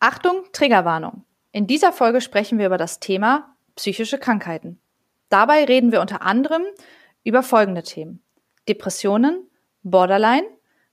Achtung, Triggerwarnung. In dieser Folge sprechen wir über das Thema psychische Krankheiten. Dabei reden wir unter anderem über folgende Themen. Depressionen, Borderline,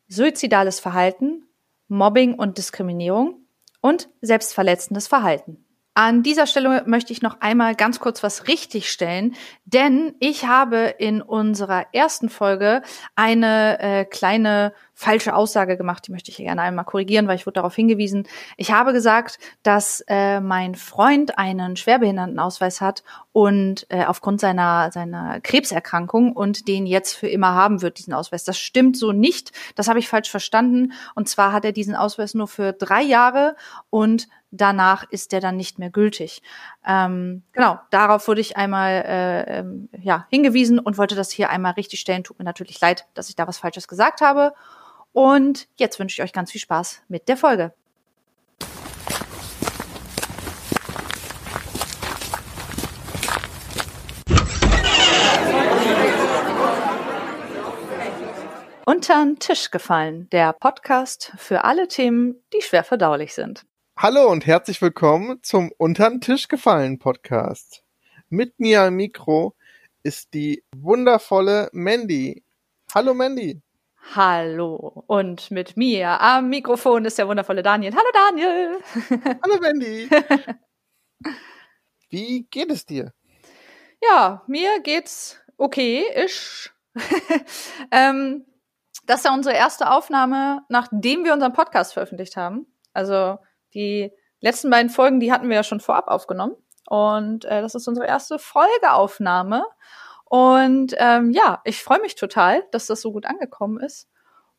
suizidales Verhalten, Mobbing und Diskriminierung und selbstverletzendes Verhalten. An dieser Stelle möchte ich noch einmal ganz kurz was richtigstellen, denn ich habe in unserer ersten Folge eine äh, kleine falsche Aussage gemacht. Die möchte ich gerne einmal korrigieren, weil ich wurde darauf hingewiesen. Ich habe gesagt, dass äh, mein Freund einen Schwerbehindertenausweis hat und äh, aufgrund seiner seiner Krebserkrankung und den jetzt für immer haben wird diesen Ausweis. Das stimmt so nicht. Das habe ich falsch verstanden. Und zwar hat er diesen Ausweis nur für drei Jahre und danach ist der dann nicht mehr gültig. Ähm, genau, darauf wurde ich einmal äh, ähm, ja, hingewiesen und wollte das hier einmal richtig stellen. Tut mir natürlich leid, dass ich da was Falsches gesagt habe. Und jetzt wünsche ich euch ganz viel Spaß mit der Folge. Untern Tisch gefallen, der Podcast für alle Themen, die schwer verdaulich sind. Hallo und herzlich willkommen zum Untern Tisch gefallen Podcast. Mit mir am Mikro ist die wundervolle Mandy. Hallo Mandy. Hallo. Und mit mir am Mikrofon ist der wundervolle Daniel. Hallo Daniel. Hallo Mandy. Wie geht es dir? Ja, mir geht's okay. Ich. ähm, das ist ja unsere erste Aufnahme, nachdem wir unseren Podcast veröffentlicht haben. Also die letzten beiden Folgen, die hatten wir ja schon vorab aufgenommen. Und äh, das ist unsere erste Folgeaufnahme. Und ähm, ja, ich freue mich total, dass das so gut angekommen ist.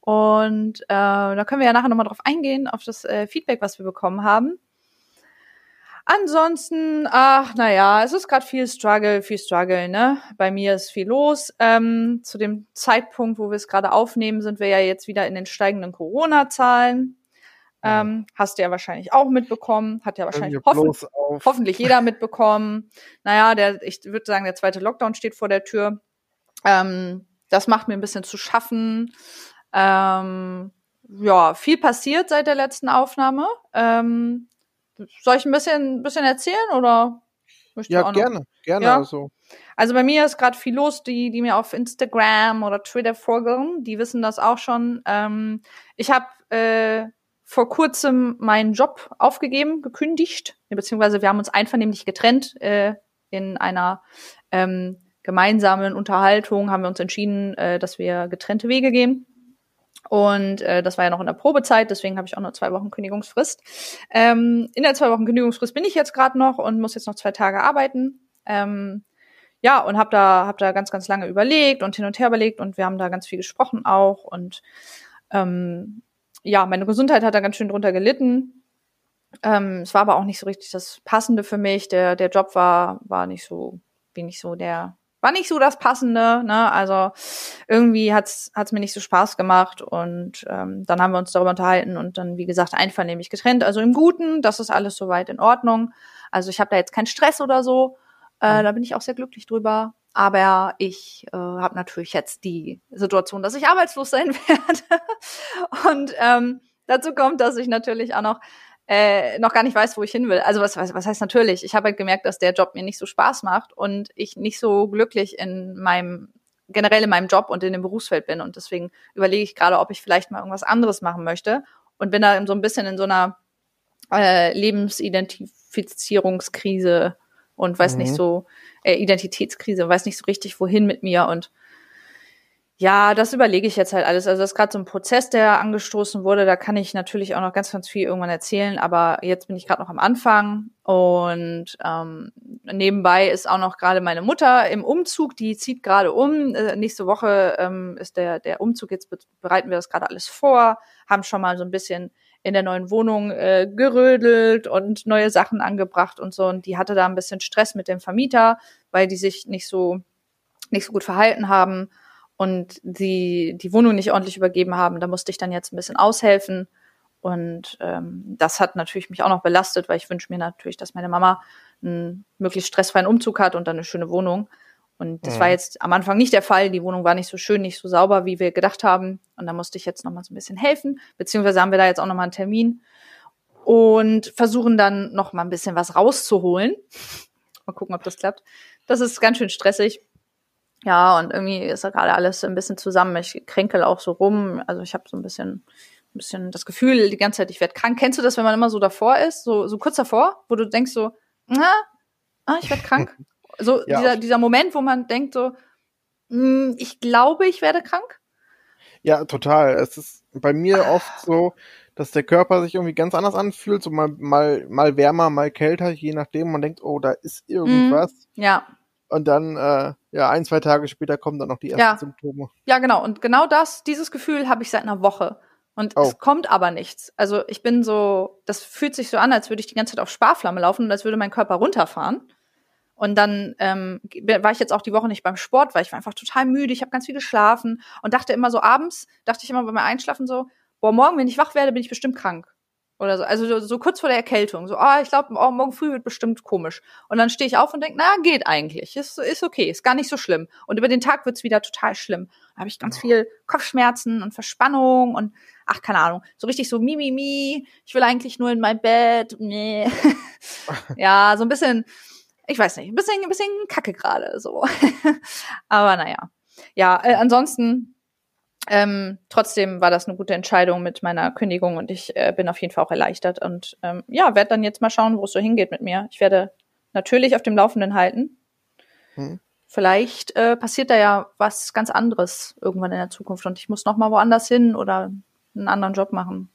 Und äh, da können wir ja nachher nochmal drauf eingehen, auf das äh, Feedback, was wir bekommen haben. Ansonsten, ach, naja, es ist gerade viel Struggle, viel Struggle, ne? Bei mir ist viel los. Ähm, zu dem Zeitpunkt, wo wir es gerade aufnehmen, sind wir ja jetzt wieder in den steigenden Corona-Zahlen. Ähm, hast du ja wahrscheinlich auch mitbekommen, hat ja wahrscheinlich hoffen hoffentlich jeder mitbekommen. Naja, der, ich würde sagen, der zweite Lockdown steht vor der Tür. Ähm, das macht mir ein bisschen zu schaffen. Ähm, ja, viel passiert seit der letzten Aufnahme. Ähm, soll ich ein bisschen, ein bisschen erzählen oder? Ja, gerne, gerne. Ja? Also. also bei mir ist gerade viel los, die, die mir auf Instagram oder Twitter folgen, die wissen das auch schon. Ähm, ich habe äh, vor kurzem meinen Job aufgegeben, gekündigt, beziehungsweise wir haben uns einvernehmlich getrennt äh, in einer ähm, gemeinsamen Unterhaltung, haben wir uns entschieden, äh, dass wir getrennte Wege gehen. Und äh, das war ja noch in der Probezeit, deswegen habe ich auch nur zwei Wochen Kündigungsfrist. Ähm, in der zwei Wochen Kündigungsfrist bin ich jetzt gerade noch und muss jetzt noch zwei Tage arbeiten. Ähm, ja, und habe da, hab da ganz, ganz lange überlegt und hin und her überlegt und wir haben da ganz viel gesprochen auch. Und ähm, ja, meine Gesundheit hat da ganz schön drunter gelitten. Ähm, es war aber auch nicht so richtig das Passende für mich. Der, der Job war, war nicht so, wie nicht so der, war nicht so das Passende, ne? Also irgendwie hat's hat's mir nicht so Spaß gemacht und ähm, dann haben wir uns darüber unterhalten und dann, wie gesagt, einvernehmlich getrennt. Also im Guten, das ist alles soweit in Ordnung. Also ich habe da jetzt keinen Stress oder so. Äh. Da bin ich auch sehr glücklich drüber. Aber ich äh, habe natürlich jetzt die Situation, dass ich arbeitslos sein werde. Und ähm, dazu kommt, dass ich natürlich auch noch äh, noch gar nicht weiß, wo ich hin will. Also was, was, was heißt natürlich? Ich habe halt gemerkt, dass der Job mir nicht so Spaß macht und ich nicht so glücklich in meinem generell in meinem Job und in dem Berufsfeld bin. Und deswegen überlege ich gerade, ob ich vielleicht mal irgendwas anderes machen möchte. Und bin da so ein bisschen in so einer äh, Lebensidentifizierungskrise und weiß mhm. nicht so, äh, Identitätskrise, weiß nicht so richtig, wohin mit mir und ja, das überlege ich jetzt halt alles. Also das ist gerade so ein Prozess, der angestoßen wurde. Da kann ich natürlich auch noch ganz, ganz viel irgendwann erzählen. Aber jetzt bin ich gerade noch am Anfang und ähm, nebenbei ist auch noch gerade meine Mutter im Umzug. Die zieht gerade um. Äh, nächste Woche ähm, ist der der Umzug. Jetzt bereiten wir das gerade alles vor. Haben schon mal so ein bisschen in der neuen Wohnung äh, gerödelt und neue Sachen angebracht und so. Und die hatte da ein bisschen Stress mit dem Vermieter, weil die sich nicht so, nicht so gut verhalten haben und sie die Wohnung nicht ordentlich übergeben haben. Da musste ich dann jetzt ein bisschen aushelfen. Und ähm, das hat natürlich mich auch noch belastet, weil ich wünsche mir natürlich, dass meine Mama einen möglichst stressfreien Umzug hat und dann eine schöne Wohnung. Und das mhm. war jetzt am Anfang nicht der Fall. Die Wohnung war nicht so schön, nicht so sauber, wie wir gedacht haben. Und da musste ich jetzt noch mal so ein bisschen helfen. Beziehungsweise haben wir da jetzt auch noch mal einen Termin. und versuchen dann noch mal ein bisschen was rauszuholen. Mal gucken, ob das klappt. Das ist ganz schön stressig. Ja, und irgendwie ist da gerade alles ein bisschen zusammen. Ich kränkel auch so rum. Also ich habe so ein bisschen, ein bisschen das Gefühl, die ganze Zeit, ich werde krank. Kennst du das, wenn man immer so davor ist, so, so kurz davor, wo du denkst so, na, ah, ich werde krank? So ja. dieser, dieser Moment, wo man denkt so, mh, hm, ich glaube, ich werde krank. Ja, total. Es ist bei mir oft so, dass der Körper sich irgendwie ganz anders anfühlt, so mal, mal, mal wärmer, mal kälter, je nachdem. Man denkt, oh, da ist irgendwas. Mm, ja. Und dann, äh, ja, ein, zwei Tage später kommen dann noch die ersten ja. Symptome. Ja, genau. Und genau das, dieses Gefühl habe ich seit einer Woche. Und oh. es kommt aber nichts. Also ich bin so, das fühlt sich so an, als würde ich die ganze Zeit auf Sparflamme laufen und als würde mein Körper runterfahren. Und dann ähm, war ich jetzt auch die Woche nicht beim Sport, weil ich war einfach total müde, ich habe ganz viel geschlafen und dachte immer so abends, dachte ich immer beim Einschlafen so, boah, morgen, wenn ich wach werde, bin ich bestimmt krank. Oder so. Also so, so kurz vor der Erkältung. So, ah, oh, ich glaube, oh, morgen früh wird bestimmt komisch. Und dann stehe ich auf und denke, na, geht eigentlich. Ist, ist okay, ist gar nicht so schlimm. Und über den Tag wird's wieder total schlimm. Da habe ich ganz viel Kopfschmerzen und Verspannung und ach, keine Ahnung. So richtig so mi, mi, mi. Ich will eigentlich nur in mein Bett. Nee. ja, so ein bisschen, ich weiß nicht, ein bisschen, ein bisschen kacke gerade so. Aber naja. Ja, äh, ansonsten ähm, trotzdem war das eine gute Entscheidung mit meiner Kündigung und ich äh, bin auf jeden Fall auch erleichtert und ähm, ja, werde dann jetzt mal schauen, wo es so hingeht mit mir. Ich werde natürlich auf dem Laufenden halten. Hm. Vielleicht äh, passiert da ja was ganz anderes irgendwann in der Zukunft und ich muss noch mal woanders hin oder einen anderen Job machen.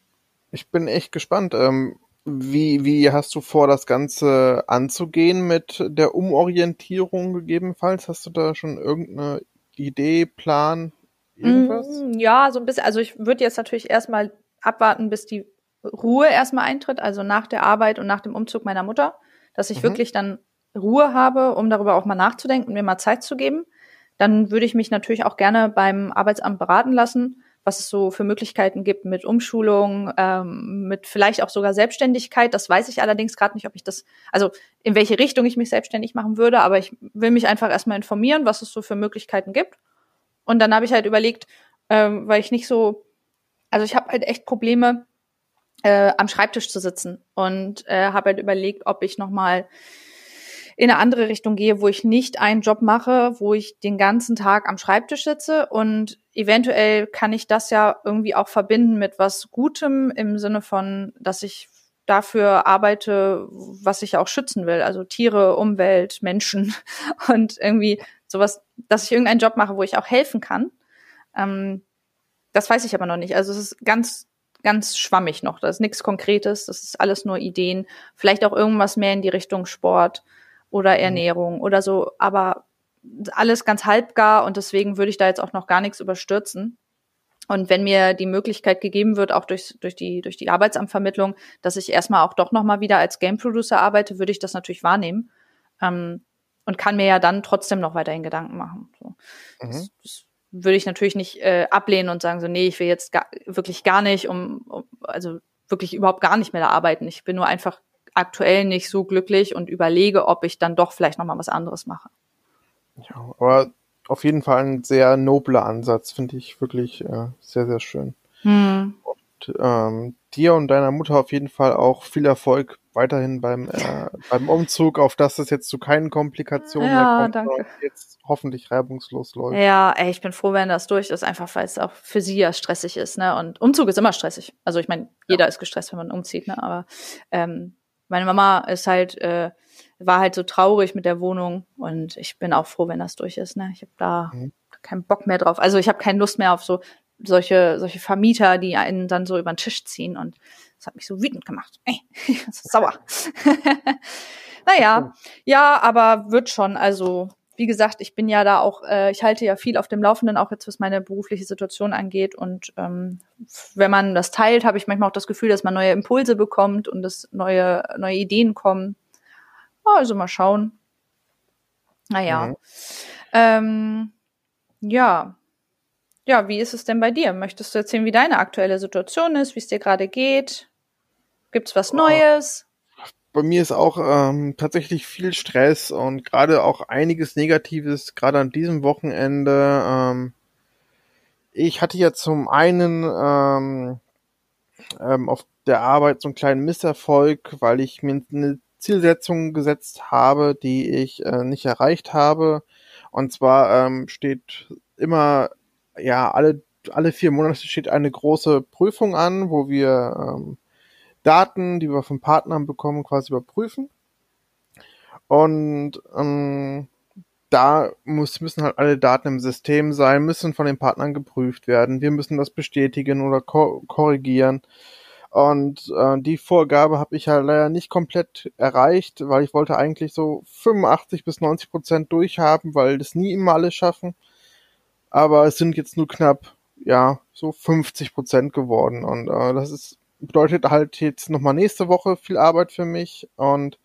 Ich bin echt gespannt. Ähm, wie, wie hast du vor, das Ganze anzugehen mit der Umorientierung gegebenenfalls? Hast du da schon irgendeine Idee, Plan? Irgendwas? Mm, ja, so ein bisschen. Also ich würde jetzt natürlich erstmal abwarten, bis die Ruhe erstmal eintritt, also nach der Arbeit und nach dem Umzug meiner Mutter, dass ich mhm. wirklich dann Ruhe habe, um darüber auch mal nachzudenken, mir mal Zeit zu geben. Dann würde ich mich natürlich auch gerne beim Arbeitsamt beraten lassen, was es so für Möglichkeiten gibt mit Umschulung, ähm, mit vielleicht auch sogar Selbstständigkeit. Das weiß ich allerdings gerade nicht, ob ich das, also in welche Richtung ich mich selbstständig machen würde, aber ich will mich einfach erstmal informieren, was es so für Möglichkeiten gibt. Und dann habe ich halt überlegt, ähm, weil ich nicht so, also ich habe halt echt Probleme, äh, am Schreibtisch zu sitzen und äh, habe halt überlegt, ob ich noch mal in eine andere Richtung gehe, wo ich nicht einen Job mache, wo ich den ganzen Tag am Schreibtisch sitze und eventuell kann ich das ja irgendwie auch verbinden mit was Gutem im Sinne von, dass ich dafür arbeite, was ich auch schützen will, also Tiere, Umwelt, Menschen und irgendwie sowas, dass ich irgendeinen Job mache, wo ich auch helfen kann. Ähm, das weiß ich aber noch nicht. Also es ist ganz, ganz schwammig noch. Das ist nichts Konkretes. Das ist alles nur Ideen. Vielleicht auch irgendwas mehr in die Richtung Sport oder mhm. Ernährung oder so. Aber alles ganz halbgar und deswegen würde ich da jetzt auch noch gar nichts überstürzen. Und wenn mir die Möglichkeit gegeben wird, auch durch, durch, die, durch die Arbeitsamtvermittlung, dass ich erstmal auch doch nochmal wieder als Game Producer arbeite, würde ich das natürlich wahrnehmen. Ähm, und kann mir ja dann trotzdem noch weiterhin Gedanken machen. So. Mhm. Das, das würde ich natürlich nicht äh, ablehnen und sagen so, nee, ich will jetzt gar, wirklich gar nicht, um, um, also wirklich überhaupt gar nicht mehr da arbeiten. Ich bin nur einfach aktuell nicht so glücklich und überlege, ob ich dann doch vielleicht noch mal was anderes mache. Ja, aber auf jeden Fall ein sehr nobler Ansatz, finde ich wirklich äh, sehr, sehr schön. Hm. Und ähm, dir und deiner Mutter auf jeden Fall auch viel Erfolg weiterhin beim, äh, beim Umzug, auf dass es jetzt zu keinen Komplikationen ja, mehr kommt, danke. jetzt hoffentlich reibungslos läuft. Ja, ey, ich bin froh, wenn das durch ist, einfach weil es auch für sie ja stressig ist, ne? Und Umzug ist immer stressig. Also ich meine, jeder ja. ist gestresst, wenn man umzieht, ne? Aber ähm, meine Mama ist halt, äh, war halt so traurig mit der Wohnung und ich bin auch froh, wenn das durch ist, ne? Ich habe da mhm. keinen Bock mehr drauf. Also ich habe keine Lust mehr auf so solche, solche Vermieter, die einen dann so über den Tisch ziehen und das hat mich so wütend gemacht. Ey, sauer. naja, ja, aber wird schon. Also, wie gesagt, ich bin ja da auch, äh, ich halte ja viel auf dem Laufenden, auch jetzt was meine berufliche Situation angeht. Und ähm, wenn man das teilt, habe ich manchmal auch das Gefühl, dass man neue Impulse bekommt und dass neue, neue Ideen kommen. Also mal schauen. Naja. Mhm. Ähm, ja, ja, wie ist es denn bei dir? Möchtest du erzählen, wie deine aktuelle Situation ist, wie es dir gerade geht? Gibt's was Neues? Bei mir ist auch ähm, tatsächlich viel Stress und gerade auch einiges Negatives, gerade an diesem Wochenende. Ähm, ich hatte ja zum einen ähm, ähm, auf der Arbeit so einen kleinen Misserfolg, weil ich mir eine Zielsetzung gesetzt habe, die ich äh, nicht erreicht habe. Und zwar ähm, steht immer, ja, alle, alle vier Monate steht eine große Prüfung an, wo wir ähm, Daten, die wir vom Partnern bekommen, quasi überprüfen. Und ähm, da muss, müssen halt alle Daten im System sein, müssen von den Partnern geprüft werden. Wir müssen das bestätigen oder ko korrigieren. Und äh, die Vorgabe habe ich halt leider nicht komplett erreicht, weil ich wollte eigentlich so 85 bis 90 Prozent durchhaben, weil das nie immer alle schaffen. Aber es sind jetzt nur knapp, ja, so 50 Prozent geworden. Und äh, das ist bedeutet halt jetzt nochmal nächste Woche viel Arbeit für mich und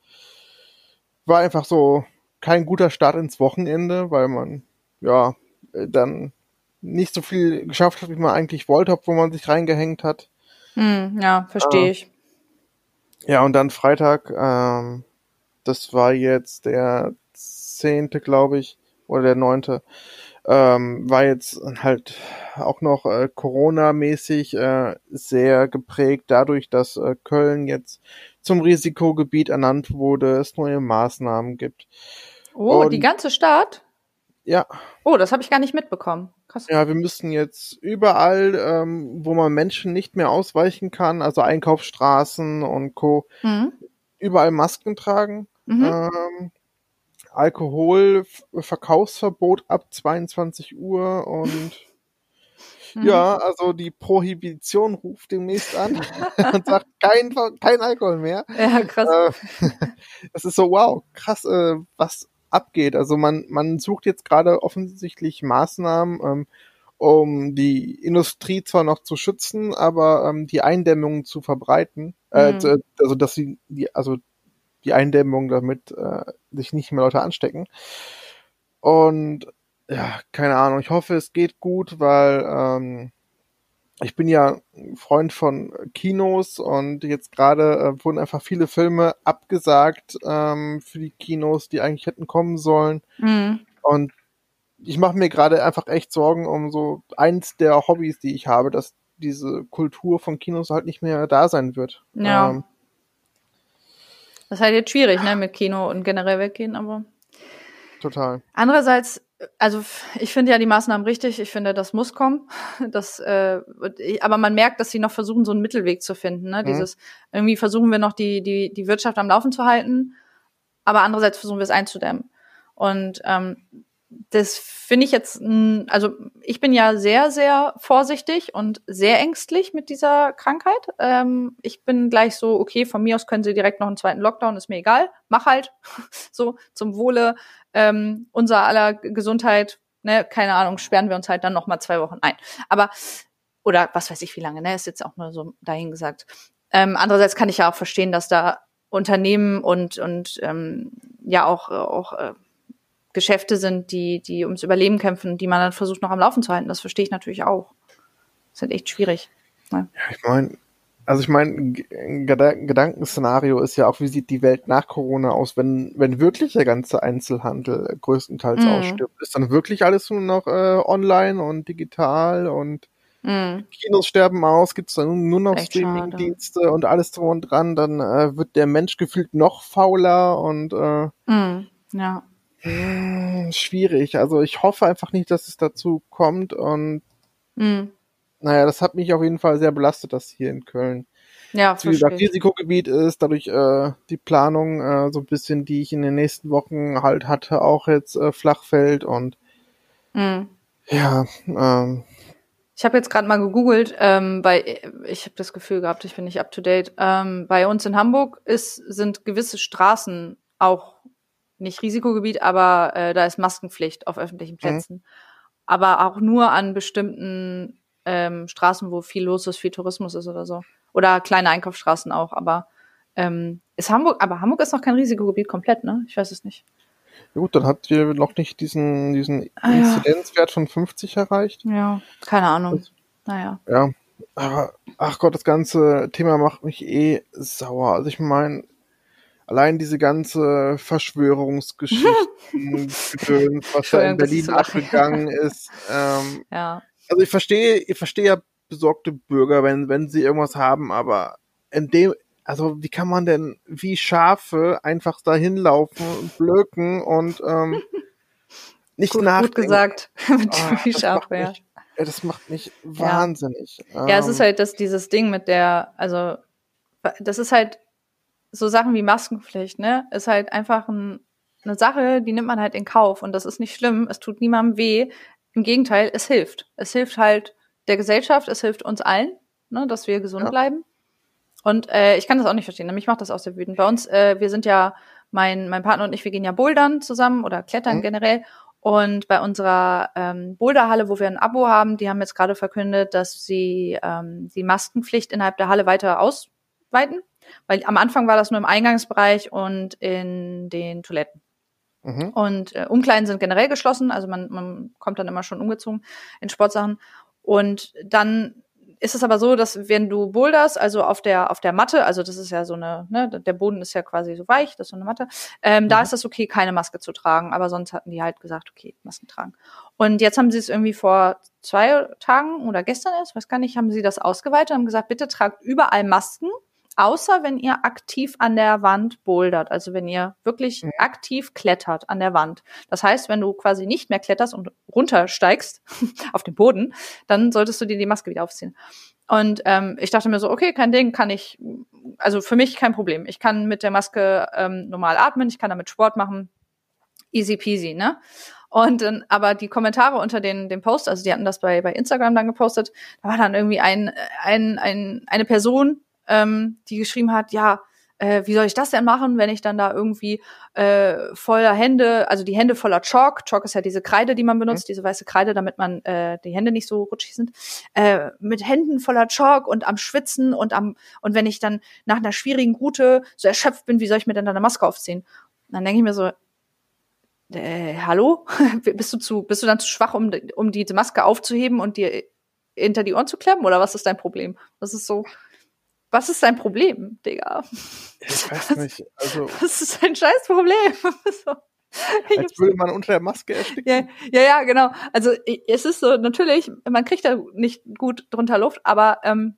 war einfach so kein guter Start ins Wochenende, weil man ja dann nicht so viel geschafft hat, wie man eigentlich wollte, obwohl man sich reingehängt hat. Hm, ja, verstehe äh, ich. Ja, und dann Freitag, ähm, das war jetzt der zehnte, glaube ich, oder der neunte ähm, war jetzt halt auch noch äh, Corona-mäßig äh, sehr geprägt dadurch, dass äh, Köln jetzt zum Risikogebiet ernannt wurde, es neue Maßnahmen gibt. Oh, Und, die ganze Stadt? Ja. Oh, das habe ich gar nicht mitbekommen. Krass. Ja, wir müssen jetzt überall, ähm, wo man Menschen nicht mehr ausweichen kann, also Einkaufsstraßen und Co., mhm. überall Masken tragen. Mhm. Ähm, Alkoholverkaufsverbot ab 22 Uhr und mhm. ja, also die Prohibition ruft demnächst an und sagt kein, kein Alkohol mehr. Ja, krass. Es ist so, wow, krass, äh, was abgeht. Also man, man sucht jetzt gerade offensichtlich Maßnahmen, ähm, um die Industrie zwar noch zu schützen, aber ähm, die Eindämmung zu verbreiten. Äh, mhm. also dass sie die, also die Eindämmung, damit äh, sich nicht mehr Leute anstecken. Und ja, keine Ahnung. Ich hoffe, es geht gut, weil ähm, ich bin ja Freund von Kinos und jetzt gerade äh, wurden einfach viele Filme abgesagt ähm, für die Kinos, die eigentlich hätten kommen sollen. Mhm. Und ich mache mir gerade einfach echt Sorgen um so eins der Hobbys, die ich habe, dass diese Kultur von Kinos halt nicht mehr da sein wird. Ja. Ähm, das ist halt jetzt schwierig, ne, mit Kino und generell weggehen, aber. Total. Andererseits, also ich finde ja die Maßnahmen richtig. Ich finde, das muss kommen. Das, äh, aber man merkt, dass sie noch versuchen, so einen Mittelweg zu finden. Ne? Mhm. Dieses irgendwie versuchen wir noch die die die Wirtschaft am Laufen zu halten, aber andererseits versuchen wir es einzudämmen. Und ähm, das finde ich jetzt, also ich bin ja sehr, sehr vorsichtig und sehr ängstlich mit dieser Krankheit. Ähm, ich bin gleich so, okay, von mir aus können sie direkt noch einen zweiten Lockdown, ist mir egal, mach halt. so zum Wohle ähm, unser aller Gesundheit, ne, keine Ahnung, sperren wir uns halt dann noch mal zwei Wochen ein. Aber oder was weiß ich wie lange, ne, ist jetzt auch nur so dahingesagt. Ähm, andererseits kann ich ja auch verstehen, dass da Unternehmen und und ähm, ja auch auch äh, Geschäfte sind, die, die ums Überleben kämpfen, die man dann versucht noch am Laufen zu halten. Das verstehe ich natürlich auch. Das ist halt echt schwierig. Ne? Ja, ich meine, also ich meine, ein Gedankenszenario ist ja auch, wie sieht die Welt nach Corona aus, wenn, wenn wirklich der ganze Einzelhandel größtenteils mm. ausstirbt. Ist dann wirklich alles nur noch äh, online und digital und mm. Kinos sterben aus, gibt es dann nur noch Streamingdienste und alles drum und dran, dann äh, wird der Mensch gefühlt noch fauler und äh, mm. ja. Hm, schwierig. Also ich hoffe einfach nicht, dass es dazu kommt und mhm. naja, das hat mich auf jeden Fall sehr belastet, das hier in Köln. Ja, Wie gesagt, Risikogebiet ist, dadurch äh, die Planung äh, so ein bisschen, die ich in den nächsten Wochen halt hatte, auch jetzt äh, flach fällt und mhm. ja, ähm, ich habe jetzt gerade mal gegoogelt, ähm, weil ich habe das Gefühl gehabt, ich bin nicht up to date. Ähm, bei uns in Hamburg ist, sind gewisse Straßen auch nicht Risikogebiet, aber äh, da ist Maskenpflicht auf öffentlichen mhm. Plätzen. Mhm. Aber auch nur an bestimmten ähm, Straßen, wo viel los ist, viel Tourismus ist oder so. Oder kleine Einkaufsstraßen auch. Aber ähm, ist Hamburg, aber Hamburg ist noch kein Risikogebiet komplett, ne? Ich weiß es nicht. Ja gut, dann habt ihr noch nicht diesen, diesen ah, Inzidenzwert ja. von 50 erreicht. Ja, keine Ahnung. Das, naja. Ja. Aber, ach Gott, das ganze Thema macht mich eh sauer. Also ich meine, allein diese ganze Verschwörungsgeschichten, was da in Berlin abgegangen ist. Ähm, ja. Also ich verstehe, ich verstehe ja besorgte Bürger, wenn, wenn sie irgendwas haben, aber in dem, also wie kann man denn wie Schafe einfach dahin laufen und blöken und ähm, nicht gut, nachdenken. Gut gesagt, mit Ah, wie macht wäre. mich- ja, das macht mich wahnsinnig. Ja, es ist Ähm, halt das, dieses Ding mit der, also das ist halt so Sachen wie Maskenpflicht, ne? Ist halt einfach ein, eine Sache, die nimmt man halt in Kauf und das ist nicht schlimm, es tut niemandem weh. Im Gegenteil, es hilft. Es hilft halt der Gesellschaft, es hilft uns allen, ne, dass wir gesund Ja. bleiben. Und äh, ich kann das auch nicht verstehen. Mich macht das auch sehr wütend. Bei uns, äh, wir sind ja, mein, mein Partner und ich, wir gehen ja bouldern zusammen oder klettern Mhm. generell. Und bei unserer ähm, Boulderhalle, wo wir ein Abo haben, die haben jetzt gerade verkündet, dass sie ähm, die Maskenpflicht innerhalb der Halle weiter ausweiten. Weil am Anfang war das nur im Eingangsbereich und in den Toiletten. mhm. Und äh, Umkleiden sind generell geschlossen, also man, man kommt dann immer schon umgezogen in Sportsachen. Und dann ist es aber so, dass wenn du boulderst, also auf der auf der Matte, also das ist ja so eine, ne, der Boden ist ja quasi so weich, das ist so eine Matte, ähm, da Mhm. ist das okay, keine Maske zu tragen. Aber sonst hatten die halt gesagt, okay, Masken tragen. Und jetzt haben sie es irgendwie vor zwei Tagen oder gestern erst, weiß gar nicht, haben sie das ausgeweitet und haben gesagt, bitte tragt überall Masken, außer wenn ihr aktiv an der Wand bouldert, also wenn ihr wirklich Mhm. aktiv klettert an der Wand. Das heißt, wenn du quasi nicht mehr kletterst und runtersteigst auf den Boden, dann solltest du dir die Maske wieder aufziehen. Und ähm, ich dachte mir so, okay, kein Ding, kann ich, also für mich kein Problem. Ich kann mit der Maske ähm, normal atmen, ich kann damit Sport machen, easy peasy, ne? Und dann, aber die Kommentare unter den, den Post, also die hatten das bei, bei Instagram dann gepostet, da war dann irgendwie ein, ein, ein, eine Person, ähm, die geschrieben hat, ja, äh, wie soll ich das denn machen, wenn ich dann da irgendwie äh, voller Hände, also die Hände voller Chalk, Chalk ist ja diese Kreide, die man benutzt, diese weiße Kreide, damit man äh, die Hände nicht so rutschig sind, äh, mit Händen voller Chalk und am Schwitzen und am und wenn ich dann nach einer schwierigen Route so erschöpft bin, wie soll ich mir denn da eine Maske aufziehen? Und dann denke ich mir so, äh, hallo? bist du zu, bist du dann zu schwach, um, um diese Maske aufzuheben und dir hinter die Ohren zu klemmen? Oder was ist dein Problem? Das ist so, was ist dein Problem, Digga? Ich weiß nicht. Also, Was ist dein scheiß Problem? so. Als würde man unter der Maske ersticken. ja, ja, ja, genau. Also es ist so, natürlich, man kriegt da nicht gut drunter Luft, aber ähm,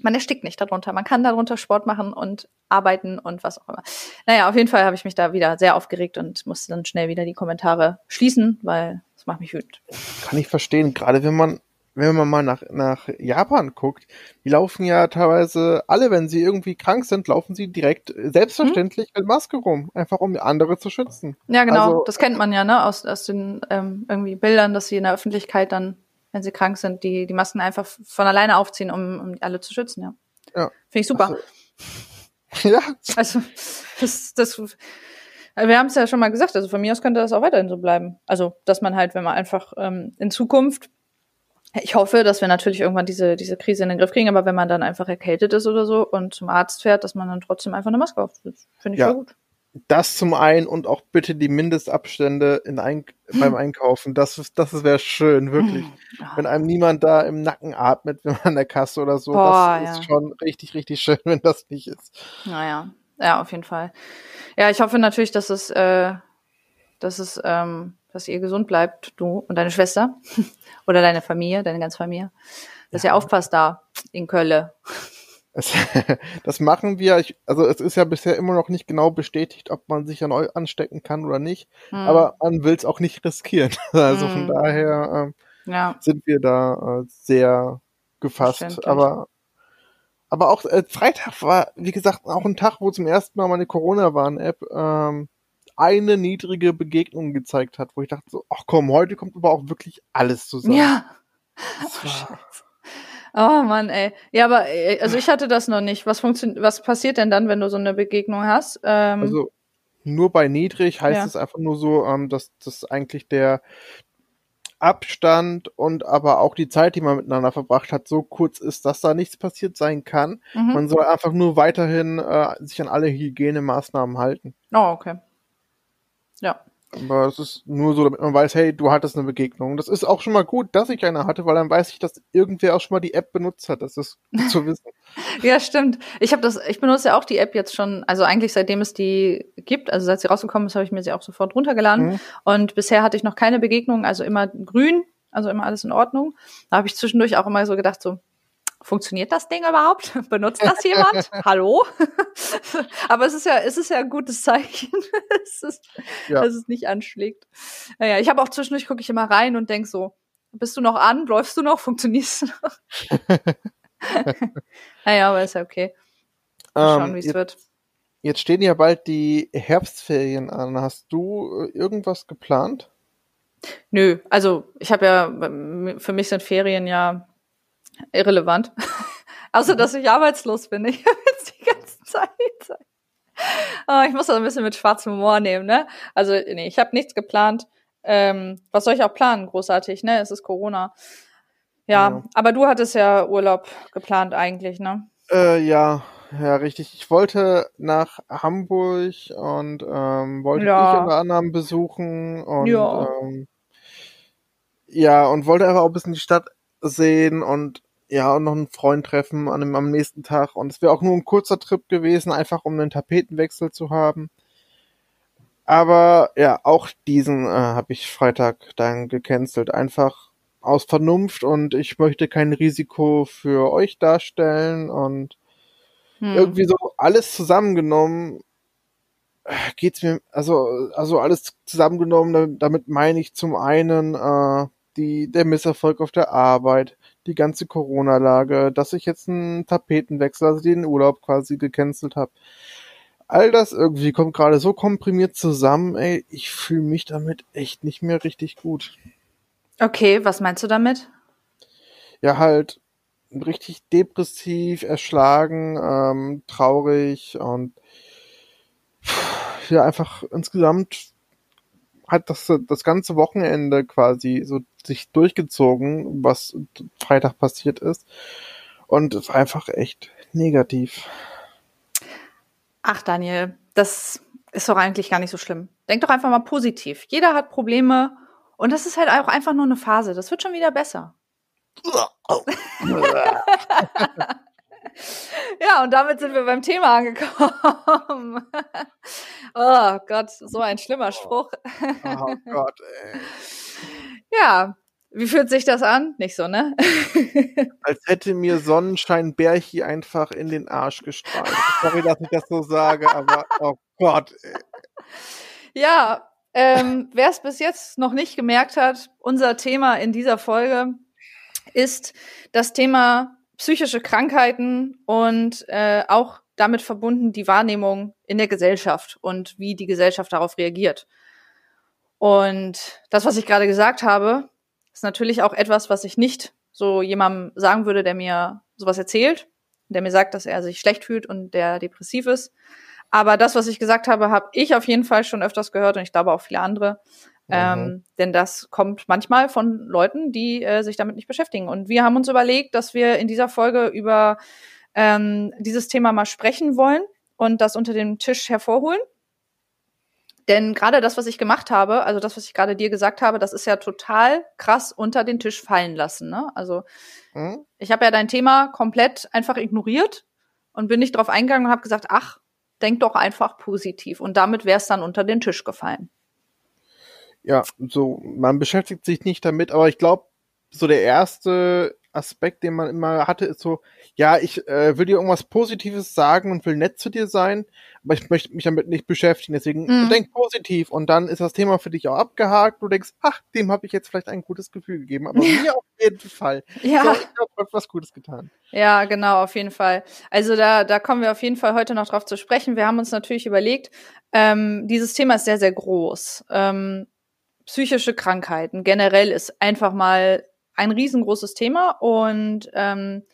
man erstickt nicht darunter. Man kann darunter Sport machen und arbeiten und was auch immer. Naja, auf jeden Fall habe ich mich da wieder sehr aufgeregt und musste dann schnell wieder die Kommentare schließen, weil das macht mich wütend. Kann ich verstehen. Gerade wenn man, wenn man mal nach, nach Japan guckt, die laufen ja teilweise alle, wenn sie irgendwie krank sind, laufen sie direkt äh, selbstverständlich mit Maske rum. Einfach um andere zu schützen. Ja, genau. Also- das kennt man ja, ne, aus, aus den ähm, irgendwie Bildern, dass sie in der Öffentlichkeit dann, wenn sie krank sind, die, die Masken einfach von alleine aufziehen, um, um alle zu schützen, ja. Ja. Finde ich super. Also, ja, Also, das, das, wir haben es ja schon mal gesagt, also von mir aus könnte das auch weiterhin so bleiben. Also, dass man halt, wenn man einfach ähm, in Zukunft, ich hoffe, dass wir natürlich irgendwann diese, diese Krise in den Griff kriegen, aber wenn man dann einfach erkältet ist oder so und zum Arzt fährt, dass man dann trotzdem einfach eine Maske aufsetzt. Finde ich Ja. gut. das zum einen und auch bitte die Mindestabstände in ein, beim Einkaufen. Das, ist- das wäre schön, wirklich. Wenn einem niemand da im Nacken atmet, wenn man an der Kasse oder so. Boah, das ist ja. schon richtig, richtig schön, wenn das nicht ist. Naja, ja, auf jeden Fall. Ja, ich hoffe natürlich, dass es, äh, dass es, ähm, dass ihr gesund bleibt, du und deine Schwester oder deine Familie, deine ganze Familie. Dass ihr aufpasst da in Köln. Es, das machen wir. Ich, also es ist ja bisher immer noch nicht genau bestätigt, ob man sich erneut anstecken kann oder nicht. Hm. Aber man will es auch nicht riskieren. Also Hm. von daher ähm, ja, sind wir da äh, sehr gefasst. Aber aber auch äh, Freitag war, wie gesagt, auch ein Tag, wo zum ersten Mal meine Corona-Warn-App ähm, eine niedrige Begegnung gezeigt hat, wo ich dachte so, ach komm, heute kommt aber auch wirklich alles zusammen. ja. Oh Mann, ey. Ja, aber äh, also ich hatte das noch nicht. Was funktioniert, was passiert denn dann, wenn du so eine Begegnung hast? Ähm, Also nur bei niedrig heißt Ja. es einfach nur so, ähm, dass das eigentlich der Abstand und aber auch die Zeit, die man miteinander verbracht hat, so kurz ist, dass da nichts passiert sein kann. mhm. Man soll einfach nur weiterhin äh, sich an alle Hygienemaßnahmen halten. Oh, okay. Ja. Aber es ist nur so, damit man weiß, hey, du hattest eine Begegnung. Das ist auch schon mal gut, dass ich eine hatte, weil dann weiß ich, dass irgendwer auch schon mal die App benutzt hat. Das ist gut zu wissen. Ja, stimmt. Ich habe das, ich benutze ja auch die App jetzt schon, also eigentlich seitdem es die gibt, also seit sie rausgekommen ist, habe ich mir sie auch sofort runtergeladen. Mhm. Und bisher hatte ich noch keine Begegnung, also immer grün, also immer alles in Ordnung. Da habe ich zwischendurch auch immer so gedacht, so, funktioniert das Ding überhaupt? Benutzt das jemand? Hallo? Aber es ist ja, es ist ja ein gutes Zeichen, es ist, ja. dass es nicht anschlägt. Naja, ich habe auch zwischendurch gucke ich immer rein und denk so, bist du noch an? Läufst du noch? Funktionierst du noch? naja, aber ist ja okay. Mal schauen, ähm, wie es wird. Jetzt stehen ja bald die Herbstferien an. Hast du äh, irgendwas geplant? Nö, also ich habe ja, für mich sind Ferien ja irrelevant. Außer, dass ich arbeitslos bin. Ich habe jetzt die ganze Zeit. Oh, ich muss das ein bisschen mit schwarzem Humor nehmen, ne? Also, nee, ich habe nichts geplant. Ähm, was soll ich auch planen? Großartig, ne? Es ist Corona. Ja, ja, aber du hattest ja Urlaub geplant eigentlich, ne? Äh, ja, ja, richtig. Ich wollte nach Hamburg und ähm, wollte ja. dich unter anderem besuchen und ja. Ähm, ja, und wollte einfach auch ein bisschen die Stadt sehen und ja, und noch einen Freund treffen an dem, am nächsten Tag. Und es wäre auch nur ein kurzer Trip gewesen, einfach um einen Tapetenwechsel zu haben. Aber ja, auch diesen äh, habe ich Freitag dann gecancelt. Einfach aus Vernunft und ich möchte kein Risiko für euch darstellen und hm. irgendwie so alles zusammengenommen äh, geht's mir, also, also alles zusammengenommen, damit meine ich zum einen äh, die, der Misserfolg auf der Arbeit, die ganze Corona-Lage, dass ich jetzt einen Tapetenwechsel, also den Urlaub quasi gecancelt habe. All das irgendwie kommt gerade so komprimiert zusammen, ey, ich fühle mich damit echt nicht mehr richtig gut. Okay, was meinst du damit? Ja, halt richtig depressiv, erschlagen, ähm, traurig und ja, einfach insgesamt hat das das ganze Wochenende quasi so sich durchgezogen, was Freitag passiert ist. Und es ist einfach echt negativ. Ach, Daniel, das ist doch eigentlich gar nicht so schlimm. Denk doch einfach mal positiv. Jeder hat Probleme und das ist halt auch einfach nur eine Phase. Das wird schon wieder besser. ja, und damit sind wir beim Thema angekommen. oh Gott, so ein schlimmer Spruch. oh Gott, ey. Ja, wie fühlt sich das an? Nicht so, ne? Als hätte mir Sonnenschein Bärchi einfach in den Arsch gestrahlt. Sorry, dass ich das so sage, aber oh Gott. Ey. Ja, ähm, wer es bis jetzt noch nicht gemerkt hat, unser Thema in dieser Folge ist das Thema psychische Krankheiten und äh, auch damit verbunden die Wahrnehmung in der Gesellschaft und wie die Gesellschaft darauf reagiert. Und das, was ich gerade gesagt habe, ist natürlich auch etwas, was ich nicht so jemandem sagen würde, der mir sowas erzählt, der mir sagt, dass er sich schlecht fühlt und der depressiv ist. Aber das, was ich gesagt habe, habe ich auf jeden Fall schon öfters gehört und ich glaube auch viele andere. Mhm. Ähm, denn das kommt manchmal von Leuten, die äh, sich damit nicht beschäftigen. Und wir haben uns überlegt, dass wir in dieser Folge über ähm, dieses Thema mal sprechen wollen und das unter dem Tisch hervorholen. Denn gerade das, was ich gemacht habe, also das, was ich gerade dir gesagt habe, das ist ja total krass unter den Tisch fallen lassen. Ne? Also mhm. ich habe ja dein Thema komplett einfach ignoriert und bin nicht drauf eingegangen und habe gesagt, ach, denk doch einfach positiv. Und damit wäre es dann unter den Tisch gefallen. Ja, so, man beschäftigt sich nicht damit, aber ich glaube, so der erste Aspekt, den man immer hatte, ist so, ja, ich äh, will dir irgendwas Positives sagen und will nett zu dir sein, aber ich möchte mich damit nicht beschäftigen. Deswegen mhm. denk positiv und dann ist das Thema für dich auch abgehakt. Du denkst, ach, dem habe ich jetzt vielleicht ein gutes Gefühl gegeben, aber mir auf jeden Fall. Ja. So, ich habe was Gutes getan. Ja, genau, auf jeden Fall. Also da, da kommen wir auf jeden Fall heute noch drauf zu sprechen. Wir haben uns natürlich überlegt, ähm, dieses Thema ist sehr, sehr groß. Ähm, psychische Krankheiten generell ist einfach mal ein riesengroßes Thema und ähm,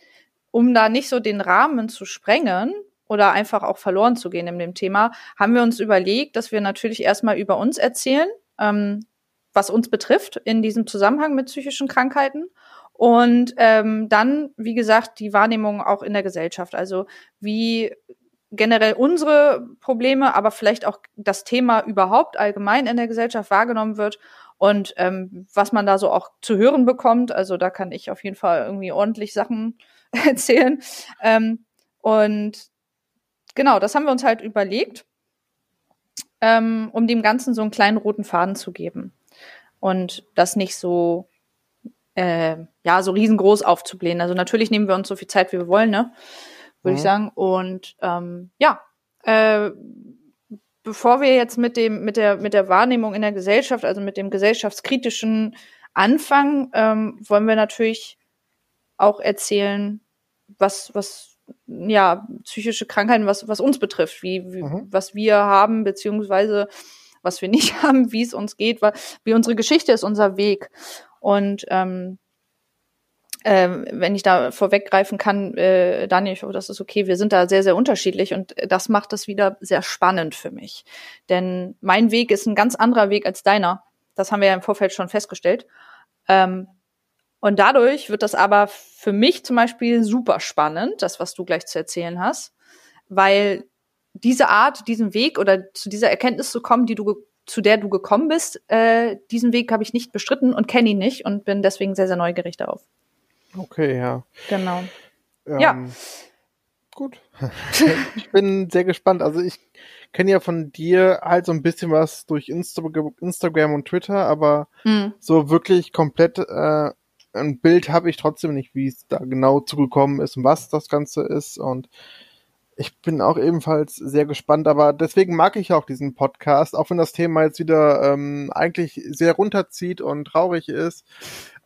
um da nicht so den Rahmen zu sprengen oder einfach auch verloren zu gehen in dem Thema, haben wir uns überlegt, dass wir natürlich erstmal über uns erzählen, ähm, was uns betrifft in diesem Zusammenhang mit psychischen Krankheiten und ähm, dann, wie gesagt, die Wahrnehmung auch in der Gesellschaft. Also wie generell unsere Probleme, aber vielleicht auch das Thema überhaupt allgemein in der Gesellschaft wahrgenommen wird und ähm, was man da so auch zu hören bekommt. Also da kann ich auf jeden Fall irgendwie ordentlich Sachen erzählen. Ähm, und genau, das haben wir uns halt überlegt, ähm, um dem Ganzen so einen kleinen roten Faden zu geben und das nicht so äh, ja, so riesengroß aufzublähen. Also natürlich nehmen wir uns so viel Zeit, wie wir wollen, ne? Würde mhm. ich sagen. Und ähm, ja, äh, bevor wir jetzt mit dem, mit der, mit der Wahrnehmung in der Gesellschaft, also mit dem gesellschaftskritischen anfangen, ähm, wollen wir natürlich auch erzählen, was, was, ja, psychische Krankheiten, was, was uns betrifft, wie, wie mhm. was wir haben, beziehungsweise was wir nicht haben, wie es uns geht, wie unsere Geschichte ist, unser Weg. Und ähm, äh, wenn ich da vorweggreifen kann, äh, Daniel, ich hoffe, das ist okay, wir sind da sehr, sehr unterschiedlich und das macht es wieder sehr spannend für mich. Denn mein Weg ist ein ganz anderer Weg als deiner. Das haben wir ja im Vorfeld schon festgestellt. Ähm, und dadurch wird das aber für mich zum Beispiel super spannend, das, was du gleich zu erzählen hast, weil diese Art, diesen Weg oder zu dieser Erkenntnis zu kommen, die du zu der du gekommen bist, äh, diesen Weg habe ich nicht bestritten und kenne ihn nicht und bin deswegen sehr, sehr neugierig darauf. Okay, ja. Genau. Ähm, ja. Gut. ich bin sehr gespannt. Also ich kenne ja von dir halt so ein bisschen was durch Insta Instagram und Twitter, aber mhm. so wirklich komplett äh, ein Bild habe ich trotzdem nicht, wie es da genau zugekommen ist und was das Ganze ist. Und ich bin auch ebenfalls sehr gespannt, aber deswegen mag ich auch diesen Podcast, auch wenn das Thema jetzt wieder ähm, eigentlich sehr runterzieht und traurig ist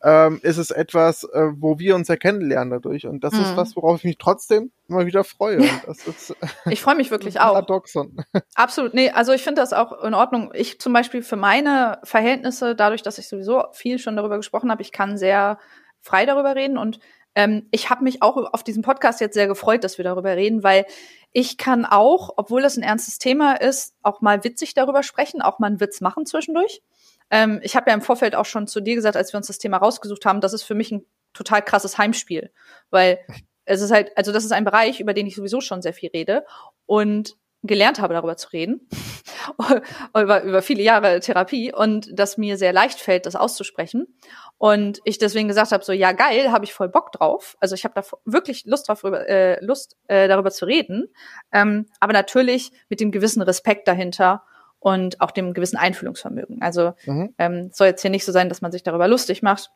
ähm, ist es etwas, äh, wo wir uns erkennen lernen dadurch. Und das mhm. ist was, worauf ich mich trotzdem immer wieder freue. Und das ist, ich freue mich wirklich auch. Paradoxon. Absolut. Nee, also ich finde das auch in Ordnung. Ich zum Beispiel für meine Verhältnisse, dadurch, dass ich sowieso viel schon darüber gesprochen habe, ich kann sehr frei darüber reden und ähm, ich habe mich auch auf diesem Podcast jetzt sehr gefreut, dass wir darüber reden, weil ich kann auch, obwohl das ein ernstes Thema ist, auch mal witzig darüber sprechen, auch mal einen Witz machen zwischendurch. Ähm, ich habe ja im Vorfeld auch schon zu dir gesagt, als wir uns das Thema rausgesucht haben, das ist für mich ein total krasses Heimspiel, weil es ist halt, also das ist ein Bereich, über den ich sowieso schon sehr viel rede und gelernt habe, darüber zu reden, über, über viele Jahre Therapie und dass mir sehr leicht fällt, das auszusprechen. Und ich deswegen gesagt habe, so ja geil, habe ich voll Bock drauf. Also ich habe da wirklich Lust drauf, äh, Lust äh, darüber zu reden, ähm, aber natürlich mit dem gewissen Respekt dahinter und auch dem gewissen Einfühlungsvermögen. Also mhm. ähm, soll jetzt hier nicht so sein, dass man sich darüber lustig macht.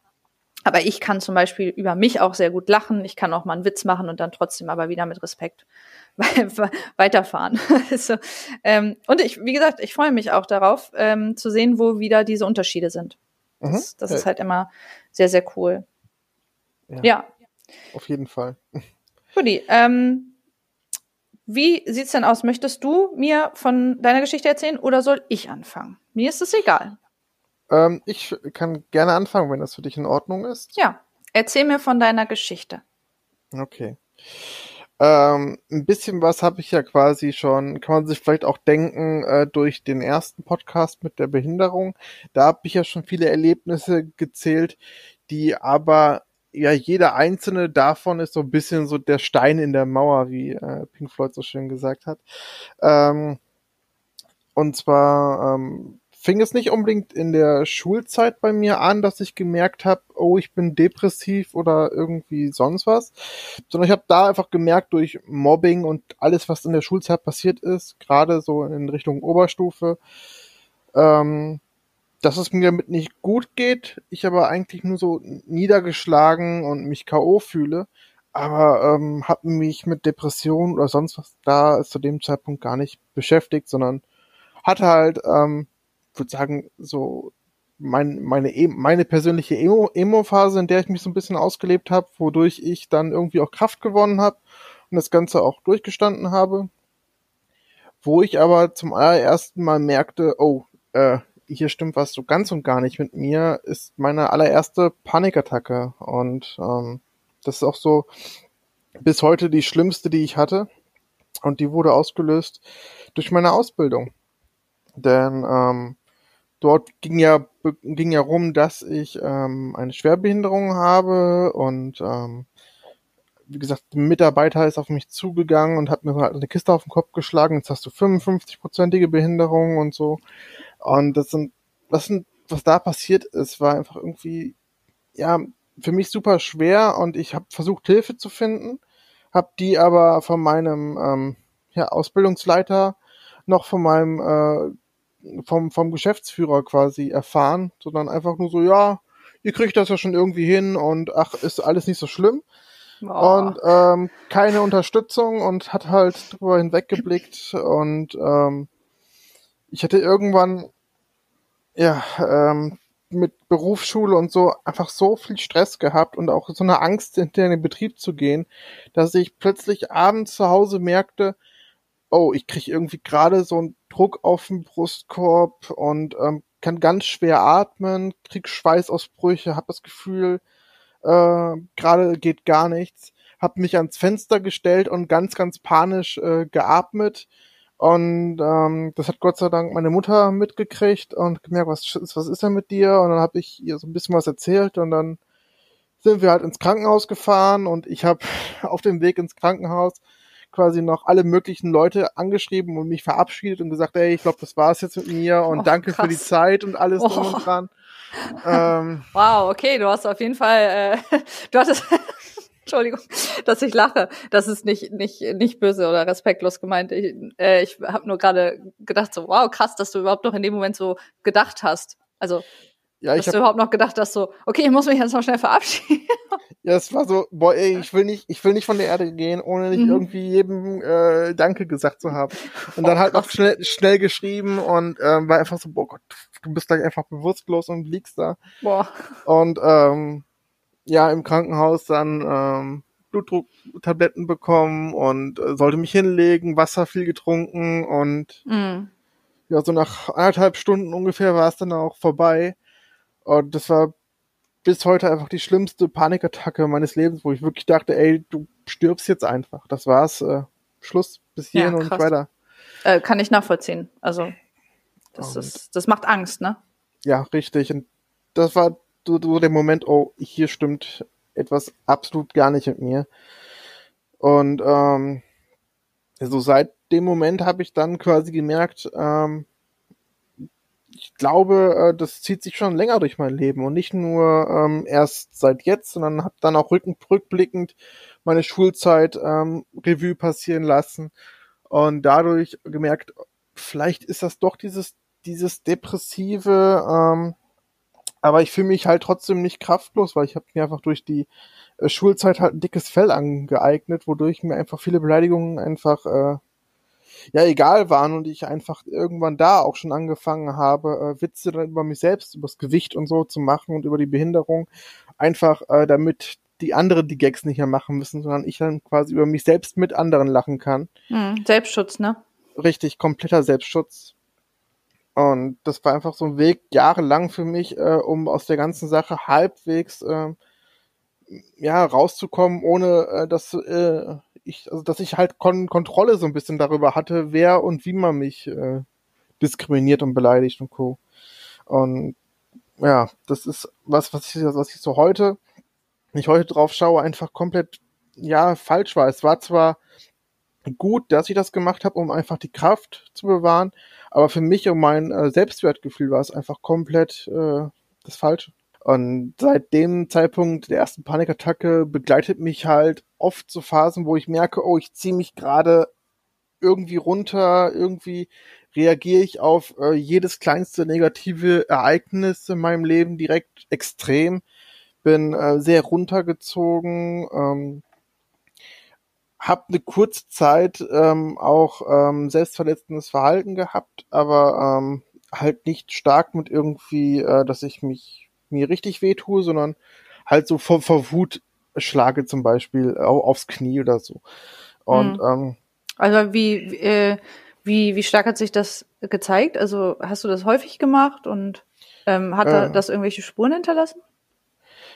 Aber ich kann zum Beispiel über mich auch sehr gut lachen. Ich kann auch mal einen Witz machen und dann trotzdem aber wieder mit Respekt weiterfahren. also, ähm, und ich, wie gesagt, ich freue mich auch darauf, ähm, zu sehen, wo wieder diese Unterschiede sind. Das, mhm. das ist halt immer sehr, sehr cool. Ja. ja. Auf jeden Fall. Rudi, ähm, wie sieht's denn aus? Möchtest du mir von deiner Geschichte erzählen oder soll ich anfangen? Mir ist es egal. Ähm, ich kann gerne anfangen, wenn das für dich in Ordnung ist. Ja, erzähl mir von deiner Geschichte. Okay. Ähm, ein bisschen was habe ich ja quasi schon, kann man sich vielleicht auch denken, äh, durch den ersten Podcast mit der Behinderung. Da habe ich ja schon viele Erlebnisse gezählt, die aber ja, jeder einzelne davon ist so ein bisschen so der Stein in der Mauer, wie äh, Pink Floyd so schön gesagt hat. Ähm, und zwar ähm, fing es nicht unbedingt in der Schulzeit bei mir an, dass ich gemerkt habe, oh, ich bin depressiv oder irgendwie sonst was, sondern ich habe da einfach gemerkt durch Mobbing und alles, was in der Schulzeit passiert ist, gerade so in Richtung Oberstufe, ähm, dass es mir damit nicht gut geht, ich aber eigentlich nur so niedergeschlagen und mich K.O. fühle, aber ähm, habe mich mit Depressionen oder sonst was da zu dem Zeitpunkt gar nicht beschäftigt, sondern hatte halt, ähm, würde sagen, so mein, meine, e meine persönliche Emo-Phase, in der ich mich so ein bisschen ausgelebt habe, wodurch ich dann irgendwie auch Kraft gewonnen habe und das Ganze auch durchgestanden habe. Wo ich aber zum allerersten Mal merkte, oh, äh, hier stimmt was so ganz und gar nicht mit mir, ist meine allererste Panikattacke. Und ähm, das ist auch so bis heute die schlimmste, die ich hatte. Und die wurde ausgelöst durch meine Ausbildung. Denn ähm, dort ging ja ging ja rum, dass ich ähm, eine Schwerbehinderung habe und ähm, wie gesagt, ein Mitarbeiter ist auf mich zugegangen und hat mir halt eine Kiste auf den Kopf geschlagen. Jetzt hast du 55-prozentige Behinderung und so. Und das sind, was sind, was da passiert ist, war einfach irgendwie, ja, für mich super schwer und ich habe versucht, Hilfe zu finden, habe die aber von meinem ähm, ja, Ausbildungsleiter noch von meinem äh, vom, vom Geschäftsführer quasi erfahren, sondern einfach nur so, ja, ihr kriegt das ja schon irgendwie hin und ach, ist alles nicht so schlimm. Oh. Und ähm, keine Unterstützung und hat halt drüber hinweggeblickt und ähm, ich hatte irgendwann ja ähm, mit Berufsschule und so einfach so viel Stress gehabt und auch so eine Angst, hinter den Betrieb zu gehen, dass ich plötzlich abends zu Hause merkte, oh, ich kriege irgendwie gerade so einen Druck auf den Brustkorb und ähm, kann ganz schwer atmen, krieg Schweißausbrüche, habe das Gefühl, äh, gerade geht gar nichts, habe mich ans Fenster gestellt und ganz, ganz panisch äh, geatmet. Und ähm, das hat Gott sei Dank meine Mutter mitgekriegt und gemerkt, was, was ist denn mit dir? Und dann habe ich ihr so ein bisschen was erzählt und dann sind wir halt ins Krankenhaus gefahren und ich habe auf dem Weg ins Krankenhaus quasi noch alle möglichen Leute angeschrieben und mich verabschiedet und gesagt, ey, ich glaube, das war's jetzt mit mir und oh, danke krass. für die Zeit und alles oh. drum und dran. Ähm, wow, okay, du hast auf jeden Fall, äh, du hattest, Entschuldigung, dass ich lache. Das ist nicht nicht nicht böse oder respektlos gemeint. Ich, äh, ich habe nur gerade gedacht so, wow, krass, dass du überhaupt noch in dem Moment so gedacht hast. Also ja, ich Hast du überhaupt noch gedacht, dass so, okay, ich muss mich jetzt noch schnell verabschieden? Ja, es war so, boah, ey, ich will nicht, ich will nicht von der Erde gehen, ohne nicht mhm. irgendwie jedem äh, Danke gesagt zu haben. Und dann oh, halt noch schnell, schnell geschrieben und ähm, war einfach so, boah Gott, du bist gleich einfach bewusstlos und liegst da. Boah. Und ähm, ja, im Krankenhaus dann ähm, Blutdrucktabletten bekommen und äh, sollte mich hinlegen, Wasser viel getrunken und mhm. ja, so nach anderthalb Stunden ungefähr war es dann auch vorbei. Und das war bis heute einfach die schlimmste Panikattacke meines Lebens, wo ich wirklich dachte, ey, du stirbst jetzt einfach. Das war's. Äh, Schluss bis hierhin ja, und weiter. Äh, kann ich nachvollziehen. Also, das, und, ist, das macht Angst, ne? Ja, richtig. Und das war so, so der Moment, oh, hier stimmt etwas absolut gar nicht mit mir. Und ähm, so seit dem Moment habe ich dann quasi gemerkt, ähm, ich glaube, äh, das zieht sich schon länger durch mein Leben und nicht nur ähm, erst seit jetzt, sondern habe dann auch rückblickend meine Schulzeit ähm, Revue passieren lassen und dadurch gemerkt, vielleicht ist das doch dieses dieses depressive, ähm, aber ich fühle mich halt trotzdem nicht kraftlos, weil ich habe mir einfach durch die äh, Schulzeit halt ein dickes Fell angeeignet, wodurch mir einfach viele Beleidigungen einfach äh, ja egal waren und ich einfach irgendwann da auch schon angefangen habe, äh, Witze dann über mich selbst, über das Gewicht und so zu machen und über die Behinderung, einfach äh, damit die anderen die Gags nicht mehr machen müssen, sondern ich dann quasi über mich selbst mit anderen lachen kann. Hm, Selbstschutz, ne? Richtig, kompletter Selbstschutz. Und das war einfach so ein Weg jahrelang für mich, äh, um aus der ganzen Sache halbwegs äh, ja rauszukommen, ohne äh, dass äh, ich, also dass ich halt Kon Kontrolle so ein bisschen darüber hatte, wer und wie man mich äh, diskriminiert und beleidigt und co. Und ja, das ist was, was ich, was ich so heute, wenn ich heute drauf schaue, einfach komplett ja falsch war. Es war zwar gut, dass ich das gemacht habe, um einfach die Kraft zu bewahren, aber für mich und mein äh, Selbstwertgefühl war es einfach komplett äh, das Falsche. Und seit dem Zeitpunkt der ersten Panikattacke begleitet mich halt oft so Phasen, wo ich merke, oh, ich ziehe mich gerade irgendwie runter, irgendwie reagiere ich auf äh, jedes kleinste negative Ereignis in meinem Leben direkt extrem, bin äh, sehr runtergezogen, ähm, habe eine kurze Zeit ähm, auch ähm, selbstverletzendes Verhalten gehabt, aber ähm, halt nicht stark mit irgendwie, äh, dass ich mich mir richtig wehtue, sondern halt so vor, vor Wut schlage zum Beispiel aufs Knie oder so. Und mhm. ähm, also wie äh, wie wie stark hat sich das gezeigt? Also hast du das häufig gemacht und ähm, hat äh, das irgendwelche Spuren hinterlassen?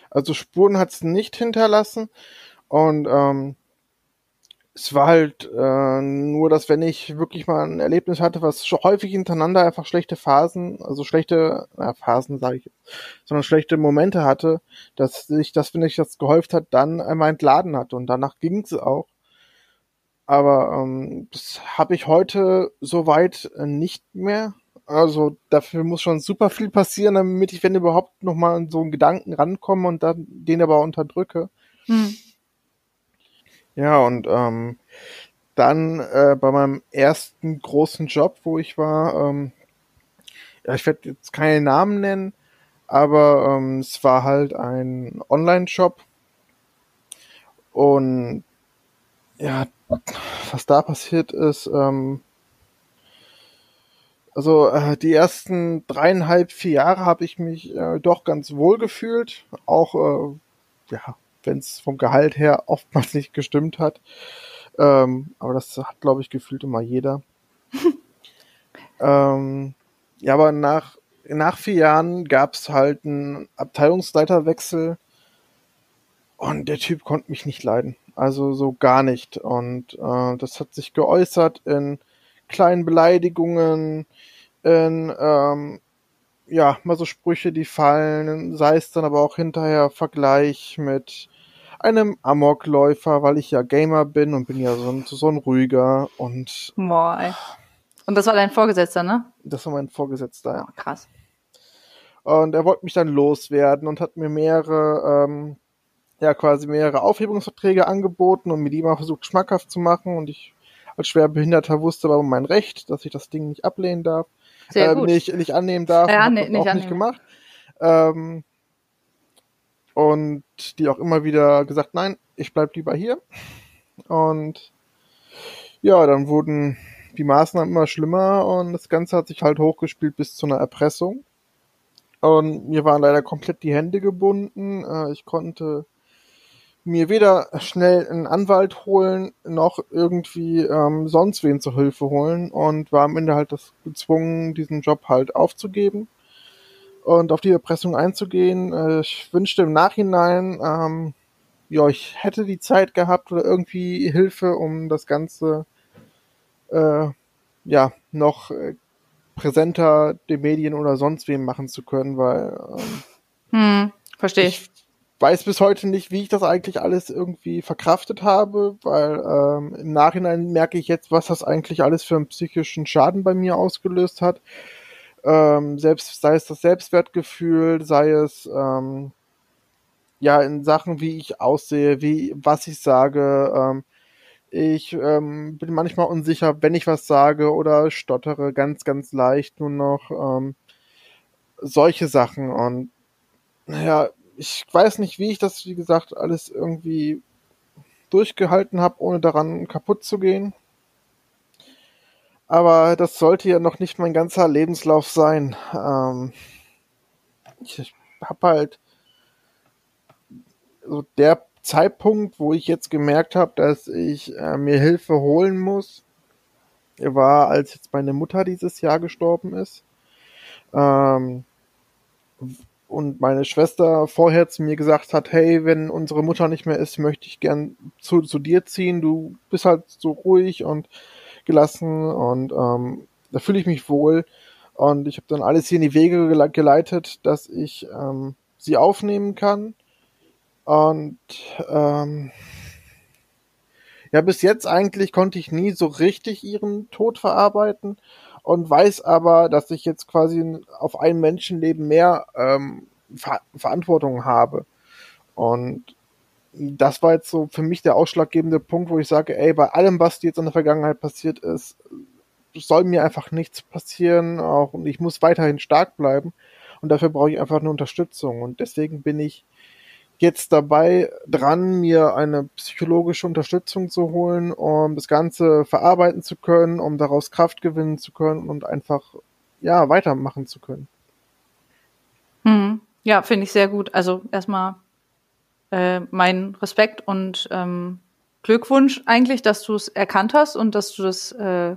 Also Spuren hat es nicht hinterlassen und ähm, es war halt äh, nur, dass wenn ich wirklich mal ein Erlebnis hatte, was schon häufig hintereinander einfach schlechte Phasen, also schlechte na, Phasen sage ich sondern schlechte Momente hatte, dass sich das, wenn ich das gehäuft hat, dann einmal entladen hatte und danach ging es auch. Aber ähm, das habe ich heute soweit nicht mehr. Also dafür muss schon super viel passieren, damit ich, wenn überhaupt, noch mal an so einen Gedanken rankomme und dann den aber unterdrücke. Hm. Ja, und ähm, dann äh, bei meinem ersten großen Job, wo ich war, ähm, ja, ich werde jetzt keine Namen nennen, aber ähm, es war halt ein Online-Shop. Und ja, was da passiert ist, ähm, also äh, die ersten dreieinhalb, vier Jahre habe ich mich äh, doch ganz wohl gefühlt, auch äh, ja, wenn es vom Gehalt her oftmals nicht gestimmt hat. Ähm, aber das hat, glaube ich, gefühlt immer jeder. ähm, ja, aber nach, nach vier Jahren gab es halt einen Abteilungsleiterwechsel und der Typ konnte mich nicht leiden. Also so gar nicht. Und äh, das hat sich geäußert in kleinen Beleidigungen, in ähm, ja, mal so Sprüche, die fallen, sei es dann aber auch hinterher Vergleich mit einem Amokläufer, weil ich ja Gamer bin und bin ja so ein, so ein ruhiger und. Boah, ey. Und das war dein Vorgesetzter, ne? Das war mein Vorgesetzter, ja. Oh, krass. Und er wollte mich dann loswerden und hat mir mehrere, ähm, ja, quasi mehrere Aufhebungsverträge angeboten und mir die mal versucht schmackhaft zu machen und ich als Schwerbehinderter wusste aber mein Recht, dass ich das Ding nicht ablehnen darf. Sehr äh, gut. Nicht, nicht annehmen darf. Ja, und nee, nicht auch annehmen. nicht gemacht. Ähm, und die auch immer wieder gesagt, nein, ich bleib lieber hier. Und ja, dann wurden die Maßnahmen immer schlimmer und das Ganze hat sich halt hochgespielt bis zu einer Erpressung. Und mir waren leider komplett die Hände gebunden. Äh, Ich konnte mir weder schnell einen Anwalt holen, noch irgendwie ähm, sonst wen zur Hilfe holen und war am Ende halt das gezwungen, diesen Job halt aufzugeben und auf die Erpressung einzugehen. Äh, Ich wünschte im Nachhinein, ähm, ja, ich hätte die Zeit gehabt oder irgendwie Hilfe, um das Ganze äh, ja noch äh, präsenter den Medien oder sonst wem machen zu können, weil ähm, Hm, verstehe ich. ich weiß bis heute nicht, wie ich das eigentlich alles irgendwie verkraftet habe, weil ähm, im Nachhinein merke ich jetzt, was das eigentlich alles für einen psychischen Schaden bei mir ausgelöst hat. Ähm, selbst sei es das Selbstwertgefühl, sei es ähm, ja in Sachen, wie ich aussehe, wie was ich sage. Ähm, ich ähm, bin manchmal unsicher, wenn ich was sage oder stottere ganz, ganz leicht nur noch ähm, solche Sachen und naja, ich weiß nicht, wie ich das, wie gesagt, alles irgendwie durchgehalten habe, ohne daran kaputt zu gehen. Aber das sollte ja noch nicht mein ganzer Lebenslauf sein. Ähm, ich habe halt so der Zeitpunkt, wo ich jetzt gemerkt habe, dass ich äh, mir Hilfe holen muss, war, als jetzt meine Mutter dieses Jahr gestorben ist. Ähm, und meine Schwester vorher zu mir gesagt hat, hey, wenn unsere Mutter nicht mehr ist, möchte ich gern zu, zu dir ziehen. Du bist halt so ruhig und gelassen und ähm, da fühle ich mich wohl. Und ich habe dann alles hier in die Wege gele geleitet, dass ich ähm, sie aufnehmen kann. Und ähm, ja, bis jetzt eigentlich konnte ich nie so richtig ihren Tod verarbeiten und weiß aber, dass ich jetzt quasi auf ein Menschenleben mehr ähm, Ver Verantwortung habe. Und das war jetzt so für mich der ausschlaggebende Punkt, wo ich sage, ey, bei allem, was jetzt in der Vergangenheit passiert ist, soll mir einfach nichts passieren, auch und ich muss weiterhin stark bleiben. Und dafür brauche ich einfach eine Unterstützung. Und deswegen bin ich jetzt dabei dran, mir eine psychologische Unterstützung zu holen, um das Ganze verarbeiten zu können, um daraus Kraft gewinnen zu können und einfach ja weitermachen zu können. Hm. Ja, finde ich sehr gut. Also erstmal äh, mein Respekt und ähm, Glückwunsch eigentlich, dass du es erkannt hast und dass du das, äh,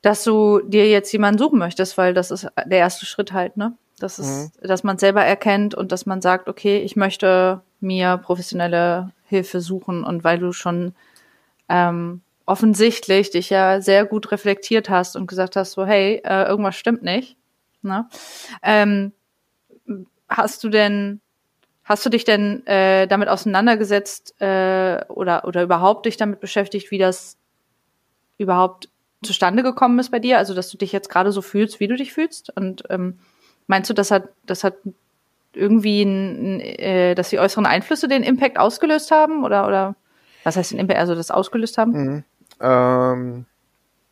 dass du dir jetzt jemanden suchen möchtest, weil das ist der erste Schritt halt, ne? Das ist, mhm. dass man selber erkennt und dass man sagt, okay, ich möchte mir professionelle Hilfe suchen und weil du schon ähm, offensichtlich dich ja sehr gut reflektiert hast und gesagt hast, so hey, äh, irgendwas stimmt nicht. Ne? Ähm, hast du denn, hast du dich denn äh, damit auseinandergesetzt äh, oder oder überhaupt dich damit beschäftigt, wie das überhaupt zustande gekommen ist bei dir? Also dass du dich jetzt gerade so fühlst, wie du dich fühlst und ähm, Meinst du, das hat, das hat irgendwie, ein, äh, dass die äußeren Einflüsse den Impact ausgelöst haben? Oder, oder was heißt den Impact, also das ausgelöst haben? Mhm. Ähm,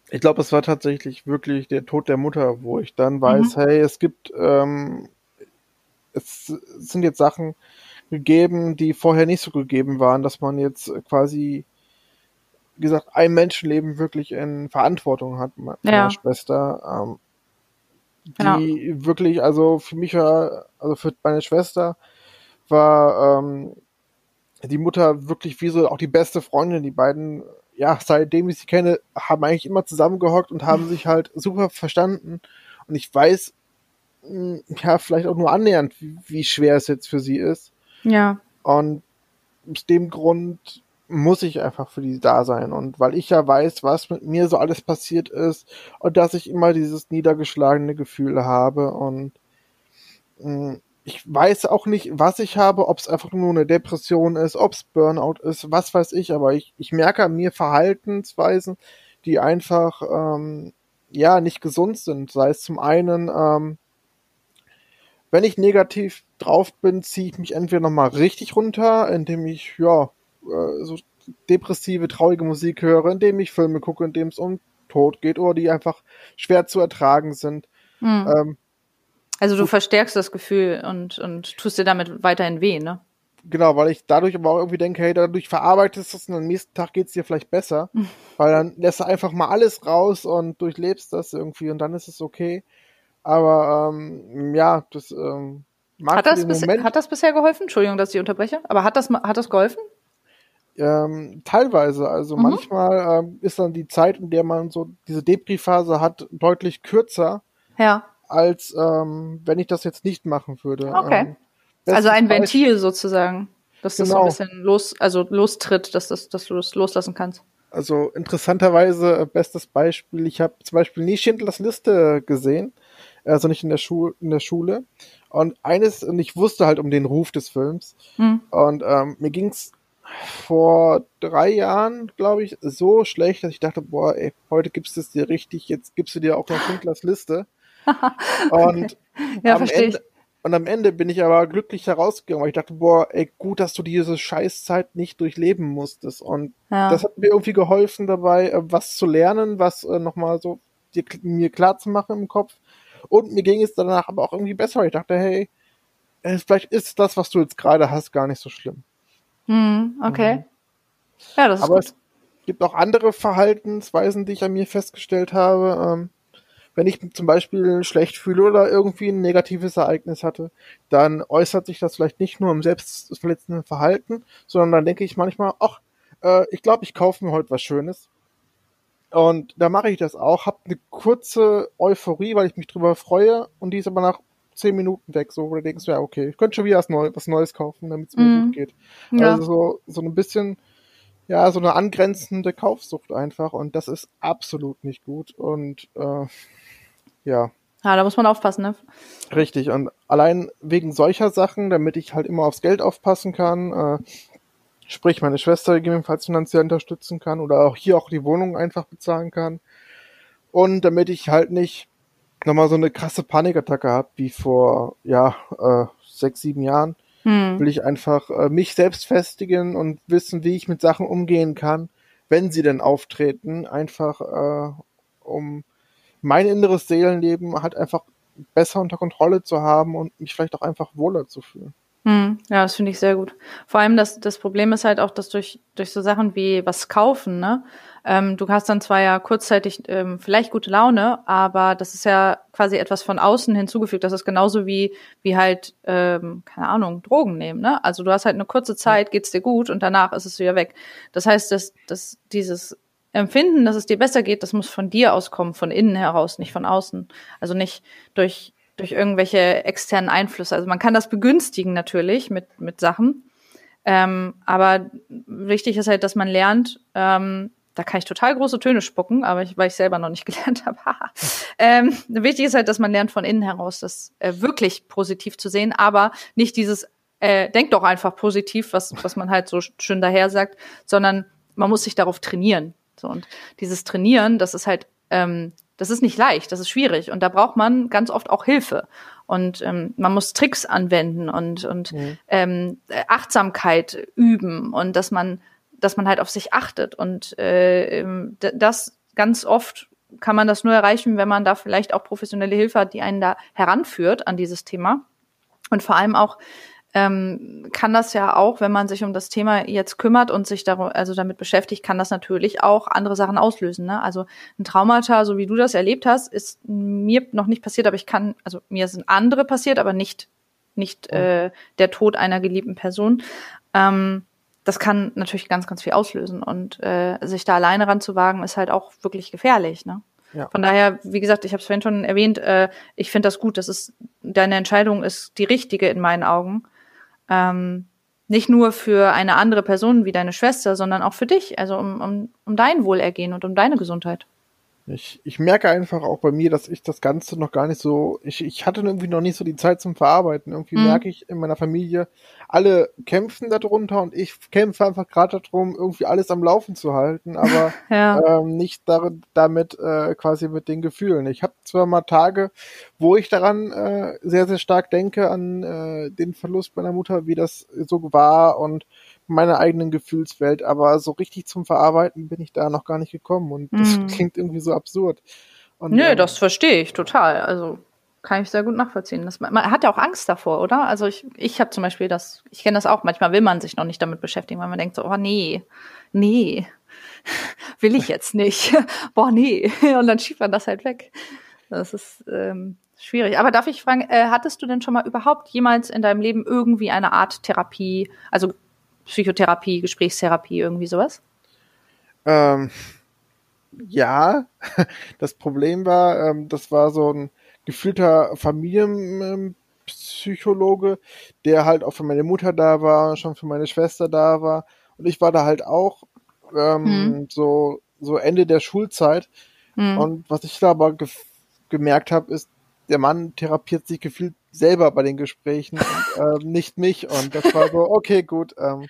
ich glaube, es war tatsächlich wirklich der Tod der Mutter, wo ich dann weiß, mhm. hey, es gibt ähm, es sind jetzt Sachen gegeben, die vorher nicht so gegeben waren, dass man jetzt quasi, wie gesagt, ein Menschenleben wirklich in Verantwortung hat, meine ja. Schwester. Ähm, genau. die wirklich, also für mich war, also für meine Schwester war ähm, die Mutter wirklich wie so auch die beste Freundin. Die beiden, ja, seitdem ich sie kenne, haben eigentlich immer zusammengehockt und haben sich halt super verstanden. Und ich weiß, ja, vielleicht auch nur annähernd, wie, schwer es jetzt für sie ist. Ja. Und aus dem Grund muss ich einfach für die da sein. Und weil ich ja weiß, was mit mir so alles passiert ist und dass ich immer dieses niedergeschlagene Gefühl habe und mh, hm, ich weiß auch nicht, was ich habe, ob es einfach nur eine Depression ist, ob es Burnout ist, was weiß ich, aber ich, ich merke an mir Verhaltensweisen, die einfach ähm, ja nicht gesund sind. Sei es zum einen, ähm, wenn ich negativ drauf bin, ziehe ich mich entweder nochmal richtig runter, indem ich ja äh, so depressive, traurige Musik höre, indem ich Filme gucke, indem es um Tod geht oder die einfach schwer zu ertragen sind. Mhm. Ähm, also du verstärkst das Gefühl und, und tust dir damit weiterhin weh, ne? Genau, weil ich dadurch aber auch irgendwie denke, hey, dadurch verarbeitest du es und am nächsten Tag geht's dir vielleicht besser. weil dann lässt du einfach mal alles raus und durchlebst das irgendwie und dann ist es okay. Aber ähm, ja, das ähm, mag hat das, bis, Moment, hat das bisher geholfen? Entschuldigung, dass ich unterbreche. Aber hat das, hat das geholfen? Ähm, teilweise. Also mhm. manchmal ähm, ist dann die Zeit, in der man so diese Depri-Phase hat, deutlich kürzer. Ja als ähm, wenn ich das jetzt nicht machen würde. Okay. Ähm, also ein Ventil sozusagen, dass das genau. so ein bisschen los, also lostritt, dass, das, dass du das loslassen kannst. Also interessanterweise, äh, bestes Beispiel, ich habe zum Beispiel nie Schindlers Liste gesehen, also nicht in der, Schule in der Schule. Und eines, und ich wusste halt um den Ruf des Films. Hm. Und ähm, mir ging's vor drei Jahren, glaube ich, so schlecht, dass ich dachte, boah, ey, heute gibst du es dir richtig, jetzt gibst du dir auch noch Schindlers Liste. und, ja, am Ende, und am Ende bin ich aber glücklich herausgegangen, weil ich dachte, boah, ey, gut, dass du diese Scheißzeit nicht durchleben musstest. Und ja. das hat mir irgendwie geholfen dabei, äh, was zu lernen, was äh, nochmal so dir, mir klar zu machen im Kopf. Und mir ging es danach aber auch irgendwie besser. Ich dachte, hey, äh, vielleicht ist das, was du jetzt gerade hast, gar nicht so schlimm. Hm, okay. Mhm. Ja, das ist aber gut. es gibt auch andere Verhaltensweisen, die ich an mir festgestellt habe. Ähm, wenn ich zum Beispiel schlecht fühle oder irgendwie ein negatives Ereignis hatte, dann äußert sich das vielleicht nicht nur im selbstverletzenden Verhalten, sondern dann denke ich manchmal, ach, äh, ich glaube, ich kaufe mir heute was Schönes. Und da mache ich das auch, habe eine kurze Euphorie, weil ich mich drüber freue und die ist aber nach zehn Minuten weg, so, wo du denkst, ja, okay, ich könnte schon wieder was, Neu was Neues kaufen, damit es mir mm. gut geht. Ja. Also so, so ein bisschen, ja, so eine angrenzende Kaufsucht einfach und das ist absolut nicht gut und äh, ja. Ja, da muss man aufpassen, ne? Richtig. Und allein wegen solcher Sachen, damit ich halt immer aufs Geld aufpassen kann, äh, sprich meine Schwester gegebenenfalls finanziell unterstützen kann oder auch hier auch die Wohnung einfach bezahlen kann. Und damit ich halt nicht nochmal so eine krasse Panikattacke habe wie vor, ja, äh, sechs, sieben Jahren, hm. will ich einfach äh, mich selbst festigen und wissen, wie ich mit Sachen umgehen kann, wenn sie denn auftreten, einfach äh, um mein inneres Seelenleben halt einfach besser unter Kontrolle zu haben und mich vielleicht auch einfach wohler zu fühlen. Hm, ja, das finde ich sehr gut. Vor allem das, das Problem ist halt auch, dass durch, durch so Sachen wie was kaufen, ne, ähm, du hast dann zwar ja kurzzeitig ähm, vielleicht gute Laune, aber das ist ja quasi etwas von außen hinzugefügt. Das ist genauso wie, wie halt, ähm, keine Ahnung, Drogen nehmen, ne? Also du hast halt eine kurze Zeit, geht's dir gut und danach ist es wieder weg. Das heißt, dass, dass dieses Empfinden, dass es dir besser geht, das muss von dir auskommen, von innen heraus, nicht von außen. Also nicht durch, durch irgendwelche externen Einflüsse. Also man kann das begünstigen natürlich mit, mit Sachen. Ähm, aber wichtig ist halt, dass man lernt, ähm, da kann ich total große Töne spucken, aber ich, weil ich selber noch nicht gelernt habe. ähm, wichtig ist halt, dass man lernt von innen heraus, das äh, wirklich positiv zu sehen, aber nicht dieses äh, denk doch einfach positiv, was, was man halt so schön daher sagt, sondern man muss sich darauf trainieren. So, und dieses Trainieren, das ist halt, ähm, das ist nicht leicht, das ist schwierig. Und da braucht man ganz oft auch Hilfe. Und ähm, man muss Tricks anwenden und, und mhm. ähm, Achtsamkeit üben und dass man, dass man halt auf sich achtet. Und äh, ähm, das ganz oft kann man das nur erreichen, wenn man da vielleicht auch professionelle Hilfe hat, die einen da heranführt an dieses Thema. Und vor allem auch ähm, kann das ja auch, wenn man sich um das Thema jetzt kümmert und sich darum, also damit beschäftigt, kann das natürlich auch andere Sachen auslösen. Ne? Also ein Traumata, so wie du das erlebt hast, ist mir noch nicht passiert, aber ich kann, also mir sind andere passiert, aber nicht nicht äh, der Tod einer geliebten Person. Ähm, das kann natürlich ganz, ganz viel auslösen und äh, sich da alleine ranzuwagen, ist halt auch wirklich gefährlich. Ne? Ja. Von daher, wie gesagt, ich habe es vorhin schon erwähnt, äh, ich finde das gut. Das ist deine Entscheidung ist die richtige in meinen Augen. Ähm, nicht nur für eine andere Person wie deine Schwester, sondern auch für dich, also um, um, um dein Wohlergehen und um deine Gesundheit. Ich, ich merke einfach auch bei mir, dass ich das Ganze noch gar nicht so, ich, ich hatte irgendwie noch nicht so die Zeit zum Verarbeiten. Irgendwie mhm. merke ich in meiner Familie, alle kämpfen darunter und ich kämpfe einfach gerade darum, irgendwie alles am Laufen zu halten, aber ja. ähm, nicht dar damit äh, quasi mit den Gefühlen. Ich habe zwar mal Tage, wo ich daran äh, sehr, sehr stark denke, an äh, den Verlust meiner Mutter, wie das so war und meiner eigenen Gefühlswelt, aber so richtig zum Verarbeiten bin ich da noch gar nicht gekommen und das mm. klingt irgendwie so absurd. Und, Nö, ähm, das verstehe ich total. Also kann ich sehr gut nachvollziehen. Das, man hat ja auch Angst davor, oder? Also ich, ich habe zum Beispiel das, ich kenne das auch, manchmal will man sich noch nicht damit beschäftigen, weil man denkt so, oh nee, nee, will ich jetzt nicht. Boah, nee. Und dann schiebt man das halt weg. Das ist ähm, schwierig. Aber darf ich fragen, äh, hattest du denn schon mal überhaupt jemals in deinem Leben irgendwie eine Art Therapie, also Psychotherapie, Gesprächstherapie, irgendwie sowas? Ähm, ja, das Problem war, ähm, das war so ein gefühlter Familienpsychologe, der halt auch für meine Mutter da war, schon für meine Schwester da war. Und ich war da halt auch ähm, hm. so, so Ende der Schulzeit. Hm. Und was ich da aber ge gemerkt habe, ist, der Mann therapiert sich gefühlt selber bei den Gesprächen und ähm, nicht mich. Und das war so, okay, gut. Ähm,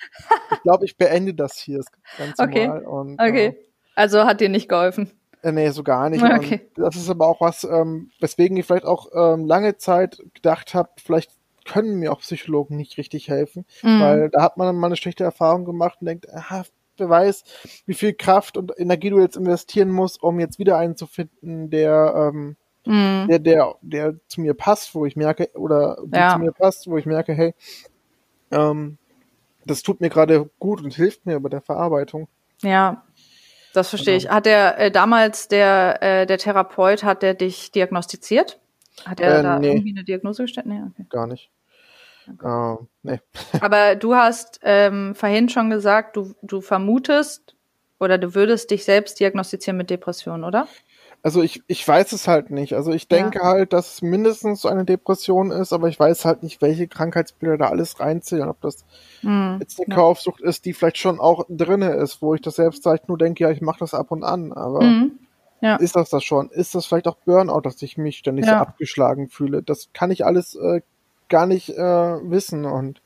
ich glaube, ich beende das hier das ganze okay. Mal. Und, okay. Äh, also hat dir nicht geholfen. Äh, nee, so gar nicht. Okay. Und das ist aber auch was, ähm, weswegen ich vielleicht auch ähm, lange Zeit gedacht habe, vielleicht können mir auch Psychologen nicht richtig helfen, mhm. weil da hat man mal eine schlechte Erfahrung gemacht und denkt, aha, wer weiß, wie viel Kraft und Energie du jetzt investieren musst, um jetzt wieder einen zu finden, der ähm, mhm. der, der, der zu mir passt, wo ich merke, oder ja. zu mir passt, wo ich merke, hey, ähm, das tut mir gerade gut und hilft mir bei der Verarbeitung. Ja, das verstehe also. ich. Hat der äh, damals der äh, der Therapeut hat der dich diagnostiziert? Hat er äh, da nee. irgendwie eine Diagnose gestellt? Nee, okay. Gar nicht. Okay. Uh, nee. Aber du hast ähm, vorhin schon gesagt, du du vermutest oder du würdest dich selbst diagnostizieren mit Depression, oder? Also ich, ich weiß es halt nicht. Also ich denke ja. halt, dass es mindestens so eine Depression ist, aber ich weiß halt nicht, welche Krankheitsbilder da alles reinzählen. Ob das mhm. jetzt eine ja. Kaufsucht ist, die vielleicht schon auch drinne ist, wo ich das selbst halt nur denke, ja, ich mache das ab und an. Aber mhm. ja. ist das das schon? Ist das vielleicht auch Burnout, dass ich mich ständig so abgeschlagen fühle? Das kann ich alles äh, gar nicht äh, wissen. Und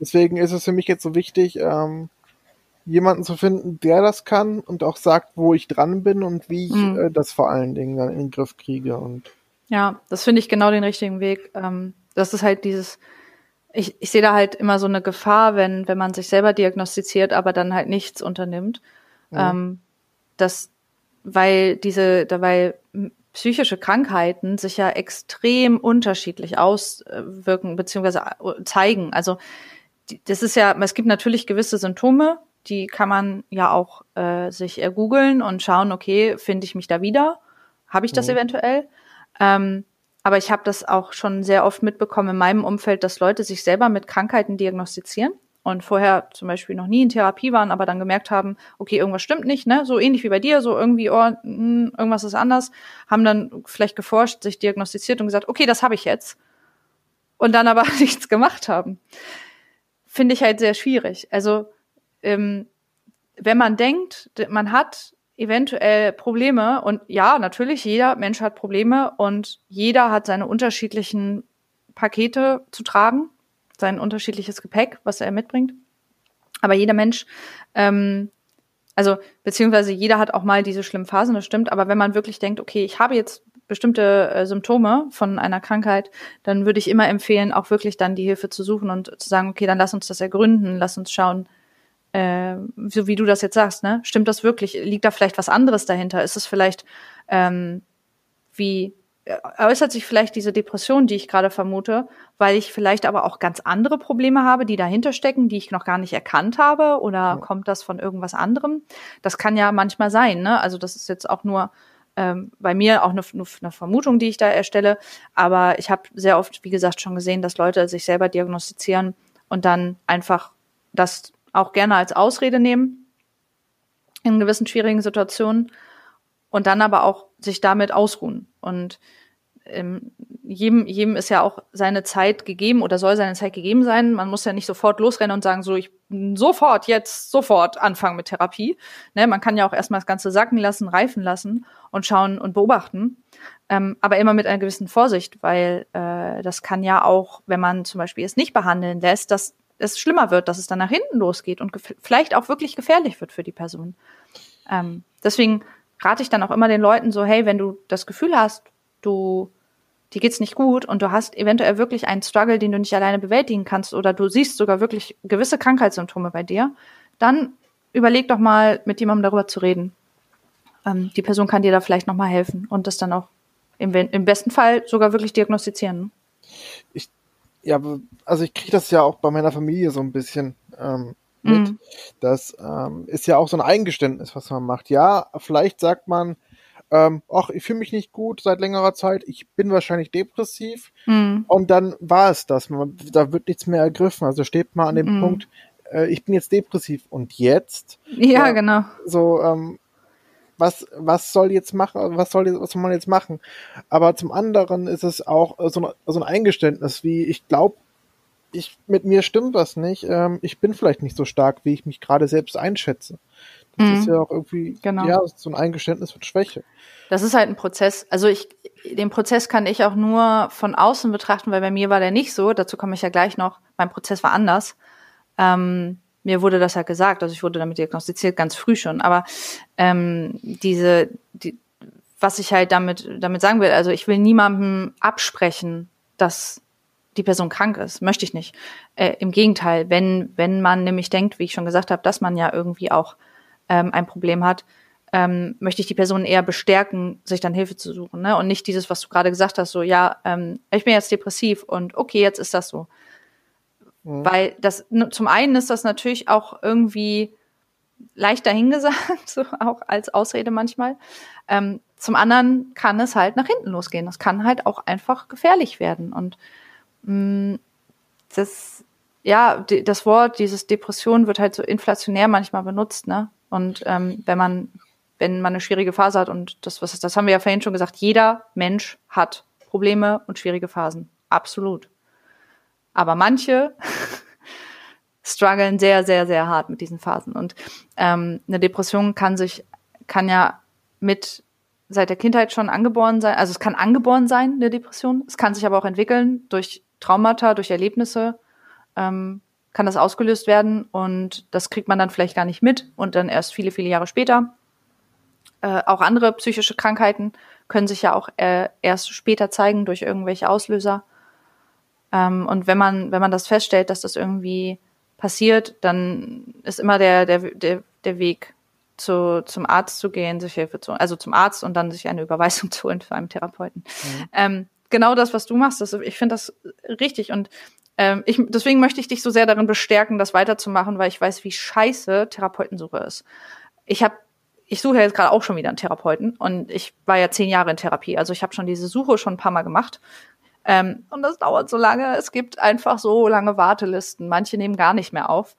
deswegen ist es für mich jetzt so wichtig, ähm, jemanden zu finden, der das kann und auch sagt, wo ich dran bin und wie ich mhm. äh, das vor allen Dingen dann in den Griff kriege. Und ja, das finde ich genau den richtigen Weg. Ähm, das ist halt dieses, ich, ich sehe da halt immer so eine Gefahr, wenn, wenn man sich selber diagnostiziert, aber dann halt nichts unternimmt. Mhm. Ähm, das, weil diese, weil psychische Krankheiten sich ja extrem unterschiedlich auswirken beziehungsweise äh, zeigen. Also das ist ja, es gibt natürlich gewisse Symptome, die kann man ja auch äh, sich ergoogeln und schauen, okay, finde ich mich da wieder? Habe ich das mhm. eventuell? Ähm, aber ich habe das auch schon sehr oft mitbekommen in meinem Umfeld, dass Leute sich selber mit Krankheiten diagnostizieren und vorher zum Beispiel noch nie in Therapie waren, aber dann gemerkt haben, okay, irgendwas stimmt nicht, ne? So ähnlich wie bei dir, so irgendwie, oh, mh, hm, irgendwas ist anders, haben dann vielleicht geforscht, sich diagnostiziert und gesagt, okay, das habe ich jetzt. Und dann aber nichts gemacht haben. Finde ich halt sehr schwierig. Also ähm, wenn man denkt, man hat eventuell Probleme und ja, natürlich, jeder Mensch hat Probleme und jeder hat seine unterschiedlichen Pakete zu tragen, sein unterschiedliches Gepäck, was er mitbringt. Aber jeder Mensch, ähm, also beziehungsweise jeder hat auch mal diese schlimmen Phasen, das stimmt. Aber wenn man wirklich denkt, okay, ich habe jetzt bestimmte äh, Symptome von einer Krankheit, dann würde ich immer empfehlen, auch wirklich dann die Hilfe zu suchen und zu sagen, okay, dann lass uns das ergründen, lass uns schauen, äh, so wie du das jetzt sagst, ne? Stimmt das wirklich? Liegt da vielleicht was anderes dahinter? Ist es vielleicht ähm, wie äußert sich vielleicht diese Depression, die ich gerade vermute, weil ich vielleicht aber auch ganz andere Probleme habe, die dahinter stecken, die ich noch gar nicht erkannt habe, oder ja. kommt das von irgendwas anderem? Das kann ja manchmal sein, ne? Also das ist jetzt auch nur ähm, bei mir auch eine, eine Vermutung, die ich da erstelle. Aber ich habe sehr oft, wie gesagt, schon gesehen, dass Leute sich selber diagnostizieren und dann einfach das auch gerne als Ausrede nehmen in gewissen schwierigen Situationen und dann aber auch sich damit ausruhen. Und ähm, jedem, jedem ist ja auch seine Zeit gegeben oder soll seine Zeit gegeben sein. Man muss ja nicht sofort losrennen und sagen, so ich sofort, jetzt, sofort anfangen mit Therapie. Ne, man kann ja auch erstmal das Ganze sacken lassen, reifen lassen und schauen und beobachten. Ähm, aber immer mit einer gewissen Vorsicht, weil äh, das kann ja auch, wenn man zum Beispiel es nicht behandeln lässt, dass es schlimmer wird, dass es dann nach hinten losgeht und vielleicht auch wirklich gefährlich wird für die Person. Ähm, deswegen rate ich dann auch immer den Leuten so, hey, wenn du das Gefühl hast, du dir geht's nicht gut und du hast eventuell wirklich einen Struggle, den du nicht alleine bewältigen kannst oder du siehst sogar wirklich gewisse Krankheitssymptome bei dir, dann überleg doch mal, mit jemandem darüber zu reden. Ähm, die Person kann dir da vielleicht nochmal helfen und das dann auch im, im besten Fall sogar wirklich diagnostizieren. Ich, ja, also ich kriege das ja auch bei meiner Familie so ein bisschen ähm, mit. Mm. Das ähm, ist ja auch so ein Eingeständnis, was man macht. Ja, vielleicht sagt man, ähm, ach, ich fühle mich nicht gut seit längerer Zeit, ich bin wahrscheinlich depressiv. Mhm. Und dann war es das. Man, da wird nichts mehr ergriffen. Also steht mal an dem mhm. Punkt, äh, ich bin jetzt depressiv. Und jetzt? Ja, äh, genau. So, ähm, was, was soll jetzt machen, was soll, was soll man jetzt machen? Aber zum anderen ist es auch so, ein, so ein Eingeständnis, wie ich glaube, ich, mit mir stimmt was nicht. Ähm, ich bin vielleicht nicht so stark, wie ich mich gerade selbst einschätze. Das mhm. ist ja auch irgendwie genau. ja, so ein Eingeständnis von Schwäche. Das ist halt ein Prozess. Also ich, den Prozess kann ich auch nur von außen betrachten, weil bei mir war der nicht so. Dazu komme ich ja gleich noch. Mein Prozess war anders. Ähm, mir wurde das ja gesagt, also ich wurde damit diagnostiziert, ganz früh schon. Aber ähm, diese, die, was ich halt damit, damit sagen will, also ich will niemandem absprechen, dass die Person krank ist. Möchte ich nicht. Äh, Im Gegenteil, wenn, wenn man nämlich denkt, wie ich schon gesagt habe, dass man ja irgendwie auch ähm, ein Problem hat, ähm, möchte ich die Person eher bestärken, sich dann Hilfe zu suchen. Ne? Und nicht dieses, was du gerade gesagt hast, so, ja, ähm, ich bin jetzt depressiv und okay, jetzt ist das so. Mhm. Weil das, zum einen ist das natürlich auch irgendwie leicht dahingesagt, so auch als Ausrede manchmal. Ähm, zum anderen kann es halt nach hinten losgehen. Das kann halt auch einfach gefährlich werden. Und mh, mm, das, ja, die, das Wort, dieses Depression wird halt so inflationär manchmal benutzt, ne? Und ähm, wenn man, wenn man eine schwierige Phase hat und das, was ist, das haben wir ja vorhin schon gesagt, jeder Mensch hat Probleme und schwierige Phasen. Absolut. Aber manche strugglen sehr, sehr, sehr hart mit diesen Phasen. Und ähm, eine Depression kann sich, kann ja mit seit der Kindheit schon angeboren sein. Also es kann angeboren sein, eine Depression. Es kann sich aber auch entwickeln durch Traumata, durch Erlebnisse. Ähm, kann das ausgelöst werden und das kriegt man dann vielleicht gar nicht mit und dann erst viele, viele Jahre später. Äh, auch andere psychische Krankheiten können sich ja auch äh, erst später zeigen durch irgendwelche Auslöser. Ähm, und wenn man, wenn man das feststellt, dass das irgendwie passiert, dann ist immer der, der, der, der Weg zu, zum Arzt zu gehen, sich Hilfe zu, also zum Arzt und dann sich eine Überweisung zu holen für einen Therapeuten. Mhm. Ähm, genau das, was du machst, das, ich finde das richtig und ähm, ich, deswegen möchte ich dich so sehr darin bestärken, das weiterzumachen, weil ich weiß, wie scheiße Therapeutensuche ist. Ich habe ich suche jetzt gerade auch schon wieder einen Therapeuten und ich war ja zehn Jahre in Therapie, also ich habe schon diese Suche schon ein paar Mal gemacht. Ähm, und das dauert so lange. Es gibt einfach so lange Wartelisten. Manche nehmen gar nicht mehr auf.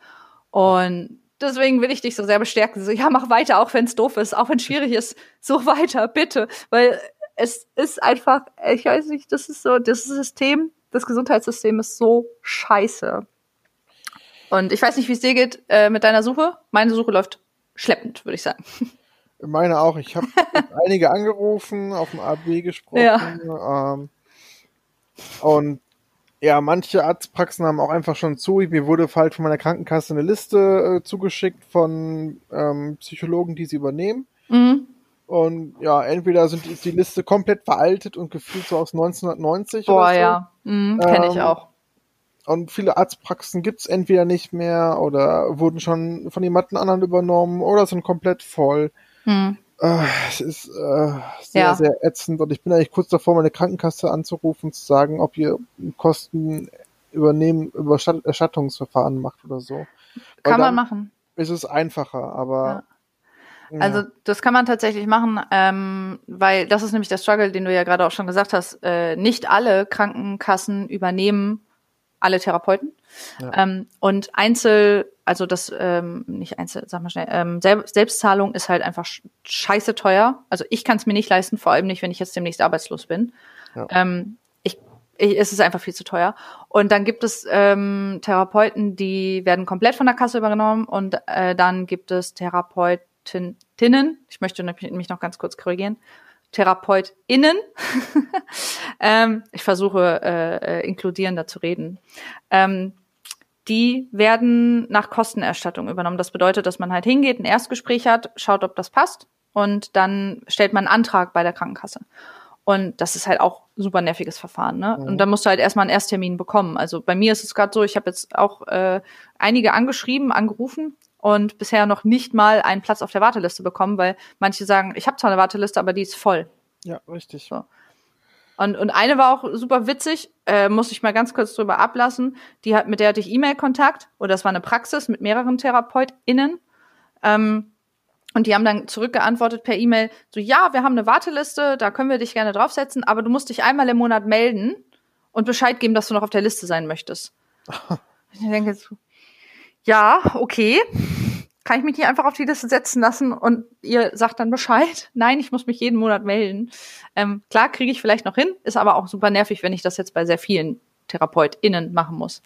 Und deswegen will ich dich so sehr bestärken. So, ja, mach weiter, auch wenn es doof ist, auch wenn es schwierig ist. Such weiter, bitte. Weil es ist einfach, ich weiß nicht, das ist so, das System das Gesundheitssystem ist so scheiße. Und ich weiß nicht, wie es dir geht äh, mit deiner Suche. Meine Suche läuft schleppend, würde ich sagen. Meine auch. Ich habe einige angerufen, auf dem AB gesprochen. Ja. Ähm, und ja, manche Arztpraxen haben auch einfach schon zu. Mir wurde halt von meiner Krankenkasse eine Liste äh, zugeschickt von ähm, Psychologen, die sie übernehmen. Mhm. Und ja, entweder sind die, die Liste komplett veraltet und gefühlt so aus 1990 Boah, oder so. ja. Mhm, Kenne ähm, ich auch. Und viele Arztpraxen gibt's entweder nicht mehr oder wurden schon von jemand anderen übernommen oder sind komplett voll. Mhm. Äh, es ist äh, sehr, ja. sehr ätzend und ich bin eigentlich kurz davor, meine Krankenkasse anzurufen, zu sagen, ob ihr Kosten übernehmen, über Erstattungsverfahren macht oder so. Kann man machen. Ist es einfacher, aber. Ja. Also das kann man tatsächlich machen, ähm, weil das ist nämlich der Struggle, den du ja gerade auch schon gesagt hast. Äh, nicht alle Krankenkassen übernehmen alle Therapeuten. Ja. Ähm, und Einzel, also das, ähm, nicht Einzel, sag mal schnell, ähm, Selbstzahlung ist halt einfach scheiße teuer. Also ich kann es mir nicht leisten, vor allem nicht, wenn ich jetzt demnächst arbeitslos bin. Ja. Ähm, ich, ich, es ist einfach viel zu teuer. Und dann gibt es ähm, Therapeuten, die werden komplett von der Kasse übernommen und äh, dann gibt es Therapeutinnen, ich möchte mich noch ganz kurz korrigieren, TherapeutInnen. ähm, ich versuche äh, inkludierender zu reden. Ähm, die werden nach Kostenerstattung übernommen. Das bedeutet, dass man halt hingeht, ein Erstgespräch hat, schaut, ob das passt und dann stellt man einen Antrag bei der Krankenkasse. Und das ist halt auch super nerviges Verfahren, ne? Mhm. Und dann musst du halt erstmal einen Ersttermin bekommen. Also bei mir ist es gerade so, ich habe jetzt auch äh, einige angeschrieben, angerufen und bisher noch nicht mal einen Platz auf der Warteliste bekommen, weil manche sagen, ich habe zwar eine Warteliste, aber die ist voll. Ja, richtig. So. Und, und eine war auch super witzig, äh, muss ich mal ganz kurz drüber ablassen. Die hat, mit der hatte ich E-Mail-Kontakt, oder das war eine Praxis mit mehreren TherapeutInnen. Ähm, und die haben dann zurückgeantwortet per E-Mail, so ja, wir haben eine Warteliste, da können wir dich gerne draufsetzen, aber du musst dich einmal im Monat melden und Bescheid geben, dass du noch auf der Liste sein möchtest. ich denke so, ja, okay. Kann ich mich hier einfach auf die Liste setzen lassen und ihr sagt dann Bescheid? Nein, ich muss mich jeden Monat melden. Ähm, klar, kriege ich vielleicht noch hin, ist aber auch super nervig, wenn ich das jetzt bei sehr vielen TherapeutInnen machen muss.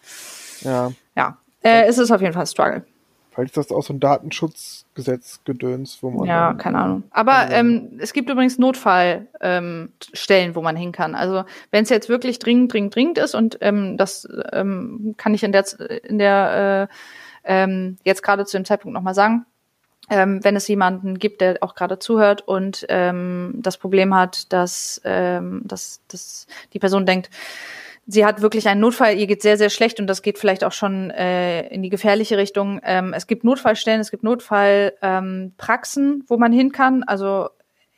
Ja. Ja, äh, es ist auf jeden Fall ein Struggle. Vielleicht ist das auch so ein Datenschutzgesetzgedöns, wo man. Ja, keine Ahnung. Aber ähm, es gibt übrigens Notfallstellen, ähm, wo man hin kann. Also wenn es jetzt wirklich dringend, dringend, dringend ist und ähm, das ähm, kann ich in der in der äh, ähm, jetzt gerade zu dem Zeitpunkt nochmal sagen, ähm, wenn es jemanden gibt, der auch gerade zuhört und ähm, das Problem hat, dass, ähm, dass, dass die Person denkt, sie hat wirklich einen Notfall, ihr geht sehr, sehr schlecht und das geht vielleicht auch schon äh, in die gefährliche Richtung. Ähm, es gibt Notfallstellen, es gibt Notfallpraxen, ähm, wo man hin kann. Also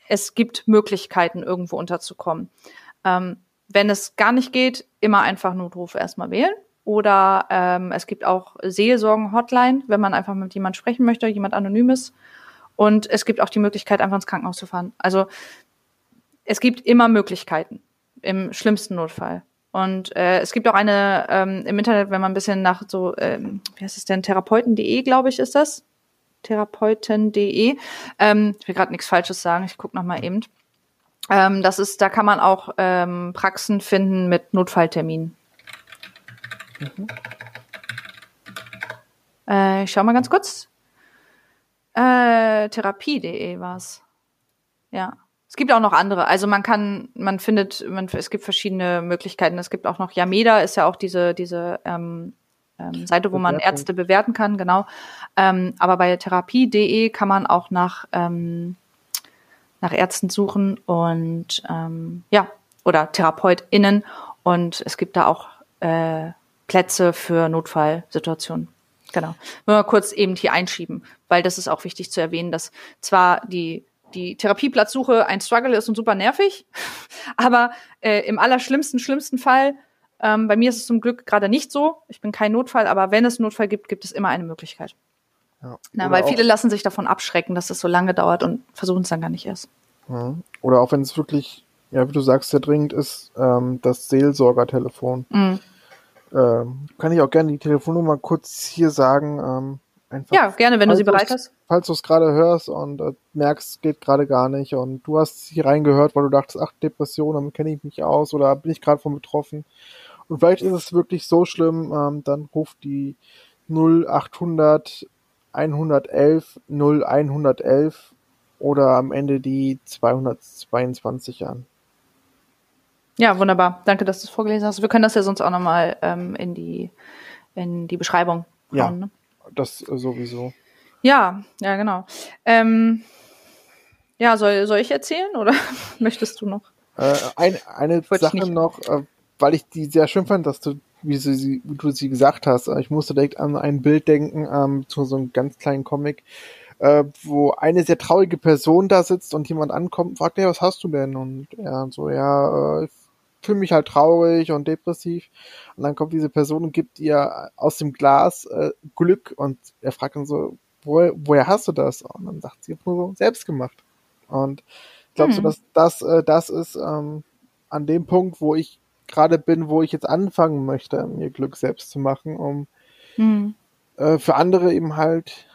es gibt Möglichkeiten, irgendwo unterzukommen. Ähm, wenn es gar nicht geht, immer einfach Notruf erstmal wählen. Oder ähm, es gibt auch Seelsorgen-Hotline, wenn man einfach mit jemand sprechen möchte, jemand Anonymes. Und es gibt auch die Möglichkeit, einfach ins Krankenhaus zu fahren. Also es gibt immer Möglichkeiten im schlimmsten Notfall. Und äh, es gibt auch eine ähm, im Internet, wenn man ein bisschen nach so, ähm, wie heißt es denn, therapeuten.de, glaube ich, ist das. Therapeuten.de. Ähm, ich will gerade nichts Falsches sagen, ich gucke noch mal eben. Ähm, das ist, da kann man auch ähm, Praxen finden mit Notfallterminen. Mhm. Äh, ich schau mal ganz kurz. Äh, Therapie.de war's. Ja. Es gibt auch noch andere. Also man kann, man findet, man, es gibt verschiedene Möglichkeiten. Es gibt auch noch Yameda, ist ja auch diese, diese ähm, ähm, Seite, wo man Ärzte bewerten kann, genau. Ähm, aber bei therapie.de kann man auch nach, ähm, nach Ärzten suchen und ähm, ja, oder TherapeutInnen. Und es gibt da auch äh, Plätze für Notfallsituationen. Genau. Nur mal kurz eben hier einschieben, weil das ist auch wichtig zu erwähnen, dass zwar die die Therapieplatzsuche ein Struggle ist und super nervig, aber äh, im allerschlimmsten, schlimmsten Fall, ähm, bei mir ist es zum Glück gerade nicht so, ich bin kein Notfall, aber wenn es einen Notfall gibt, gibt es immer eine Möglichkeit. Ja. Na, weil viele lassen sich davon abschrecken, dass es so lange dauert und versuchen es dann gar nicht erst. Ja. Oder auch wenn es wirklich, ja, wie du sagst, sehr dringend ist, ähm, das Seelsorgertelefon. Mhm. Ähm, kann ich auch gerne die Telefonnummer kurz hier sagen. Ähm, einfach, ja, gerne, wenn du sie bereit hast. Falls du es gerade hörst und äh, merkst, es geht gerade gar nicht und du hast hier reingehört, weil du dachtest, ach, Depression, damit kenne ich mich aus oder bin ich gerade von betroffen. Und vielleicht ist es wirklich so schlimm, ähm, dann ruft die 0800 111 0111 oder am Ende die 222 an. Ja, wunderbar. Danke, dass du es vorgelesen hast. Wir können das ja sonst auch nochmal ähm, in die in die Beschreibung hauen. Ja, ne? das sowieso. Ja, ja, genau. Ähm, ja, soll, soll ich erzählen oder möchtest du noch? Äh, ein, eine Sache noch, äh, weil ich die sehr schön fand, dass du, wie, sie, wie du sie gesagt hast. Ich musste direkt an ein Bild denken, ähm, zu so einem ganz kleinen Comic. äh, wo eine sehr traurige Person da sitzt und jemand ankommt und fragt, ja, was hast du denn? Und er so, ja, äh, ich fühle mich halt traurig und depressiv. Und dann kommt diese Person und gibt ihr aus dem Glas äh, Glück und er fragt dann so, wo, woher hast du das? Und dann sagt sie, nur so, selbst gemacht. Und ich glaube hm. so, dass das, äh, das ist ähm, an dem Punkt, wo ich gerade bin, wo ich jetzt anfangen möchte, mir Glück selbst zu machen, um hm. äh, für andere eben halt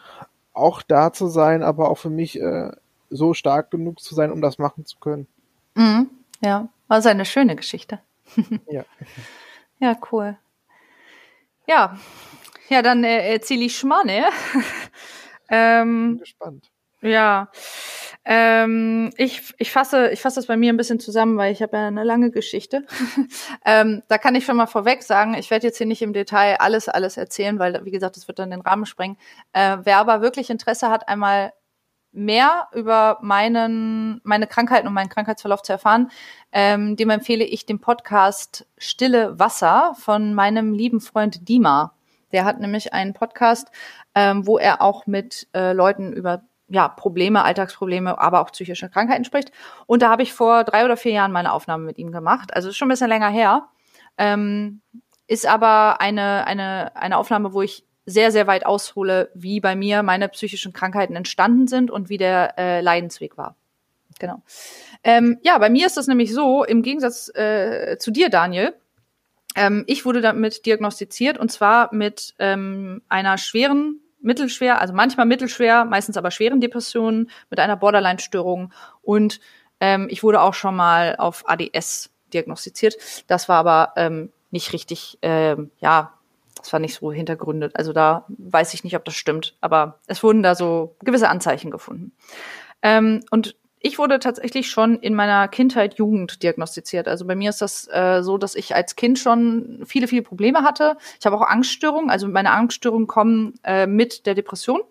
auch da zu sein, aber auch für mich äh, so stark genug zu sein, um das machen zu können. Mhm. Ja, war eine schöne Geschichte. ja. Ja, cool. Ja, ja, dann äh, erzähle ich Schmarrn, ähm, Bin gespannt. Ja, ähm, ich, ich fasse ich fasse das bei mir ein bisschen zusammen, weil ich habe ja eine lange Geschichte. ähm, da kann ich schon mal vorweg sagen, ich werde jetzt hier nicht im Detail alles alles erzählen, weil wie gesagt, das wird dann den Rahmen sprengen. Äh, wer aber wirklich Interesse hat, einmal mehr über meinen meine Krankheiten und meinen Krankheitsverlauf zu erfahren, ähm, dem empfehle ich den Podcast Stille Wasser von meinem lieben Freund Dima. Der hat nämlich einen Podcast, ähm, wo er auch mit äh, Leuten über ja, Probleme, Alltagsprobleme, aber auch psychische Krankheiten spricht. Und da habe ich vor drei oder vier Jahren meine Aufnahme mit ihm gemacht. Also ist schon ein bisschen länger her. Ähm, ist aber eine, eine, eine Aufnahme, wo ich sehr, sehr weit aushole, wie bei mir meine psychischen Krankheiten entstanden sind und wie der äh, Leidensweg war. Genau. Ähm, ja, bei mir ist das nämlich so, im Gegensatz äh, zu dir, Daniel, ähm, ich wurde damit diagnostiziert und zwar mit ähm, einer schweren mittelschwer, also manchmal mittelschwer, meistens aber schweren Depressionen mit einer Borderline-Störung und ähm, ich wurde auch schon mal auf ADS diagnostiziert. Das war aber ähm, nicht richtig, ähm, ja, das war nicht so hintergründet. Also da weiß ich nicht, ob das stimmt, aber es wurden da so gewisse Anzeichen gefunden. Ähm, und ich wurde tatsächlich schon in meiner Kindheit Jugend diagnostiziert. Also bei mir ist das äh, so, dass ich als Kind schon viele, viele Probleme hatte. Ich habe auch Angststörungen. Also meine Angststörungen kommen äh, mit der Depression.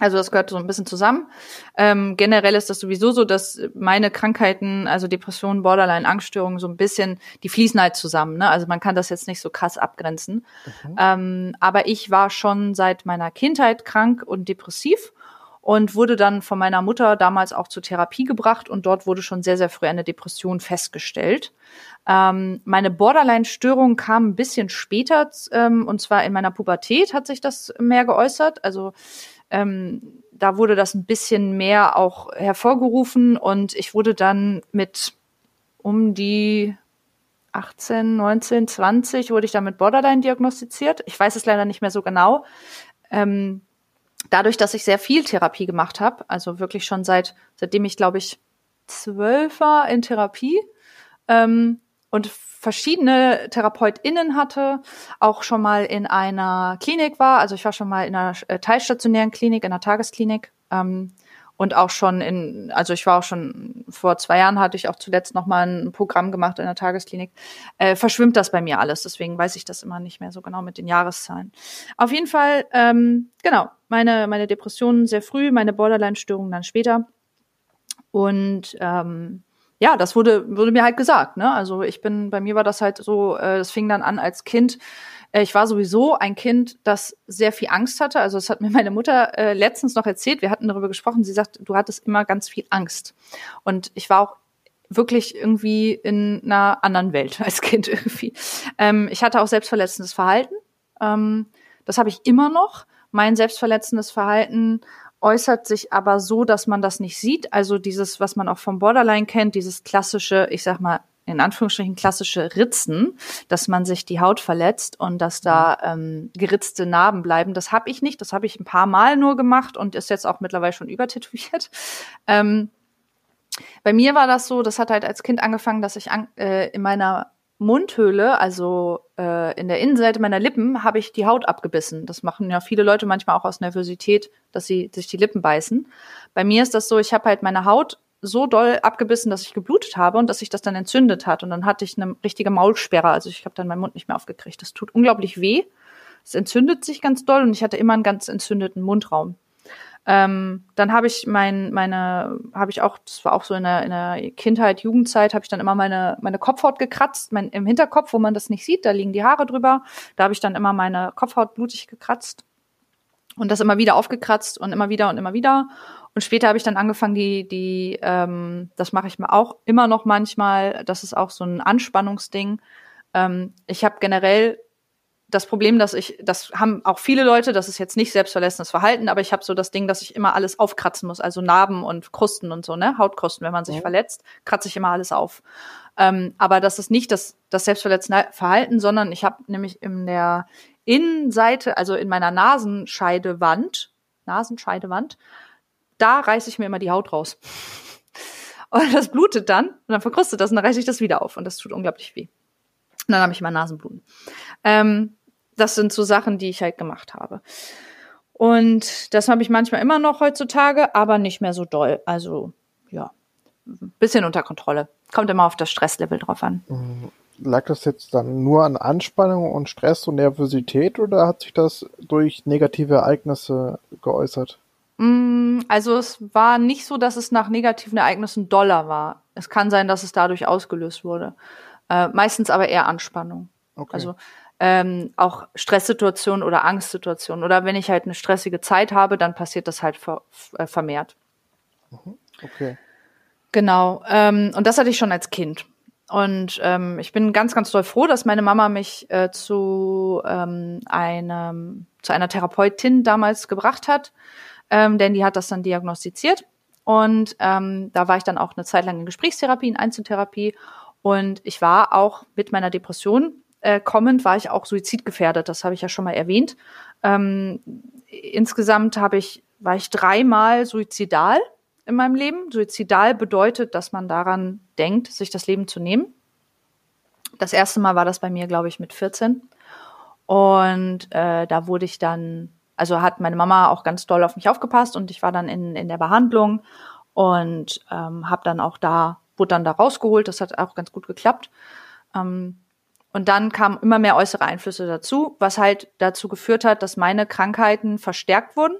Also das gehört so ein bisschen zusammen. Ähm, generell ist das sowieso so, dass meine Krankheiten, also Depressionen, Borderline, Angststörungen, so ein bisschen, die fließen halt zusammen. Ne? Also man kann das jetzt nicht so krass abgrenzen. Mhm. Ähm, aber ich war schon seit meiner Kindheit krank und depressiv und wurde dann von meiner Mutter damals auch zur Therapie gebracht und dort wurde schon sehr, sehr früh eine Depression festgestellt. Ähm, meine Borderline-Störung kam ein bisschen später ähm, und zwar in meiner Pubertät hat sich das mehr geäußert. Also ähm, da wurde das ein bisschen mehr auch hervorgerufen und ich wurde dann mit um die 18, 19, 20 wurde ich dann mit Borderline diagnostiziert. Ich weiß es leider nicht mehr so genau. Ähm, dadurch, dass ich sehr viel Therapie gemacht habe, also wirklich schon seit seitdem ich glaube ich zwölf war in Therapie ähm, und verschiedene TherapeutInnen hatte, auch schon mal in einer Klinik war, also ich war schon mal in einer äh, teilstationären Klinik, in einer Tagesklinik ähm, und auch schon in, also ich war auch schon vor zwei Jahren hatte ich auch zuletzt noch mal ein Programm gemacht in der Tagesklinik. Äh, verschwimmt das bei mir alles, deswegen weiß ich das immer nicht mehr so genau mit den Jahreszahlen. Auf jeden Fall, ähm, genau, meine meine Depressionen sehr früh, meine Borderline-Störungen dann später und ähm, ja, das wurde wurde mir halt gesagt, ne? Also ich bin, bei mir war das halt so, äh, das fing dann an als Kind äh, ich war sowieso ein Kind, das sehr viel Angst hatte. Also das hat mir meine Mutter äh, letztens noch erzählt. Wir hatten darüber gesprochen. Sie sagt, du hattest immer ganz viel Angst. Und ich war auch wirklich irgendwie in einer anderen Welt als Kind irgendwie. Ähm, ich hatte auch selbstverletzendes Verhalten. Ähm, das habe ich immer noch. Mein selbstverletzendes Verhalten äußert sich aber so, dass man das nicht sieht. Also dieses, was man auch vom Borderline kennt, dieses klassische, ich sag mal, in Anführungsstrichen klassische Ritzen, dass man sich die Haut verletzt und dass da ähm, geritzte Narben bleiben. Das habe ich nicht. Das habe ich ein paar Mal nur gemacht und ist jetzt auch mittlerweile schon übertätowiert. Ähm, bei mir war das so, das hat halt als Kind angefangen, dass ich an, äh, in meiner Mundhöhle, also äh, in der Innenseite meiner Lippen, habe ich die Haut abgebissen. Das machen ja viele Leute manchmal auch aus Nervosität, dass sie sich die Lippen beißen. Bei mir ist das so, ich habe halt meine Haut so doll abgebissen, dass ich geblutet habe und dass sich das dann entzündet hat. Und dann hatte ich eine richtige Maulsperre. Also ich habe dann meinen Mund nicht mehr aufgekriegt. Das tut unglaublich weh. Es entzündet sich ganz doll und ich hatte immer einen ganz entzündeten Mundraum. Ähm, dann habe ich mein, meine, habe ich auch, das war auch so in der, in der Kindheit, Jugendzeit, habe ich dann immer meine, meine Kopfhaut gekratzt, mein, im Hinterkopf, wo man das nicht sieht, da liegen die Haare drüber. Da habe ich dann immer meine Kopfhaut blutig gekratzt. Und das immer wieder aufgekratzt und immer wieder und immer wieder. Und später habe ich dann angefangen, die, die, ähm, das mache ich mir auch immer noch manchmal. Das ist auch so ein Anspannungsding. Ähm, ich habe generell das Problem, dass ich, das haben auch viele Leute, das ist jetzt nicht selbstverletzendes Verhalten, aber ich habe so das Ding, dass ich immer alles aufkratzen muss, also Narben und Krusten und so, ne, Hautkrusten, wenn man sich ja. verletzt, kratze ich immer alles auf. Ähm, aber das ist nicht das, das selbstverletzende Verhalten, sondern ich habe nämlich in der Innenseite, also in meiner Nasenscheidewand, Nasenscheidewand, da reiße ich mir immer die Haut raus. Und das blutet dann und dann verkrustet das und dann reiße ich das wieder auf und das tut unglaublich weh. Und dann habe ich immer Nasenbluten. Ähm, das sind so Sachen, die ich halt gemacht habe. Und das habe ich manchmal immer noch heutzutage, aber nicht mehr so doll. Also ja, bisschen unter Kontrolle. Kommt immer auf das Stresslevel drauf an. Mhm. Lag das jetzt dann nur an Anspannung und Stress und Nervosität oder hat sich das durch negative Ereignisse geäußert? Mm, also es war nicht so, dass es nach negativen Ereignissen doller war. Es kann sein, dass es dadurch ausgelöst wurde. Äh, meistens aber eher Anspannung. Okay. Also ähm, auch Stresssituationen oder Angstsituationen. Oder wenn ich halt eine stressige Zeit habe, dann passiert das halt ver äh, vermehrt. Mhm. Okay. Genau. Ähm, und das hatte ich schon als Kind. Und ähm, ich bin ganz, ganz doll froh, dass meine Mama mich äh, zu ähm, einem zu einer Therapeutin damals gebracht hat, ähm, denn die hat das dann diagnostiziert. Und ähm, da war ich dann auch eine Zeit lang in Gesprächstherapie, in Einzeltherapie. Und ich war auch mit meiner Depression äh, kommend, war ich auch suizidgefährdet. Das habe ich ja schon mal erwähnt. Ähm, insgesamt habe ich war ich dreimal suizidal in meinem Leben. Suizidal bedeutet, dass man daran denkt, sich das Leben zu nehmen. Das erste Mal war das bei mir, glaube ich, mit 14. Und äh, da wurde ich dann, also hat meine Mama auch ganz doll auf mich aufgepasst und ich war dann in, in der Behandlung und ähm, habe dann auch da, wurde dann da rausgeholt. Das hat auch ganz gut geklappt. Ähm, und dann kamen immer mehr äußere Einflüsse dazu, was halt dazu geführt hat, dass meine Krankheiten verstärkt wurden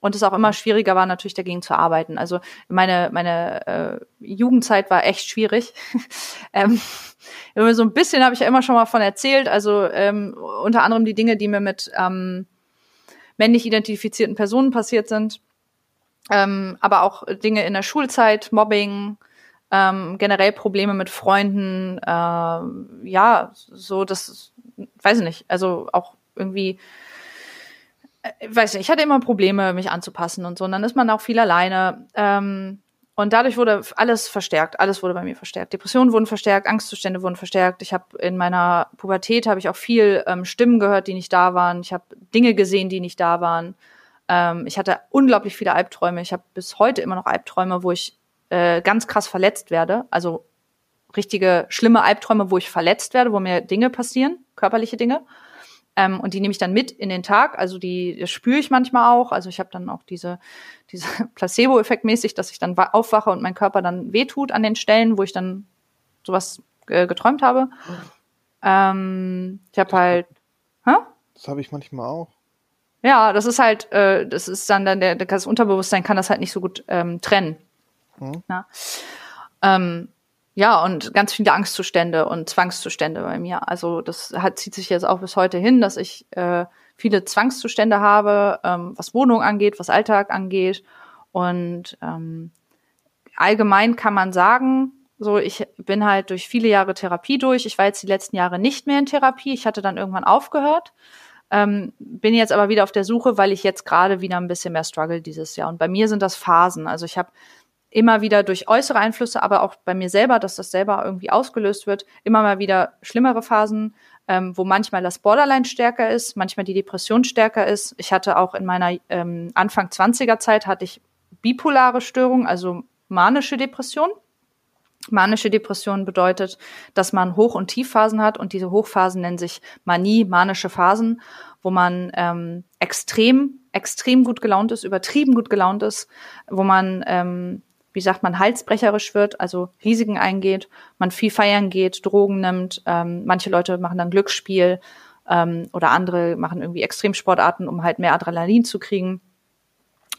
und es auch immer schwieriger war, natürlich dagegen zu arbeiten. Also meine, meine äh, Jugendzeit war echt schwierig. ähm, so ein bisschen habe ich ja immer schon mal von erzählt. Also ähm, unter anderem die Dinge, die mir mit ähm, männlich identifizierten Personen passiert sind. Ähm, aber auch Dinge in der Schulzeit, Mobbing, ähm, generell Probleme mit Freunden, äh, ja, so das, weiß ich nicht, also auch irgendwie äh, weiß nicht, ich hatte immer Probleme, mich anzupassen und so. Und dann ist man auch viel alleine. Ähm, und dadurch wurde alles verstärkt. Alles wurde bei mir verstärkt. Depressionen wurden verstärkt, Angstzustände wurden verstärkt. Ich habe in meiner Pubertät habe ich auch viel ähm, Stimmen gehört, die nicht da waren. Ich habe Dinge gesehen, die nicht da waren. Ähm, ich hatte unglaublich viele Albträume. Ich habe bis heute immer noch Albträume, wo ich äh, ganz krass verletzt werde. Also richtige schlimme Albträume, wo ich verletzt werde, wo mir Dinge passieren, körperliche Dinge. Ähm, und die nehme ich dann mit in den Tag. Also die das spüre ich manchmal auch. Also ich habe dann auch diese, diese Placebo-Effekt mäßig, dass ich dann aufwache und mein Körper dann wehtut an den Stellen, wo ich dann sowas äh, geträumt habe. Ähm, ich habe halt. Hä? Das habe ich manchmal auch. Ja, das ist halt, äh, das ist dann, dann der, das Unterbewusstsein kann das halt nicht so gut ähm, trennen. Hm. Ja. Ähm, ja, und ganz viele Angstzustände und Zwangszustände bei mir. Also das hat, zieht sich jetzt auch bis heute hin, dass ich äh, viele Zwangszustände habe, ähm, was Wohnung angeht, was Alltag angeht. Und ähm, allgemein kann man sagen, so ich bin halt durch viele Jahre Therapie durch. Ich war jetzt die letzten Jahre nicht mehr in Therapie. Ich hatte dann irgendwann aufgehört. Ähm, bin jetzt aber wieder auf der Suche, weil ich jetzt gerade wieder ein bisschen mehr struggle dieses Jahr. Und bei mir sind das Phasen. Also ich habe immer wieder durch äußere Einflüsse, aber auch bei mir selber, dass das selber irgendwie ausgelöst wird, immer mal wieder schlimmere Phasen, ähm, wo manchmal das Borderline stärker ist, manchmal die Depression stärker ist. Ich hatte auch in meiner ähm, Anfang 20er Zeit hatte ich bipolare Störung, also manische Depression. Manische Depression bedeutet, dass man Hoch- und Tiefphasen hat und diese Hochphasen nennen sich Manie, manische Phasen, wo man ähm, extrem, extrem gut gelaunt ist, übertrieben gut gelaunt ist, wo man ähm, wie sagt man, halsbrecherisch wird, also Risiken eingeht, man viel feiern geht, Drogen nimmt, ähm, manche Leute machen dann Glücksspiel ähm, oder andere machen irgendwie Extremsportarten, um halt mehr Adrenalin zu kriegen.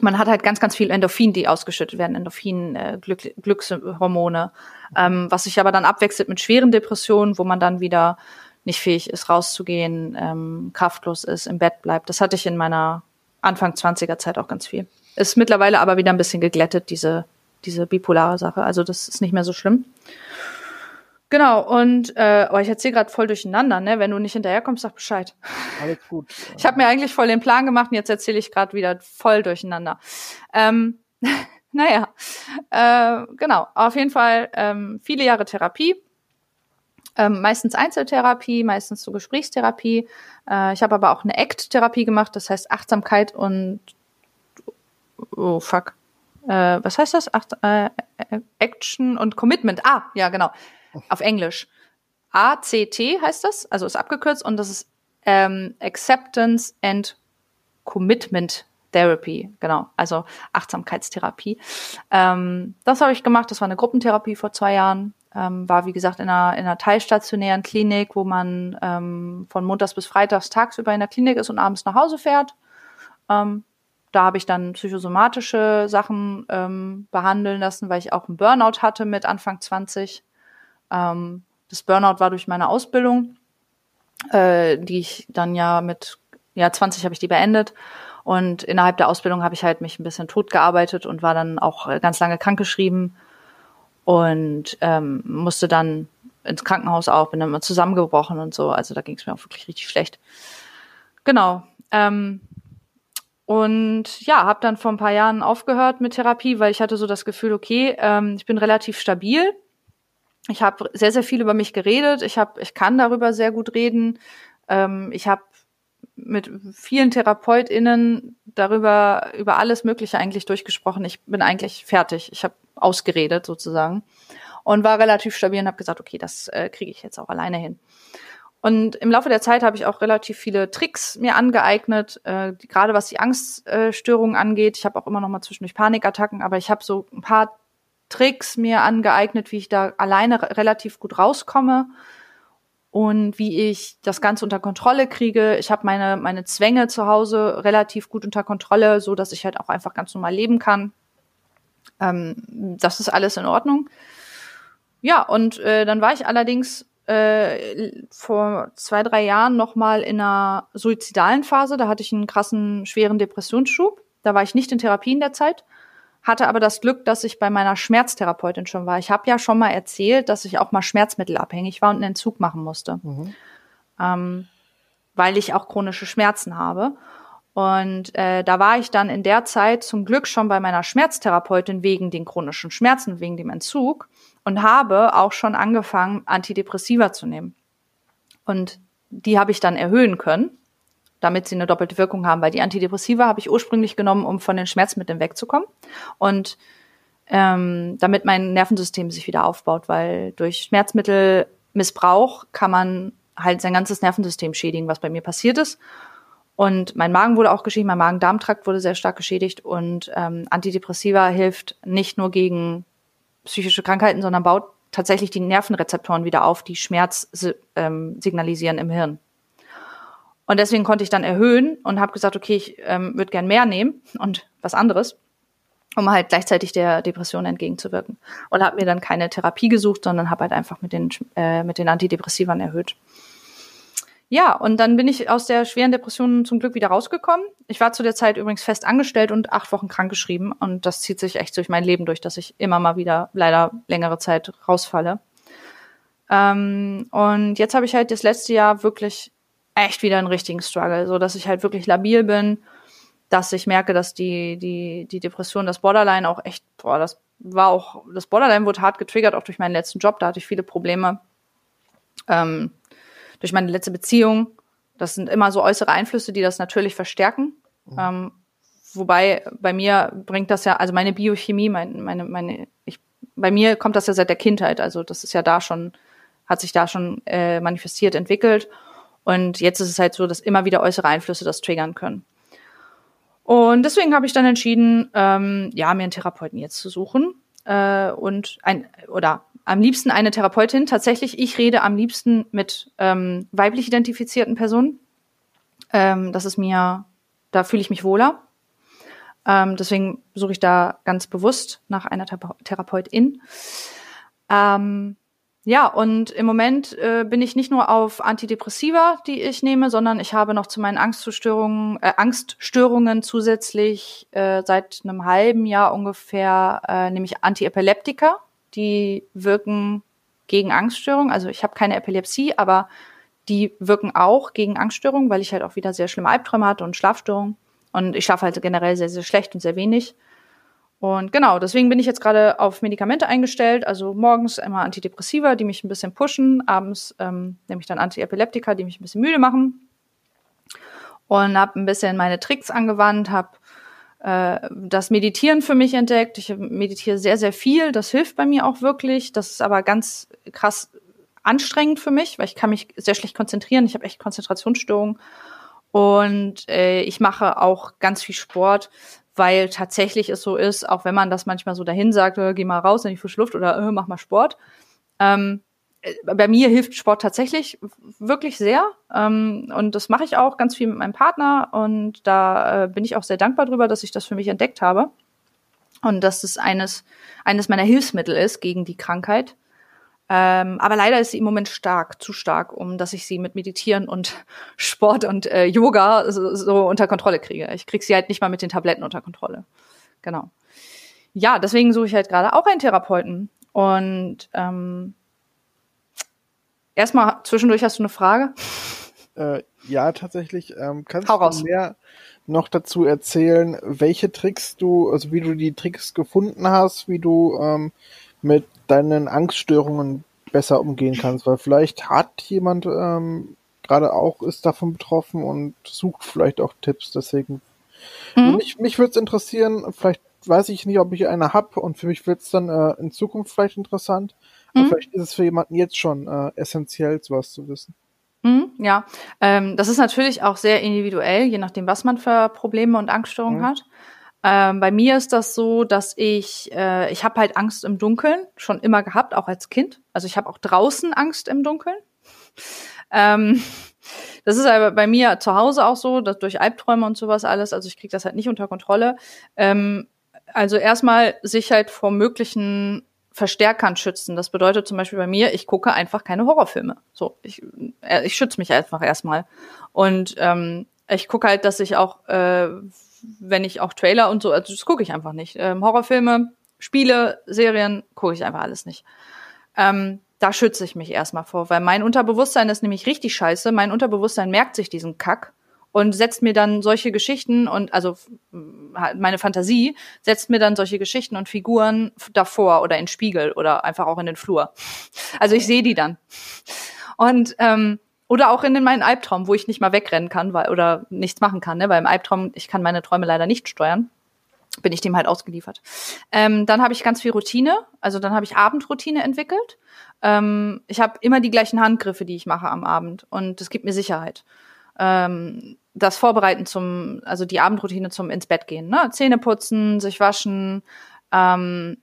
Man hat halt ganz, ganz viel Endorphin, die ausgeschüttet werden, Endorphin, äh, Glück, Glückshormone, ähm, was sich aber dann abwechselt mit schweren Depressionen, wo man dann wieder nicht fähig ist, rauszugehen, ähm, kraftlos ist, im Bett bleibt. Das hatte ich in meiner Anfang 20er Zeit auch ganz viel. Ist mittlerweile aber wieder ein bisschen geglättet, diese, diese bipolare Sache. Also das ist nicht mehr so schlimm. Genau, und äh, oh, ich erzähle gerade voll durcheinander, ne? Wenn du nicht hinterherkommst, sag Bescheid. Alles gut. Ich habe mir eigentlich voll den Plan gemacht und jetzt erzähle ich gerade wieder voll durcheinander. Ähm, naja, äh, genau, auf jeden Fall ähm, viele Jahre Therapie. Ähm, meistens Einzeltherapie, meistens so Gesprächstherapie. Äh, ich habe aber auch eine ACT-Therapie gemacht, das heißt Achtsamkeit und oh fuck. Äh, was heißt das? Acht, äh, Action und Commitment. Ah, ja, genau auf Englisch. ACT heißt das, also ist abgekürzt und das ist ähm, Acceptance and Commitment Therapy, genau, also Achtsamkeitstherapie. Ähm, das habe ich gemacht, das war eine Gruppentherapie vor zwei Jahren. Ähm, war, wie gesagt, in einer, in einer teilstationären Klinik, wo man ähm, von montags bis freitags tagsüber in der Klinik ist und abends nach Hause fährt. Ähm, da habe ich dann psychosomatische Sachen ähm, behandeln lassen, weil ich auch einen Burnout hatte mit Anfang 20. Ähm, das Burnout war durch meine Ausbildung, äh, die ich dann ja mit, ja, 20 habe ich die beendet. Und innerhalb der Ausbildung habe ich halt mich ein bisschen tot gearbeitet und war dann auch ganz lange krankgeschrieben und ähm, musste dann ins Krankenhaus auch, bin dann mal zusammengebrochen und so. Also da ging es mir auch wirklich richtig schlecht. Genau. Ähm, und ja, habe dann vor ein paar Jahren aufgehört mit Therapie, weil ich hatte so das Gefühl, okay, ähm, ich bin relativ stabil ich habe sehr, sehr viel über mich geredet. Ich habe, ich kann darüber sehr gut reden. Ähm, ich habe mit vielen TherapeutInnen darüber, über alles Mögliche eigentlich durchgesprochen. Ich bin eigentlich fertig. Ich habe ausgeredet sozusagen und war relativ stabil und habe gesagt, okay, das äh, kriege ich jetzt auch alleine hin. Und im Laufe der Zeit habe ich auch relativ viele Tricks mir angeeignet, äh, gerade was die Angststörungen äh, angeht. Ich habe auch immer noch mal zwischendurch Panikattacken, aber ich habe so ein paar Tricks mir angeeignet, wie ich da alleine relativ gut rauskomme und wie ich das Ganze unter Kontrolle kriege. Ich habe meine meine Zwänge zu Hause relativ gut unter Kontrolle, so dass ich halt auch einfach ganz normal leben kann. Ähm, das ist alles in Ordnung. Ja, und äh, dann war ich allerdings äh, vor zwei drei Jahren noch mal in einer suizidalen Phase. Da hatte ich einen krassen schweren Depressionsschub. Da war ich nicht in Therapie in der Zeit hatte aber das Glück, dass ich bei meiner Schmerztherapeutin schon war. Ich habe ja schon mal erzählt, dass ich auch mal schmerzmittelabhängig war und einen Entzug machen musste, mhm. ähm, weil ich auch chronische Schmerzen habe. Und äh, da war ich dann in der Zeit zum Glück schon bei meiner Schmerztherapeutin wegen den chronischen Schmerzen, wegen dem Entzug und habe auch schon angefangen, Antidepressiva zu nehmen. Und die habe ich dann erhöhen können damit sie eine doppelte Wirkung haben, weil die Antidepressiva habe ich ursprünglich genommen, um von den Schmerzmitteln wegzukommen und ähm, damit mein Nervensystem sich wieder aufbaut, weil durch Schmerzmittelmissbrauch kann man halt sein ganzes Nervensystem schädigen, was bei mir passiert ist. Und mein Magen wurde auch geschädigt, mein Magen-Darm-Trakt wurde sehr stark geschädigt und ähm, Antidepressiva hilft nicht nur gegen psychische Krankheiten, sondern baut tatsächlich die Nervenrezeptoren wieder auf, die Schmerz ähm, signalisieren im Hirn. Und deswegen konnte ich dann erhöhen und habe gesagt, okay, ich ähm, würde gern mehr nehmen und was anderes, um halt gleichzeitig der Depression entgegenzuwirken. Und habe mir dann keine Therapie gesucht, sondern habe halt einfach mit den, äh, mit den Antidepressivern erhöht. Ja, und dann bin ich aus der schweren Depression zum Glück wieder rausgekommen. Ich war zu der Zeit übrigens fest angestellt und acht Wochen krankgeschrieben. Und das zieht sich echt durch mein Leben durch, dass ich immer mal wieder leider längere Zeit rausfalle. Ähm, und jetzt habe ich halt das letzte Jahr wirklich echt wieder einen richtigen Struggle, so dass ich halt wirklich labil bin, dass ich merke, dass die, die, die Depression, das Borderline auch echt, boah, das war auch, das Borderline wurde hart getriggert, auch durch meinen letzten Job, da hatte ich viele Probleme. Ähm, durch meine letzte Beziehung. Das sind immer so äußere Einflüsse, die das natürlich verstärken. Mhm. Ähm, wobei bei mir bringt das ja, also meine Biochemie, meine, meine, meine, ich, bei mir kommt das ja seit der Kindheit. Also das ist ja da schon, hat sich da schon äh, manifestiert, entwickelt. Und jetzt ist es halt so, dass immer wieder äußere Einflüsse das triggern können. Und deswegen habe ich dann entschieden, ähm, ja, mir einen Therapeuten jetzt zu suchen. Äh, und ein, oder am liebsten eine Therapeutin. Tatsächlich, ich rede am liebsten mit ähm, weiblich identifizierten Personen. Ähm, das ist mir, da fühle ich mich wohler. Ähm, deswegen suche ich da ganz bewusst nach einer Thera Therapeutin. Ähm, ja, und im Moment äh, bin ich nicht nur auf Antidepressiva, die ich nehme, sondern ich habe noch zu meinen Angststörungen, äh, Angststörungen zusätzlich äh, seit einem halben Jahr ungefähr äh, nämlich Antiepileptika, die wirken gegen Angststörungen. Also ich habe keine Epilepsie, aber die wirken auch gegen Angststörungen, weil ich halt auch wieder sehr schlimme Albträume hatte und Schlafstörungen. Und ich schlafe halt generell sehr, sehr schlecht und sehr wenig. Und genau, deswegen bin ich jetzt gerade auf Medikamente eingestellt. Also morgens immer Antidepressiva, die mich ein bisschen pushen. Abends ähm, nehme ich dann Antiepileptika, die mich ein bisschen müde machen. Und habe ein bisschen meine Tricks angewandt, habe äh, das Meditieren für mich entdeckt. Ich meditiere sehr, sehr viel. Das hilft bei mir auch wirklich. Das ist aber ganz krass anstrengend für mich, weil ich kann mich sehr schlecht konzentrieren. Ich habe echt Konzentrationsstörungen. Und äh, ich mache auch ganz viel Sport, weil tatsächlich es so ist, auch wenn man das manchmal so dahin sagt, äh, geh mal raus in die frische Luft oder äh, mach mal Sport. Ähm, äh, bei mir hilft Sport tatsächlich wirklich sehr. Ähm, und das mache ich auch ganz viel mit meinem Partner. Und da äh, bin ich auch sehr dankbar drüber, dass ich das für mich entdeckt habe. Und dass es eines, eines meiner Hilfsmittel ist gegen die Krankheit. Ähm, aber leider ist sie im Moment stark, zu stark, um dass ich sie mit Meditieren und Sport und äh, Yoga so, so unter Kontrolle kriege. Ich kriege sie halt nicht mal mit den Tabletten unter Kontrolle. Genau. Ja, deswegen suche ich halt gerade auch einen Therapeuten. Und ähm, erstmal zwischendurch hast du eine Frage? Äh, ja, tatsächlich. Ähm, kannst du mehr noch dazu erzählen, welche Tricks du, also wie du die Tricks gefunden hast, wie du ähm, mit deinen Angststörungen besser umgehen kannst, weil vielleicht hat jemand ähm, gerade auch ist davon betroffen und sucht vielleicht auch Tipps. Deswegen mhm. mich, mich würde es interessieren. Vielleicht weiß ich nicht, ob ich eine hab und für mich wird es dann äh, in Zukunft vielleicht interessant. Mhm. Vielleicht ist es für jemanden jetzt schon äh, essentiell, sowas zu wissen. Mhm, ja, ähm, das ist natürlich auch sehr individuell, je nachdem, was man für Probleme und Angststörungen mhm. hat. Ähm, bei mir ist das so, dass ich, äh, ich habe halt Angst im Dunkeln, schon immer gehabt, auch als Kind. Also ich habe auch draußen Angst im Dunkeln. Ähm, das ist aber bei mir zu Hause auch so, dass durch Albträume und sowas alles, also ich kriege das halt nicht unter Kontrolle. Ähm, also erstmal sich halt vor möglichen Verstärkern schützen. Das bedeutet zum Beispiel bei mir, ich gucke einfach keine Horrorfilme. So, ich, äh, ich schütze mich einfach erstmal. Und ähm, ich gucke halt, dass ich auch äh, wenn ich auch Trailer und so, also das gucke ich einfach nicht. Ähm, Horrorfilme, Spiele, Serien, gucke ich einfach alles nicht. Ähm, da schütze ich mich erstmal vor, weil mein Unterbewusstsein ist nämlich richtig scheiße. Mein Unterbewusstsein merkt sich diesen Kack und setzt mir dann solche Geschichten und also meine Fantasie setzt mir dann solche Geschichten und Figuren davor oder in Spiegel oder einfach auch in den Flur. Also ich sehe die dann. Und ähm, oder auch in meinen Albtraum, wo ich nicht mal wegrennen kann weil, oder nichts machen kann, ne? weil im Albtraum, ich kann meine Träume leider nicht steuern. Bin ich dem halt ausgeliefert. Ähm, dann habe ich ganz viel Routine, also dann habe ich Abendroutine entwickelt. Ähm, ich habe immer die gleichen Handgriffe, die ich mache am Abend und das gibt mir Sicherheit. Ähm, das Vorbereiten zum, also die Abendroutine zum ins Bett gehen, ne? Zähne putzen, sich waschen, ähm,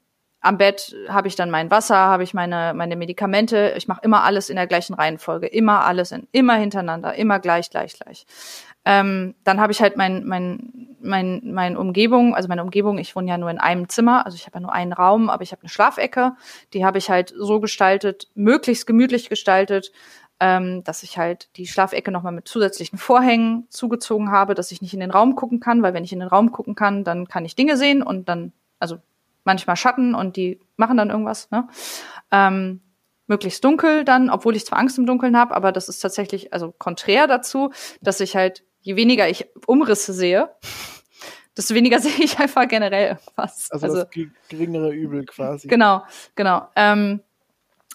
am Bett habe ich dann mein Wasser, habe ich meine, meine Medikamente. Ich mache immer alles in der gleichen Reihenfolge, immer alles in, immer hintereinander, immer gleich, gleich, gleich. Ähm, dann habe ich halt mein, mein, mein, meine Umgebung, also meine Umgebung, ich wohne ja nur in einem Zimmer, also ich habe ja nur einen Raum, aber ich habe eine Schlafecke, die habe ich halt so gestaltet, möglichst gemütlich gestaltet, ähm, dass ich halt die Schlafecke nochmal mit zusätzlichen Vorhängen zugezogen habe, dass ich nicht in den Raum gucken kann, weil wenn ich in den Raum gucken kann, dann kann ich Dinge sehen und dann, also manchmal Schatten und die machen dann irgendwas. Ne? Ähm, möglichst dunkel dann, obwohl ich zwar Angst im Dunkeln habe, aber das ist tatsächlich also konträr dazu, dass ich halt, je weniger ich Umrisse sehe, desto weniger sehe ich einfach generell was. Also, also das geringere Übel quasi. Genau, genau. Ähm,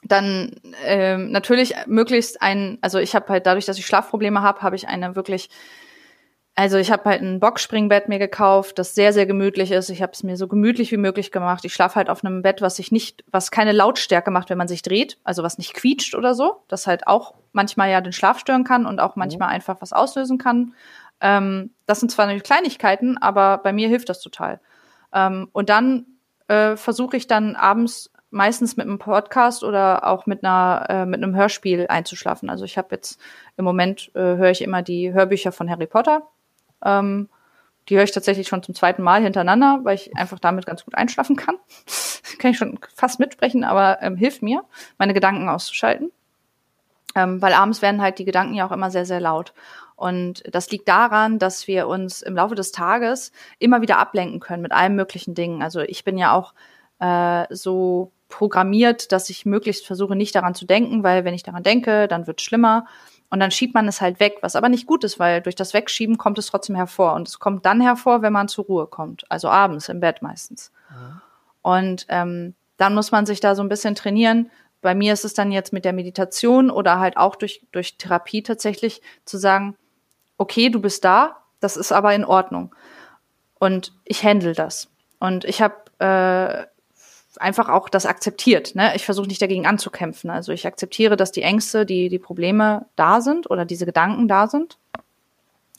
dann ähm, natürlich möglichst ein, also ich habe halt dadurch, dass ich Schlafprobleme habe, habe ich eine wirklich also ich habe halt ein Boxspringbett mir gekauft, das sehr, sehr gemütlich ist. Ich habe es mir so gemütlich wie möglich gemacht. Ich schlafe halt auf einem Bett, was sich nicht, was keine Lautstärke macht, wenn man sich dreht, also was nicht quietscht oder so, das halt auch manchmal ja den Schlaf stören kann und auch manchmal mhm. einfach was auslösen kann. Ähm, das sind zwar natürlich Kleinigkeiten, aber bei mir hilft das total. Ähm, und dann äh, versuche ich dann abends meistens mit einem Podcast oder auch mit einer äh, mit einem Hörspiel einzuschlafen. Also ich habe jetzt im Moment äh, höre ich immer die Hörbücher von Harry Potter ähm, Die höre ich tatsächlich schon zum zweiten Mal hintereinander, weil ich einfach damit ganz gut einschlafen kann. kann ich schon fast mitsprechen, aber ähm, hilft mir, meine Gedanken auszuschalten. Ähm, weil abends werden halt die Gedanken ja auch immer sehr, sehr laut. Und das liegt daran, dass wir uns im Laufe des Tages immer wieder ablenken können mit allen möglichen Dingen. Also ich bin ja auch äh, so programmiert, dass ich möglichst versuche, nicht daran zu denken, weil wenn ich daran denke, dann wird es schlimmer. Und dann schiebt man es halt weg, was aber nicht gut ist, weil durch das Wegschieben kommt es trotzdem hervor. Und es kommt dann hervor, wenn man zur Ruhe kommt. Also abends im Bett meistens. Mhm. Und ähm, dann muss man sich da so ein bisschen trainieren. Bei mir ist es dann jetzt mit der Meditation oder halt auch durch, durch Therapie tatsächlich zu sagen, okay, du bist da, das ist aber in Ordnung. Und ich handle das. Und ich habe äh, einfach auch das akzeptiert. Ne? Ich versuche nicht dagegen anzukämpfen. Also ich akzeptiere, dass die Ängste, die, die Probleme da sind oder diese Gedanken da sind.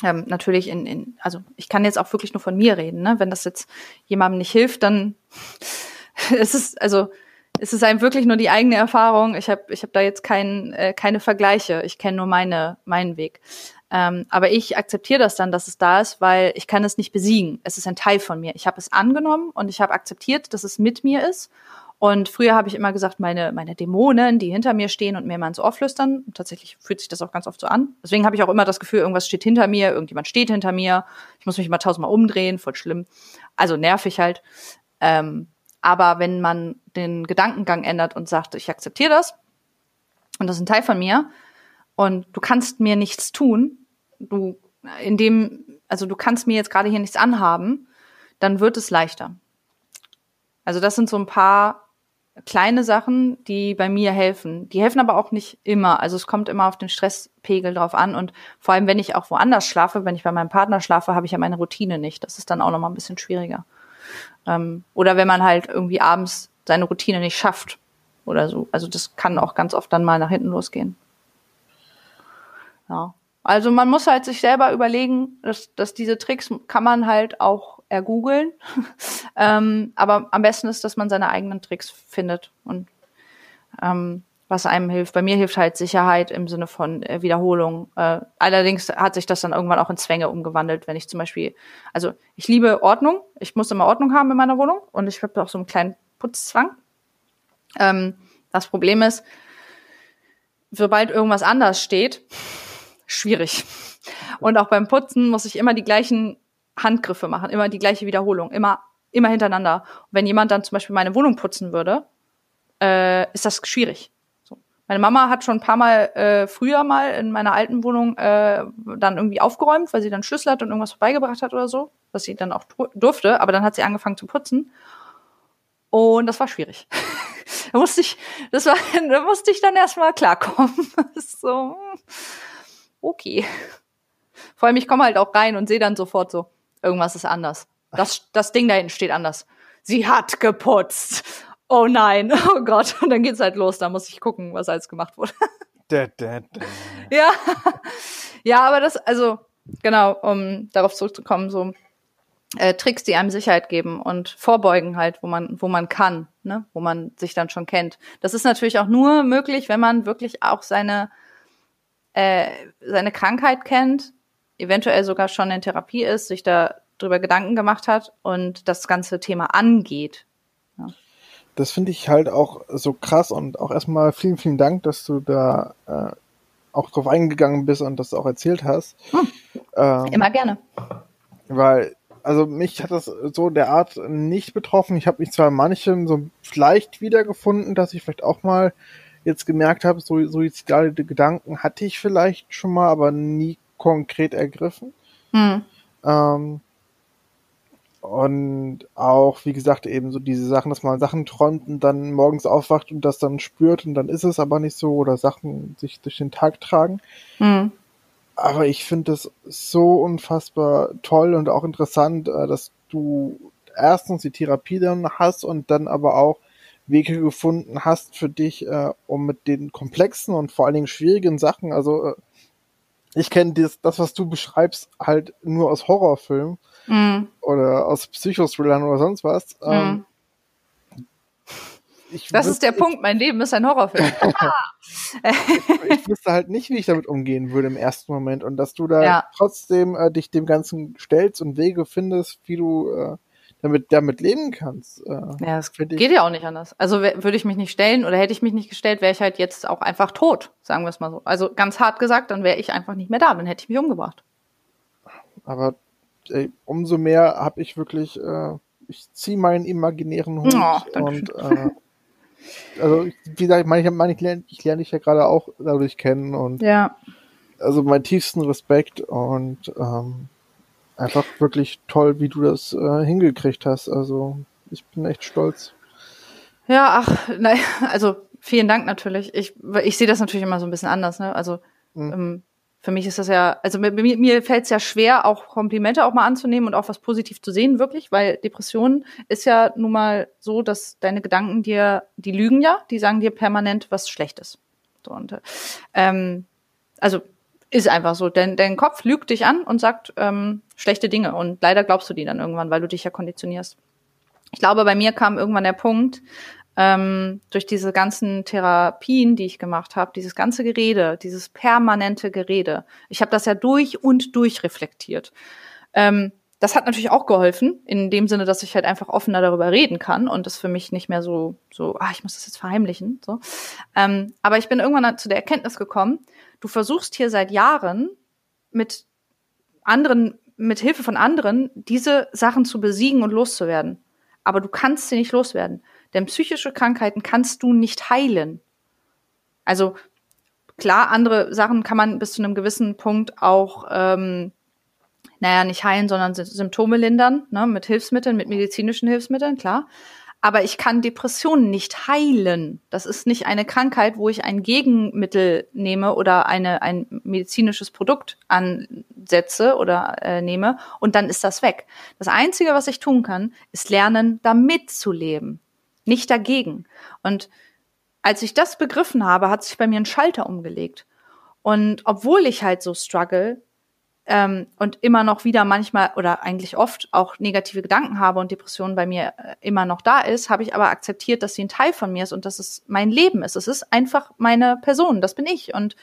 Ähm, natürlich in, in, also ich kann jetzt auch wirklich nur von mir reden. Ne? Wenn das jetzt jemandem nicht hilft, dann es ist also es ist einem wirklich nur die eigene Erfahrung. Ich habe ich hab da jetzt kein, äh, keine Vergleiche. Ich kenne nur meine meinen Weg. Ähm, aber ich akzeptiere das dann, dass es da ist, weil ich kann es nicht besiegen. Es ist ein Teil von mir. Ich habe es angenommen und ich habe akzeptiert, dass es mit mir ist. Und früher habe ich immer gesagt, meine, meine Dämonen, die hinter mir stehen und mir mal ins Ohr flüstern. Tatsächlich fühlt sich das auch ganz oft so an. Deswegen habe ich auch immer das Gefühl, irgendwas steht hinter mir, irgendjemand steht hinter mir. Ich muss mich immer tausendmal umdrehen, voll schlimm. Also nervig halt. Ähm, aber wenn man den Gedankengang ändert und sagt, ich akzeptiere das und das ist ein Teil von mir und du kannst mir nichts tun, du in dem, also du kannst mir jetzt gerade hier nichts anhaben, dann wird es leichter. Also das sind so ein paar kleine Sachen, die bei mir helfen. Die helfen aber auch nicht immer. Also es kommt immer auf den Stresspegel drauf an und vor allem, wenn ich auch woanders schlafe, wenn ich bei meinem Partner schlafe, habe ich ja meine Routine nicht. Das ist dann auch noch mal ein bisschen schwieriger. Ähm, oder wenn man halt irgendwie abends seine Routine nicht schafft oder so. Also das kann auch ganz oft dann mal nach hinten losgehen. Ja. Also man muss halt sich selber überlegen, dass, dass diese Tricks kann man halt auch ergoogeln. ähm, aber am besten ist, dass man seine eigenen Tricks findet und ähm, was einem hilft. Bei mir hilft halt Sicherheit im Sinne von äh, Wiederholung. Äh, allerdings hat sich das dann irgendwann auch in Zwänge umgewandelt, wenn ich zum Beispiel, also ich liebe Ordnung, ich muss immer Ordnung haben in meiner Wohnung und ich habe auch so einen kleinen Putzzwang. Ähm, das Problem ist, sobald irgendwas anders steht, schwierig. Und auch beim Putzen muss ich immer die gleichen Handgriffe machen, immer die gleiche Wiederholung, immer, immer hintereinander. Und wenn jemand dann zum Beispiel meine Wohnung putzen würde, äh, ist das schwierig. So. Meine Mama hat schon ein paar Mal äh, früher mal in meiner alten Wohnung äh, dann irgendwie aufgeräumt, weil sie dann Schlüssel hat und irgendwas vorbeigebracht hat oder so, was sie dann auch durfte. Aber dann hat sie angefangen zu putzen. Und das war schwierig. da musste ich, das war, da musste ich dann erstmal klarkommen. so, okay. Vor allem, ich komme halt auch rein und sehe dann sofort so, irgendwas ist anders. Das, das Ding da hinten steht anders. Sie hat geputzt. Oh nein, oh Gott. Und dann geht's halt los. Da muss ich gucken, was alles gemacht wurde. Da, da, da. Ja. Ja, aber das, also, genau, um darauf zurückzukommen, so äh, Tricks, die einem Sicherheit geben und vorbeugen halt, wo man, wo man kann, ne, wo man sich dann schon kennt. Das ist natürlich auch nur möglich, wenn man wirklich auch seine äh, seine Krankheit kennt, eventuell sogar schon in Therapie ist, sich da drüber Gedanken gemacht hat und das ganze Thema angeht. Ja. Das finde ich halt auch so krass und auch erstmal vielen, vielen Dank, dass du da äh, auch drauf eingegangen bist und das auch erzählt hast. Hm. Ähm, Immer gerne. Weil, also mich hat das so der Art nicht betroffen. Ich habe mich zwar in manchen so vielleicht wiedergefunden, dass ich vielleicht auch mal jetzt gemerkt habe, so suizidale Gedanken hatte ich vielleicht schon mal, aber nie konkret ergriffen. Mhm. Ähm, und auch, wie gesagt, eben so diese Sachen, dass man Sachen träumt und dann morgens aufwacht und das dann spürt und dann ist es aber nicht so oder Sachen sich durch den Tag tragen. Mhm. Aber ich finde es so unfassbar toll und auch interessant, äh, dass du erstens die Therapie dann hast und dann aber auch Wege gefunden hast für dich, äh, um mit den komplexen und vor allen Dingen schwierigen Sachen, also äh, ich kenne das, das, was du beschreibst, halt nur aus Horrorfilmen mm. oder aus Psychothrillern oder sonst was. Ähm, mm. ich das ist der Punkt, mein Leben ist ein Horrorfilm. ich, ich, wüsste halt nicht, wie ich damit umgehen würde im ersten Moment und dass du da ja. trotzdem äh, dich dem Ganzen stellst und Wege findest, wie du äh, damit, damit leben kannst. Äh, ja, das geht ja auch nicht anders. Also würde ich mich nicht stellen oder hätte ich mich nicht gestellt, wäre ich halt jetzt auch einfach tot, sagen wir es mal so. Also ganz hart gesagt, dann wäre ich einfach nicht mehr da, dann hätte ich mich umgebracht. Aber ey, umso mehr habe ich wirklich, äh, ich ziehe meinen imaginären Hund oh, und äh, also wie gesagt, ich meine, ich, mein, ich lerne ich lern dich ja gerade auch dadurch kennen und ja. also meinen tiefsten Respekt und ähm, einfach wirklich toll, wie du das äh, hingekriegt hast. Also ich bin echt stolz. Ja, ach, nein, also vielen Dank natürlich. Ich, ich sehe das natürlich immer so ein bisschen anders, ne? Also mhm. ähm, für mich ist das ja, also mir, mir fällt es ja schwer, auch Komplimente auch mal anzunehmen und auch was positiv zu sehen, wirklich, weil Depression ist ja nun mal so, dass deine Gedanken dir, die lügen ja, die sagen dir permanent was Schlechtes. So, und, ähm, also ist einfach so, denn dein Kopf lügt dich an und sagt ähm, schlechte Dinge und leider glaubst du die dann irgendwann, weil du dich ja konditionierst. Ich glaube, bei mir kam irgendwann der Punkt, ähm, durch diese ganzen Therapien, die ich gemacht habe, dieses ganze Gerede, dieses permanente Gerede. Ich habe das ja durch und durch reflektiert. Ähm, das hat natürlich auch geholfen, in dem Sinne, dass ich halt einfach offener darüber reden kann und das für mich nicht mehr so, so, ah, ich muss das jetzt verheimlichen. So. Ähm, aber ich bin irgendwann zu der Erkenntnis gekommen, du versuchst hier seit Jahren mit anderen, mit Hilfe von anderen, diese Sachen zu besiegen und loszuwerden. Aber du kannst sie nicht loswerden. Denn psychische Krankheiten kannst du nicht heilen. Also klar, andere Sachen kann man bis zu einem gewissen Punkt auch, ähm, naja, nicht heilen, sondern Symptome lindern, ne, mit Hilfsmitteln, mit medizinischen Hilfsmitteln, klar aber ich kann Depressionen nicht heilen. Das ist nicht eine Krankheit, wo ich ein Gegenmittel nehme oder eine, ein medizinisches Produkt ansetze oder äh, nehme und dann ist das weg. Das Einzige, was ich tun kann, ist lernen, damit zu leben, nicht dagegen. Und als ich das begriffen habe, hat sich bei mir ein Schalter umgelegt. Und obwohl ich halt so struggle, ähm, und immer noch wieder manchmal oder eigentlich oft auch negative Gedanken habe und Depressionen bei mir äh, immer noch da ist, habe ich aber akzeptiert, dass sie ein Teil von mir ist und dass es mein Leben ist. Es ist einfach meine Person, das bin ich und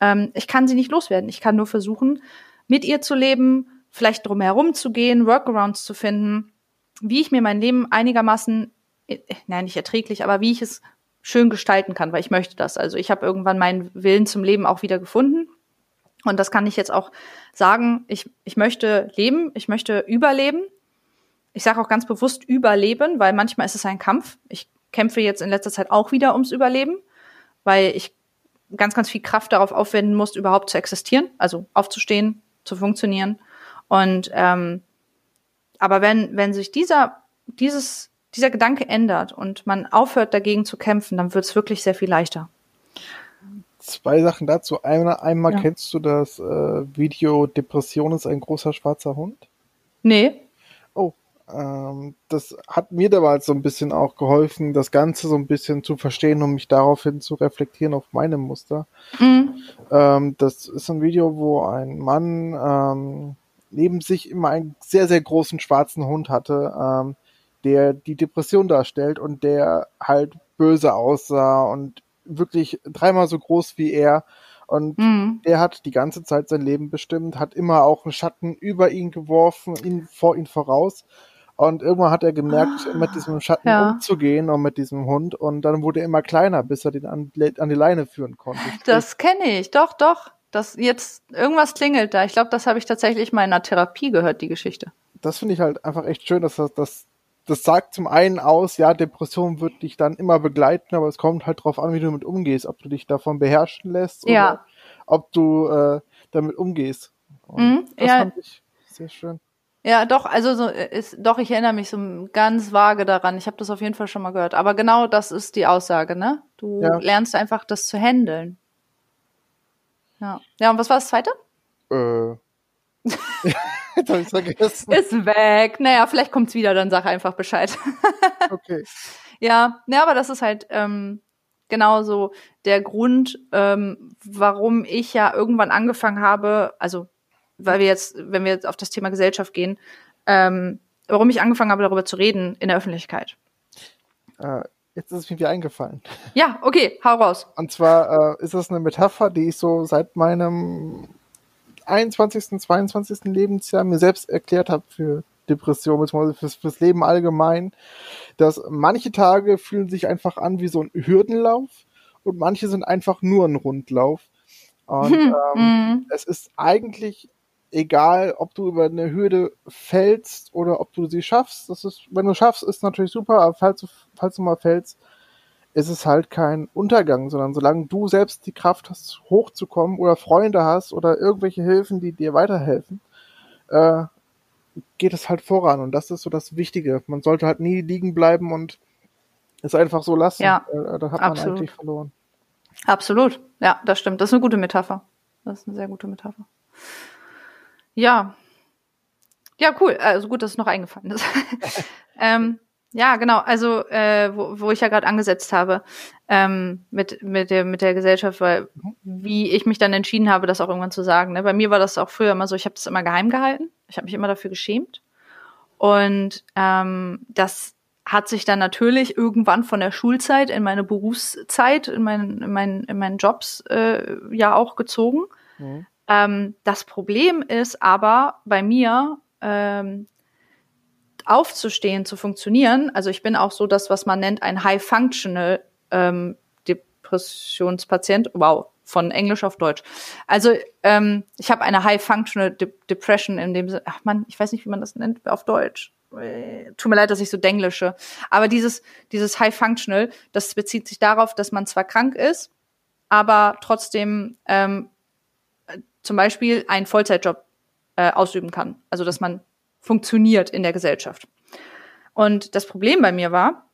ähm, ich kann sie nicht loswerden. Ich kann nur versuchen, mit ihr zu leben, vielleicht drumherum zu gehen, Workarounds zu finden, wie ich mir mein Leben einigermaßen, äh, nein, nicht erträglich, aber wie ich es schön gestalten kann, weil ich möchte das. Also ich habe irgendwann meinen Willen zum Leben auch wieder gefunden und das kann ich jetzt auch sagen. Ich, ich möchte leben, ich möchte überleben. Ich sage auch ganz bewusst überleben, weil manchmal ist es ein Kampf. Ich kämpfe jetzt in letzter Zeit auch wieder ums Überleben, weil ich ganz, ganz viel Kraft darauf aufwenden muss, überhaupt zu existieren, also aufzustehen, zu funktionieren. Und ähm, aber wenn, wenn sich dieser, dieses, dieser Gedanke ändert und man aufhört, dagegen zu kämpfen, dann wird es wirklich sehr viel leichter zwei Sachen dazu. Einmal, einmal ja. kennst du das äh, Video Depression ist ein großer schwarzer Hund? Nee. Oh, ähm, das hat mir damals so ein bisschen auch geholfen, das Ganze so ein bisschen zu verstehen, um mich daraufhin zu reflektieren auf meine Muster. Mhm. Ähm, das ist ein Video, wo ein Mann ähm, neben sich immer einen sehr, sehr großen schwarzen Hund hatte, ähm, der die Depression darstellt und der halt böse aussah und wirklich dreimal so groß wie er. Und mhm. der hat die ganze Zeit sein Leben bestimmt, hat immer auch einen Schatten über ihn geworfen, ihn vor ihn voraus. Und irgendwann hat er gemerkt, ah, mit diesem Schatten ja. umzugehen und mit diesem Hund. Und dann wurde er immer kleiner, bis er den an, an die Leine führen konnte. Das kenne ich, doch, doch. Das jetzt irgendwas klingelt da. Ich glaube, das habe ich tatsächlich mal in einer Therapie gehört, die Geschichte. Das finde ich halt einfach echt schön, dass das, dass das sagt zum einen aus, ja, Depression wird dich dann immer begleiten, aber es kommt halt drauf an, wie du damit umgehst, ob du dich davon beherrschen lässt ja. oder ob du äh, damit umgehst. Mhm, das ja. fand ich sehr schön. Ja, doch, also so ist doch, ich erinnere mich so ganz vage daran. Ich habe das auf jeden Fall schon mal gehört. Aber genau das ist die Aussage, ne? Du ja. lernst einfach das zu handeln. Ja. Ja, und was war das zweite? Äh. Jetzt habe ich vergessen. Ist weg. Naja, vielleicht kommt's wieder, dann sag einfach Bescheid. okay. Ja, ne, aber das ist halt ähm, genauso der Grund, ähm, warum ich ja irgendwann angefangen habe, also weil wir jetzt, wenn wir jetzt auf das Thema Gesellschaft gehen, ähm, warum ich angefangen habe, darüber zu reden in der Öffentlichkeit. Äh, jetzt ist es mir wieder eingefallen. Ja, okay, hau raus. Und zwar äh, ist das eine Metapher, die ich so seit meinem 21., 22. Lebensjahr mir selbst erklärt habe für Depression, beziehungsweise fürs, fürs Leben allgemein, dass manche Tage fühlen sich einfach an wie so ein Hürdenlauf und manche sind einfach nur ein Rundlauf. Und hm, ähm, mm. es ist eigentlich egal, ob du über eine Hürde fällst oder ob du sie schaffst. Das ist, wenn du schaffst, ist natürlich super, aber falls du, falls du mal fällst, ist es halt kein Untergang, sondern solange du selbst die Kraft hast, hochzukommen oder Freunde hast oder irgendwelche Hilfen, die dir weiterhelfen, äh, geht es halt voran. Und das ist so das Wichtige. Man sollte halt nie liegen bleiben und es einfach so lassen. Ja, äh, da hat man absolut. eigentlich verloren. Absolut. Ja, das stimmt. Das ist eine gute Metapher. Das ist eine sehr gute Metapher. Ja. Ja, cool. Also gut, dass es noch eingefallen ist. ähm, ja, genau. Also, äh, wo, wo ich ja gerade angesetzt habe ähm, mit, mit, der, mit der Gesellschaft, weil wie ich mich dann entschieden habe, das auch irgendwann zu sagen. Ne? Bei mir war das auch früher immer so, ich habe das immer geheim gehalten. Ich habe mich immer dafür geschämt. Und ähm, das hat sich dann natürlich irgendwann von der Schulzeit in meine Berufszeit, in meinen, in meinen, in meinen Jobs äh, ja auch gezogen. Mhm. Ähm, das Problem ist aber bei mir, ähm, aufzustehen, zu funktionieren. Also ich bin auch so das, was man nennt, ein High Functional ähm, Depressionspatient. Wow, von Englisch auf Deutsch. Also ähm, ich habe eine High Functional De Depression in dem Sinne, ach man, ich weiß nicht, wie man das nennt auf Deutsch. Äh, tut mir leid, dass ich so denglische. Aber dieses, dieses High Functional, das bezieht sich darauf, dass man zwar krank ist, aber trotzdem ähm, zum Beispiel einen Vollzeitjob äh, ausüben kann. Also dass man funktioniert in der Gesellschaft. Und das Problem bei mir war,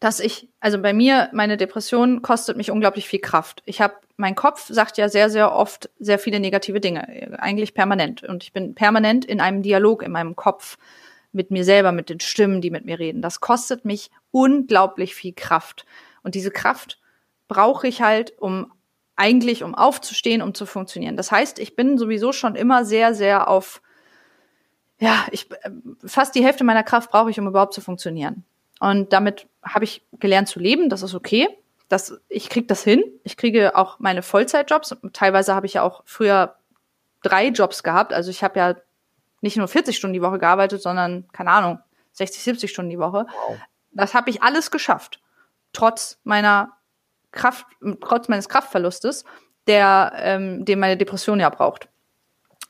dass ich, also bei mir, meine Depression kostet mich unglaublich viel Kraft. Ich habe, mein Kopf sagt ja sehr, sehr oft sehr viele negative Dinge, eigentlich permanent. Und ich bin permanent in einem Dialog in meinem Kopf mit mir selber, mit den Stimmen, die mit mir reden. Das kostet mich unglaublich viel Kraft. Und diese Kraft brauche ich halt, um eigentlich um aufzustehen, um zu funktionieren. Das heißt, ich bin sowieso schon immer sehr, sehr auf, ja, ich fast die Hälfte meiner Kraft brauche ich, um überhaupt zu funktionieren. Und damit habe ich gelernt zu leben. Das ist okay. Das, ich kriege das hin. Ich kriege auch meine Vollzeitjobs. Teilweise habe ich ja auch früher drei Jobs gehabt. Also ich habe ja nicht nur 40 Stunden die Woche gearbeitet, sondern, keine Ahnung, 60, 70 Stunden die Woche. Wow. Das habe ich alles geschafft. Trotz meiner Kraft, trotz meines Kraftverlustes, der, ähm, den meine Depression ja braucht.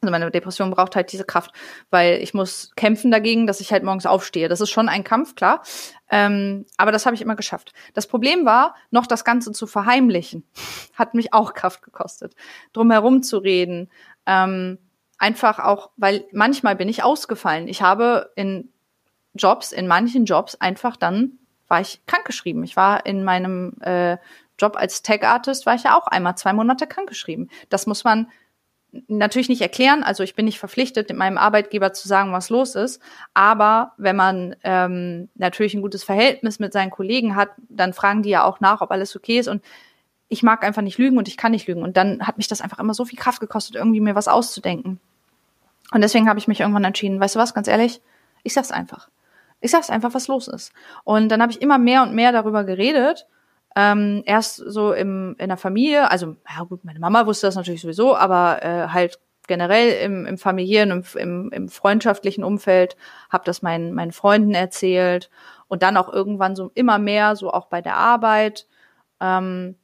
Also meine Depression braucht halt diese Kraft, weil ich muss kämpfen dagegen, dass ich halt morgens aufstehe. Das ist schon ein Kampf, klar. Ähm, aber das habe ich immer geschafft. Das Problem war, noch das Ganze zu verheimlichen, hat mich auch Kraft gekostet. Drumherum zu reden. Ähm, einfach auch, weil manchmal bin ich ausgefallen. Ich habe in Jobs, in manchen Jobs einfach dann war ich krankgeschrieben. Ich war in meinem äh, Job als Tag-Artist war ich ja auch einmal zwei Monate krankgeschrieben. Das muss man natürlich nicht erklären. Also ich bin nicht verpflichtet, meinem Arbeitgeber zu sagen, was los ist. Aber wenn man ähm, natürlich ein gutes Verhältnis mit seinen Kollegen hat, dann fragen die ja auch nach, ob alles okay ist. Und ich mag einfach nicht lügen und ich kann nicht lügen. Und dann hat mich das einfach immer so viel Kraft gekostet, irgendwie mir was auszudenken. Und deswegen habe ich mich irgendwann entschieden, weißt du was, ganz ehrlich, ich sag's einfach. Ich sag's einfach, was los ist. Und dann habe ich immer mehr und mehr darüber geredet ähm, erst so im, in der Familie, also ja gut, meine Mama wusste das natürlich sowieso, aber äh, halt generell im, im familiären, im, im, im freundschaftlichen Umfeld, habe das meinen, meinen Freunden erzählt und dann auch irgendwann so immer mehr, so auch bei der Arbeit, ähm,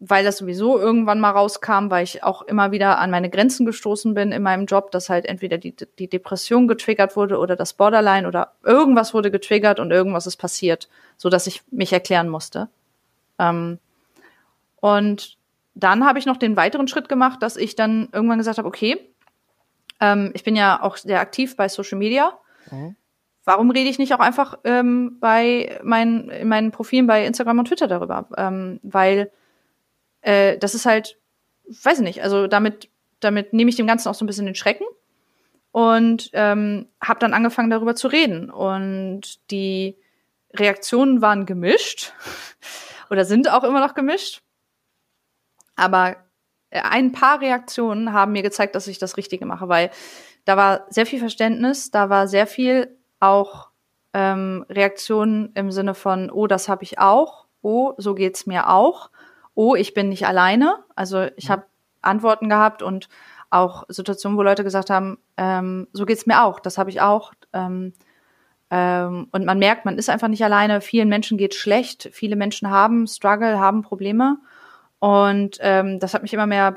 weil das sowieso irgendwann mal rauskam, weil ich auch immer wieder an meine Grenzen gestoßen bin in meinem Job, dass halt entweder die, die Depression getriggert wurde oder das Borderline oder irgendwas wurde getriggert und irgendwas ist passiert, so dass ich mich erklären musste. Ähm, und dann habe ich noch den weiteren Schritt gemacht, dass ich dann irgendwann gesagt habe, okay, ähm, ich bin ja auch sehr aktiv bei Social Media. Mhm. Warum rede ich nicht auch einfach ähm, bei meinen, in meinen Profilen bei Instagram und Twitter darüber? Ähm, weil äh, das ist halt, weiß ich nicht, also damit, damit nehme ich dem Ganzen auch so ein bisschen den Schrecken und ähm, habe dann angefangen darüber zu reden. Und die Reaktionen waren gemischt oder sind auch immer noch gemischt. Aber äh, ein paar Reaktionen haben mir gezeigt, dass ich das Richtige mache, weil da war sehr viel Verständnis, da war sehr viel auch, ähm, Reaktionen im Sinne von, oh, das habe ich auch, oh, so geht's mir auch, oh, ich bin nicht alleine. Also ich mhm. habe Antworten gehabt und auch Situationen, wo Leute gesagt haben, ähm, so geht's mir auch, das habe ich auch. Ähm, ähm, und man merkt, man ist einfach nicht alleine. Vielen Menschen geht schlecht. Viele Menschen haben Struggle, haben Probleme. Und ähm, das hat mich immer mehr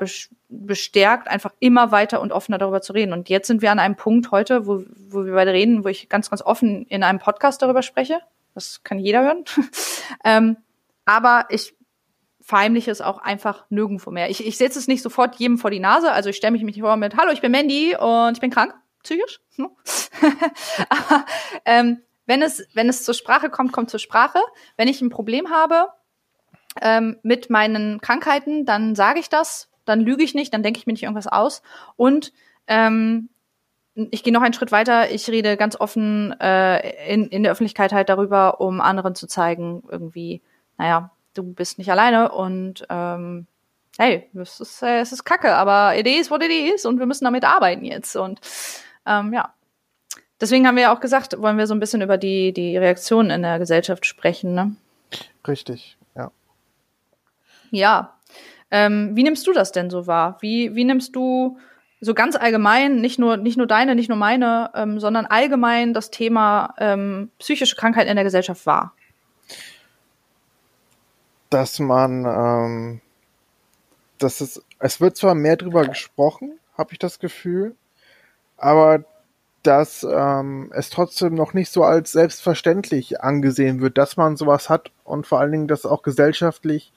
bestärkt, einfach immer weiter und offener darüber zu reden. Und jetzt sind wir an einem Punkt heute, wo, wo wir beide reden, wo ich ganz, ganz offen in einem Podcast darüber spreche. Das kann jeder hören. ähm, aber ich verheimliche es auch einfach nirgendwo mehr. Ich, ich setze es nicht sofort jedem vor die Nase. Also ich stelle mich nicht vor mit, hallo, ich bin Mandy und ich bin krank psychisch. Hm? Aber, ähm, wenn es, wenn es zur Sprache kommt, kommt zur Sprache. Wenn ich ein Problem habe ähm, mit meinen Krankheiten, dann sage ich das, dann lüge ich nicht, dann denke ich mir nicht irgendwas aus. Und ähm, ich gehe noch einen Schritt weiter. Ich rede ganz offen äh, in, in der Öffentlichkeit halt darüber, um anderen zu zeigen, irgendwie, naja, du bist nicht alleine und ähm, hey, es ist, äh, es ist kacke, aber it is what it is und wir müssen damit arbeiten jetzt. Und ähm, ja. Deswegen haben wir ja auch gesagt, wollen wir so ein bisschen über die, die Reaktionen in der Gesellschaft sprechen, ne? Richtig, ja. Ja. Ähm, wie nimmst du das denn so wahr? Wie, wie nimmst du so ganz allgemein, nicht nur, nicht nur deine, nicht nur meine, ähm, sondern allgemein das Thema ähm, psychische Krankheit in der Gesellschaft wahr? Dass man, ähm, dass es, es wird zwar mehr drüber gesprochen, habe ich das Gefühl, aber dass ähm, es trotzdem noch nicht so als selbstverständlich angesehen wird, dass man sowas hat und vor allen Dingen, dass auch gesellschaftlich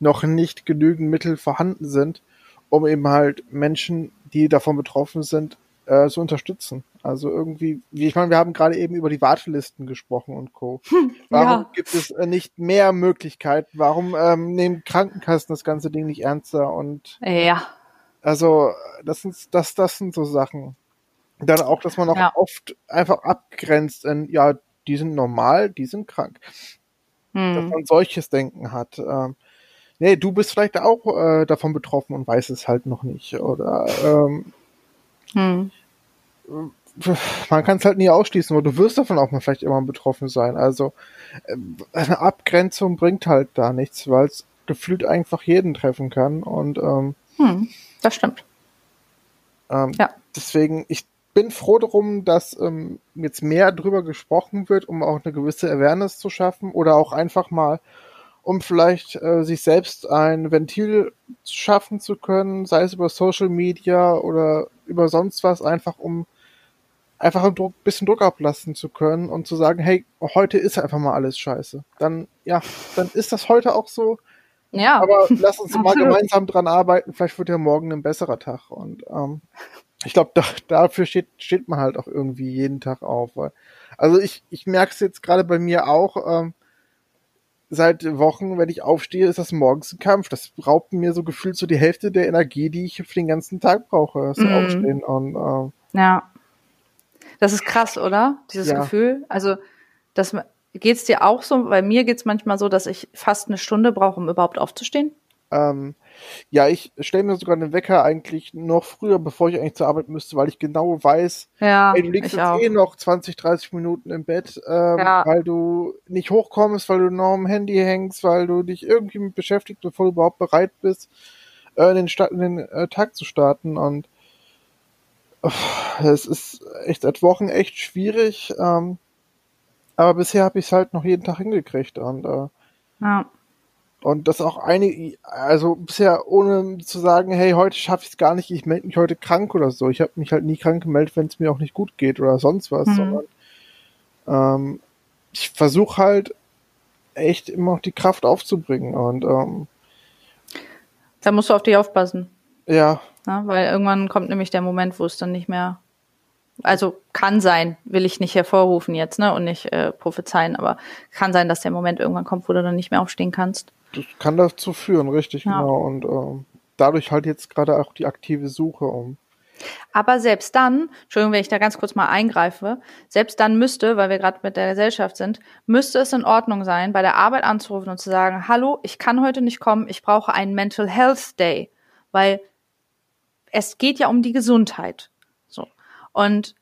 noch nicht genügend Mittel vorhanden sind, um eben halt Menschen, die davon betroffen sind, äh, zu unterstützen. Also irgendwie, wie ich meine, wir haben gerade eben über die Wartelisten gesprochen und Co. Warum ja. gibt es äh, nicht mehr Möglichkeiten? Warum ähm, nehmen Krankenkassen das ganze Ding nicht ernster? Und ja. Also das sind das, das sind so Sachen dann auch, dass man auch ja. oft einfach abgrenzt in, ja, die sind normal, die sind krank. Hm. Dass man solches Denken hat. Ähm, nee, du bist vielleicht auch äh, davon betroffen und weißt es halt noch nicht. Oder ähm, hm. man kann es halt nie ausschließen, aber du wirst davon auch mal vielleicht immer betroffen sein. Also äh, eine Abgrenzung bringt halt da nichts, weil es gefühlt einfach jeden treffen kann. Und ähm, hm, das stimmt. Ähm, ja. Deswegen, ich bin froh darum, dass ähm, jetzt mehr drüber gesprochen wird, um auch eine gewisse Awareness zu schaffen oder auch einfach mal, um vielleicht äh, sich selbst ein Ventil schaffen zu können, sei es über Social Media oder über sonst was, einfach um einfach ein Druck, bisschen Druck ablassen zu können und zu sagen, hey, heute ist einfach mal alles scheiße. Dann, ja, dann ist das heute auch so. Ja. Aber lass uns mal gemeinsam dran arbeiten. Vielleicht wird ja morgen ein besserer Tag. Und ähm, ich glaube, da, dafür steht, steht man halt auch irgendwie jeden Tag auf. Weil, also ich, ich merke es jetzt gerade bei mir auch, ähm, seit Wochen, wenn ich aufstehe, ist das morgens ein Kampf. Das raubt mir so gefühlt so die Hälfte der Energie, die ich für den ganzen Tag brauche, das mm. Aufstehen. Und, ähm, ja. Das ist krass, oder? Dieses ja. Gefühl. Also, das geht's dir auch so? Bei mir geht's manchmal so, dass ich fast eine Stunde brauche, um überhaupt aufzustehen. Ähm, ja, ich stelle mir sogar den Wecker eigentlich noch früher, bevor ich eigentlich zur Arbeit müsste, weil ich genau weiß, ja, ey, du liegst jetzt auch. eh noch 20, 30 Minuten im Bett, ähm, ja. weil du nicht hochkommst, weil du noch am Handy hängst, weil du dich irgendwie mit beschäftigst, bevor du überhaupt bereit bist, äh, den, Start, den äh, Tag zu starten. Und es ist echt seit Wochen echt schwierig. Ähm, aber bisher habe ich es halt noch jeden Tag hingekriegt. Und äh, ja. Und das auch einige, also bisher ohne zu sagen, hey, heute schaffe ich es gar nicht, ich melde mich heute krank oder so. Ich habe mich halt nie krank gemeldet, wenn es mir auch nicht gut geht oder sonst was, mhm. sondern ähm, ich versuche halt echt immer noch die Kraft aufzubringen und ähm, da musst du auf dich aufpassen. Ja. ja. Weil irgendwann kommt nämlich der Moment, wo es dann nicht mehr also kann sein, will ich nicht hervorrufen jetzt, ne, und nicht äh, prophezeien, aber kann sein, dass der Moment irgendwann kommt, wo du dann nicht mehr aufstehen kannst. Das kann dazu führen, richtig, ja. genau. Und äh, dadurch halt jetzt gerade auch die aktive Suche um. Aber selbst dann, Entschuldigung, wenn ich da ganz kurz mal eingreife, selbst dann müsste, weil wir gerade mit der Gesellschaft sind, müsste es in Ordnung sein, bei der Arbeit anzurufen und zu sagen, hallo, ich kann heute nicht kommen, ich brauche einen Mental Health Day, weil es geht ja um die Gesundheit. Und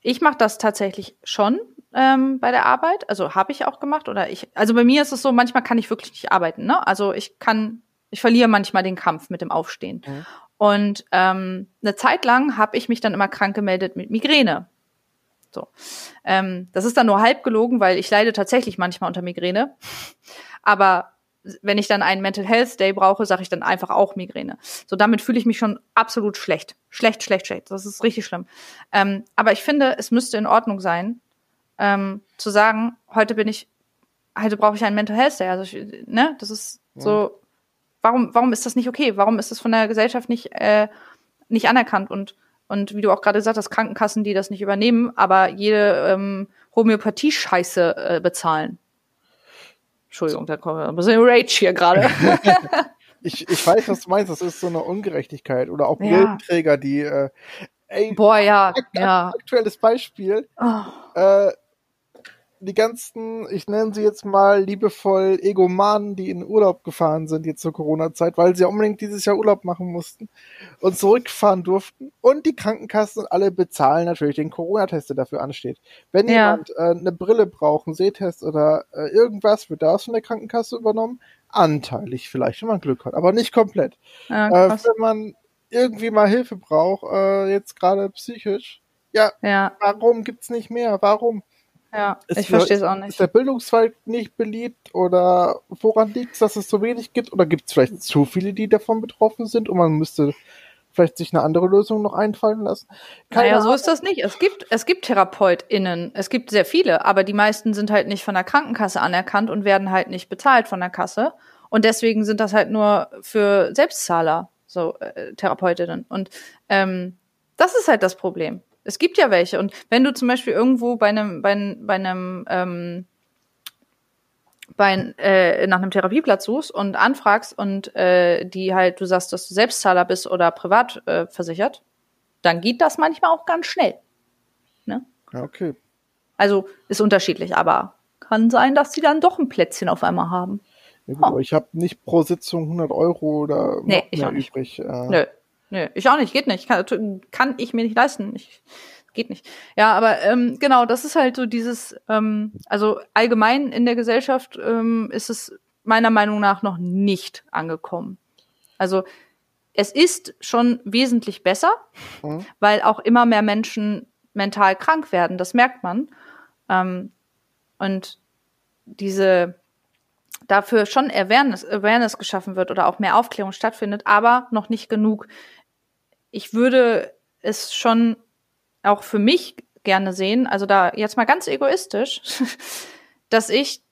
ich mache das tatsächlich schon, ähm, bei der Arbeit. Also habe ich auch gemacht. Oder ich, also bei mir ist es so, manchmal kann ich wirklich nicht arbeiten. Ne? Also ich kann, ich verliere manchmal den Kampf mit dem Aufstehen. Mhm. Und ähm, eine Zeit lang habe ich mich dann immer krank gemeldet mit Migräne. So. Ähm, das ist dann nur halb gelogen, weil ich leide tatsächlich manchmal unter Migräne. Aber wenn ich dann einen Mental Health Day brauche, sage ich dann einfach auch Migräne. So, damit fühle ich mich schon absolut schlecht. Schlecht, schlecht, schlecht. Das ist richtig schlimm. Ähm, aber ich finde, es müsste in Ordnung sein, ähm, zu sagen, heute bin ich, heute brauche ich einen Mental Health Day. Also, ich, ne, das ist ja. so, warum, warum ist das nicht okay? Warum ist das von der Gesellschaft nicht, äh, nicht anerkannt? Und, und wie du auch gerade gesagt hast, Krankenkassen, die das nicht übernehmen, aber jede ähm, Homöopathie-Scheiße äh, bezahlen. Entschuldigung, da kommen wir ein bisschen Rage hier gerade. ich, ich weiß, was du meinst. Das ist so eine Ungerechtigkeit. Oder auch Brillenträger, die äh, ey, Boah, ja, akt ja. aktuelles Beispiel. Oh. Äh, die ganzen, ich nenne sie jetzt mal liebevoll Egomanen, die in Urlaub gefahren sind jetzt zur Corona-Zeit, weil sie ja unbedingt dieses Jahr Urlaub machen mussten und zurückfahren durften. Und die Krankenkassen alle bezahlen natürlich den Corona-Test, der dafür ansteht. Wenn ja. jemand äh, eine Brille braucht, einen Sehtest oder äh, irgendwas, wird das von der Krankenkasse übernommen. Anteilig vielleicht, wenn man Glück hat, aber nicht komplett. Ja, äh, wenn man irgendwie mal Hilfe braucht, äh, jetzt gerade psychisch, ja, ja, warum gibt's nicht mehr? Warum? Ja, ist ich verstehe es auch nicht. Ist der Bildungszweig nicht beliebt oder woran liegt es, dass es so wenig gibt? Oder gibt es vielleicht zu viele, die davon betroffen sind und man müsste vielleicht sich eine andere Lösung noch einfallen lassen? Keine naja, so ist das nicht. Es gibt, es gibt TherapeutInnen, es gibt sehr viele, aber die meisten sind halt nicht von der Krankenkasse anerkannt und werden halt nicht bezahlt von der Kasse. Und deswegen sind das halt nur für Selbstzahler, so äh, Therapeutinnen. Und ähm, das ist halt das Problem. Es gibt ja welche. Und wenn du zum Beispiel irgendwo bei einem, bei, bei einem, ähm, bei, äh, nach einem Therapieplatz suchst und anfragst und äh, die halt, du sagst, dass du Selbstzahler bist oder privat äh, versichert, dann geht das manchmal auch ganz schnell. Ne? Ja, okay. Also ist unterschiedlich, aber kann sein, dass die dann doch ein Plätzchen auf einmal haben. Ja, gut, oh. aber ich habe nicht pro Sitzung 100 Euro oder nee, ich auch nicht. übrig. Äh, Nö. Nö, ich auch nicht, geht nicht. Kann, kann ich mir nicht leisten. Ich, geht nicht. Ja, aber ähm, genau, das ist halt so dieses, ähm, also allgemein in der Gesellschaft ähm, ist es meiner Meinung nach noch nicht angekommen. Also es ist schon wesentlich besser, mhm. weil auch immer mehr Menschen mental krank werden. Das merkt man. Ähm, und diese dafür schon Awareness, Awareness geschaffen wird oder auch mehr Aufklärung stattfindet, aber noch nicht genug ich würde es schon auch für mich gerne sehen, also da jetzt mal ganz egoistisch, dass ich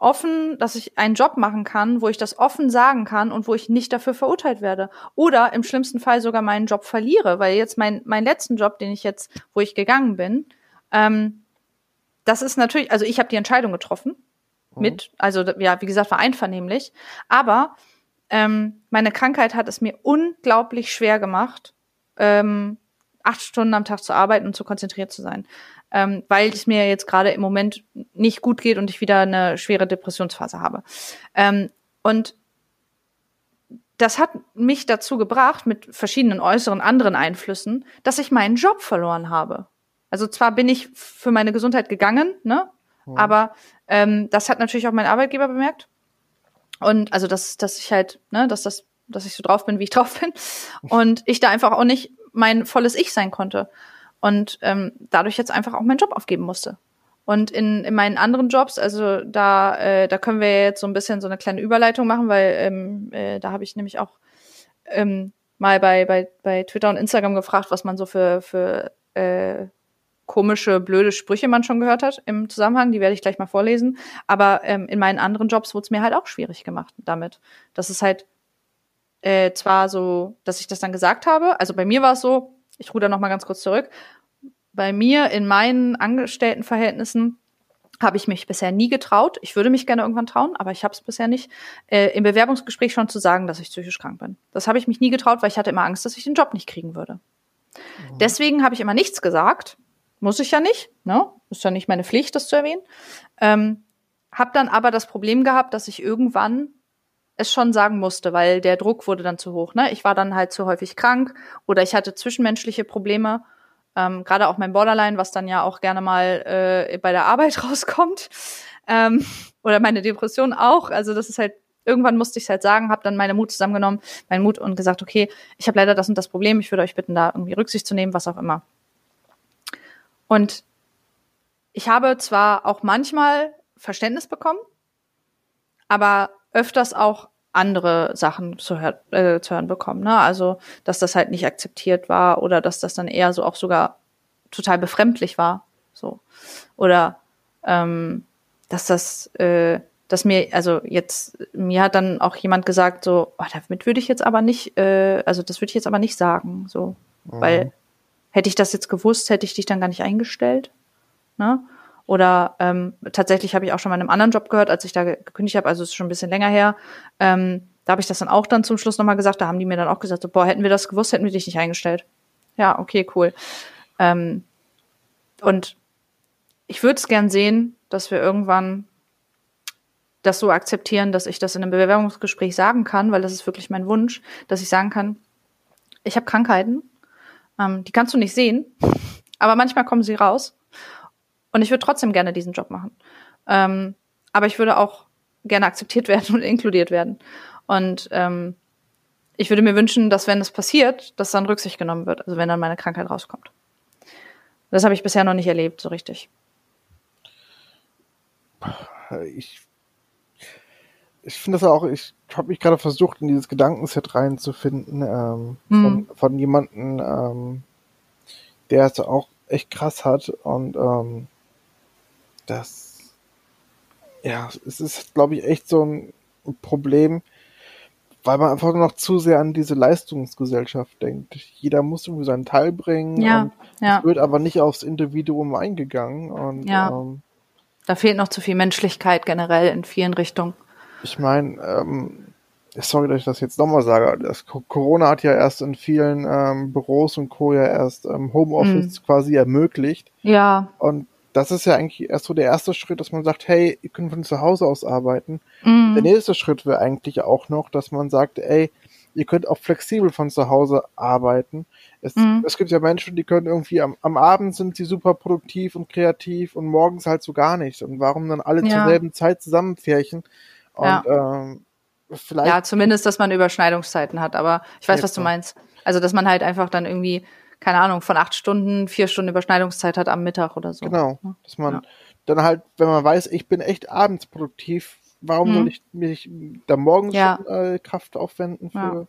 offen, dass ich einen Job machen kann, wo ich das offen sagen kann und wo ich nicht dafür verurteilt werde. Oder im schlimmsten Fall sogar meinen Job verliere, weil jetzt mein, mein letzten Job, den ich jetzt, wo ich gegangen bin, ähm, das ist natürlich, also ich habe die Entscheidung getroffen mhm. mit, also ja, wie gesagt, war einvernehmlich, aber ähm, meine Krankheit hat es mir unglaublich schwer gemacht, ähm, acht Stunden am Tag zu arbeiten und zu konzentriert zu sein. Ähm, weil es mir jetzt gerade im Moment nicht gut geht und ich wieder eine schwere Depressionsphase habe. Ähm, und das hat mich dazu gebracht, mit verschiedenen äußeren anderen Einflüssen, dass ich meinen Job verloren habe. Also zwar bin ich für meine Gesundheit gegangen, ne? Mhm. Aber ähm, das hat natürlich auch mein Arbeitgeber bemerkt. Und also, dass, dass ich halt, ne, dass das, dass ich so drauf bin, wie ich drauf bin. Und ich da einfach auch nicht mein volles Ich sein konnte. Und ähm, dadurch jetzt einfach auch meinen Job aufgeben musste. Und in, in meinen anderen Jobs, also da, äh, da können wir jetzt so ein bisschen so eine kleine Überleitung machen, weil ähm, äh, da habe ich nämlich auch ähm, mal bei, bei, bei Twitter und Instagram gefragt, was man so für, für äh, komische, blöde Sprüche man schon gehört hat im Zusammenhang. Die werde ich gleich mal vorlesen. Aber ähm, in meinen anderen Jobs wurde es mir halt auch schwierig gemacht damit. Das ist halt äh, zwar so, dass ich das dann gesagt habe. Also bei mir war es so, ich ruder noch mal ganz kurz zurück. Bei mir in meinen Angestelltenverhältnissen habe ich mich bisher nie getraut. Ich würde mich gerne irgendwann trauen, aber ich habe es bisher nicht, äh, im Bewerbungsgespräch schon zu sagen, dass ich psychisch krank bin. Das habe ich mich nie getraut, weil ich hatte immer Angst, dass ich den Job nicht kriegen würde. Mhm. Deswegen habe ich immer nichts gesagt. Muss ich ja nicht, ne? Ist ja nicht meine Pflicht, das zu erwähnen. Ähm, hab dann aber das Problem gehabt, dass ich irgendwann es schon sagen musste, weil der Druck wurde dann zu hoch. Ne? Ich war dann halt zu häufig krank oder ich hatte zwischenmenschliche Probleme. Ähm, Gerade auch mein Borderline, was dann ja auch gerne mal äh, bei der Arbeit rauskommt. Ähm, oder meine Depression auch. Also das ist halt, irgendwann musste ich es halt sagen, habe dann meine Mut zusammengenommen, meinen Mut und gesagt, okay, ich habe leider das und das Problem, ich würde euch bitten, da irgendwie Rücksicht zu nehmen, was auch immer. Und ich habe zwar auch manchmal Verständnis bekommen, aber öfters auch andere Sachen zu, hör äh, zu hören bekommen. Ne? Also, dass das halt nicht akzeptiert war oder dass das dann eher so auch sogar total befremdlich war. So. Oder ähm, dass das, äh, dass mir, also jetzt, mir hat dann auch jemand gesagt, so, oh, damit würde ich jetzt aber nicht, äh, also das würde ich jetzt aber nicht sagen. So. Mhm. Weil hätte ich das jetzt gewusst, hätte ich dich dann gar nicht eingestellt. Ne? Oder ähm, tatsächlich habe ich auch schon mal in einem anderen Job gehört, als ich da gekündigt habe, also es ist schon ein bisschen länger her. Ähm, da habe ich das dann auch dann zum Schluss nochmal gesagt, da haben die mir dann auch gesagt, so, boah, hätten wir das gewusst, hätten wir dich nicht eingestellt. Ja, okay, cool. Ähm, und ich würde es gern sehen, dass wir irgendwann das so akzeptieren, dass ich das in einem Bewerbungsgespräch sagen kann, weil das ist wirklich mein Wunsch, dass ich sagen kann, ich habe Krankheiten, ähm, die kannst du nicht sehen, aber manchmal kommen sie raus und ich würde trotzdem gerne diesen Job machen. Ähm, aber ich würde auch gerne akzeptiert werden und inkludiert werden. Und ähm, ich würde mir wünschen, dass wenn das passiert, dass dann Rücksicht genommen wird, also wenn dann meine Krankheit rauskommt. Das habe ich bisher noch nicht erlebt, so richtig. Ich, ich finde das auch, ich habe mich gerade versucht, in dieses Gedankenset reinzufinden, ähm, mhm. von, von jemandem, ähm, der es auch echt krass hat und ähm, das, ja, es ist, glaube ich, echt so ein Problem, weil man einfach noch zu sehr an diese Leistungsgesellschaft denkt. Jeder muss irgendwie seinen Teil bringen. Ja, ja. Es wird aber nicht aufs Individuum eingegangen. Und, ja. Ähm, da fehlt noch zu viel Menschlichkeit generell in vielen Richtungen. Ich meine, ähm, sorry, dass ich das jetzt nochmal sage, das Corona hat ja erst in vielen ähm, Büros und Co. ja erst ähm, Homeoffice mhm. quasi ermöglicht. Ja. Und das ist ja eigentlich erst so der erste Schritt, dass man sagt, hey, ihr könnt von zu Hause aus arbeiten. Mhm. Der nächste Schritt wäre eigentlich auch noch, dass man sagt, ey, ihr könnt auch flexibel von zu Hause arbeiten. Es, mhm. es gibt ja Menschen, die können irgendwie am, am, Abend sind sie super produktiv und kreativ und morgens halt so gar nicht. Und warum dann alle ja. zur selben Zeit zusammenfärchen? Und ja. ähm, vielleicht. Ja, zumindest, dass man Überschneidungszeiten hat, aber ich weiß, was du meinst. Also, dass man halt einfach dann irgendwie keine Ahnung, von acht Stunden, vier Stunden Überschneidungszeit hat am Mittag oder so. Genau. Dass man ja. dann halt, wenn man weiß, ich bin echt abends produktiv, warum hm. soll ich mich da morgens ja. schon, äh, Kraft aufwenden für.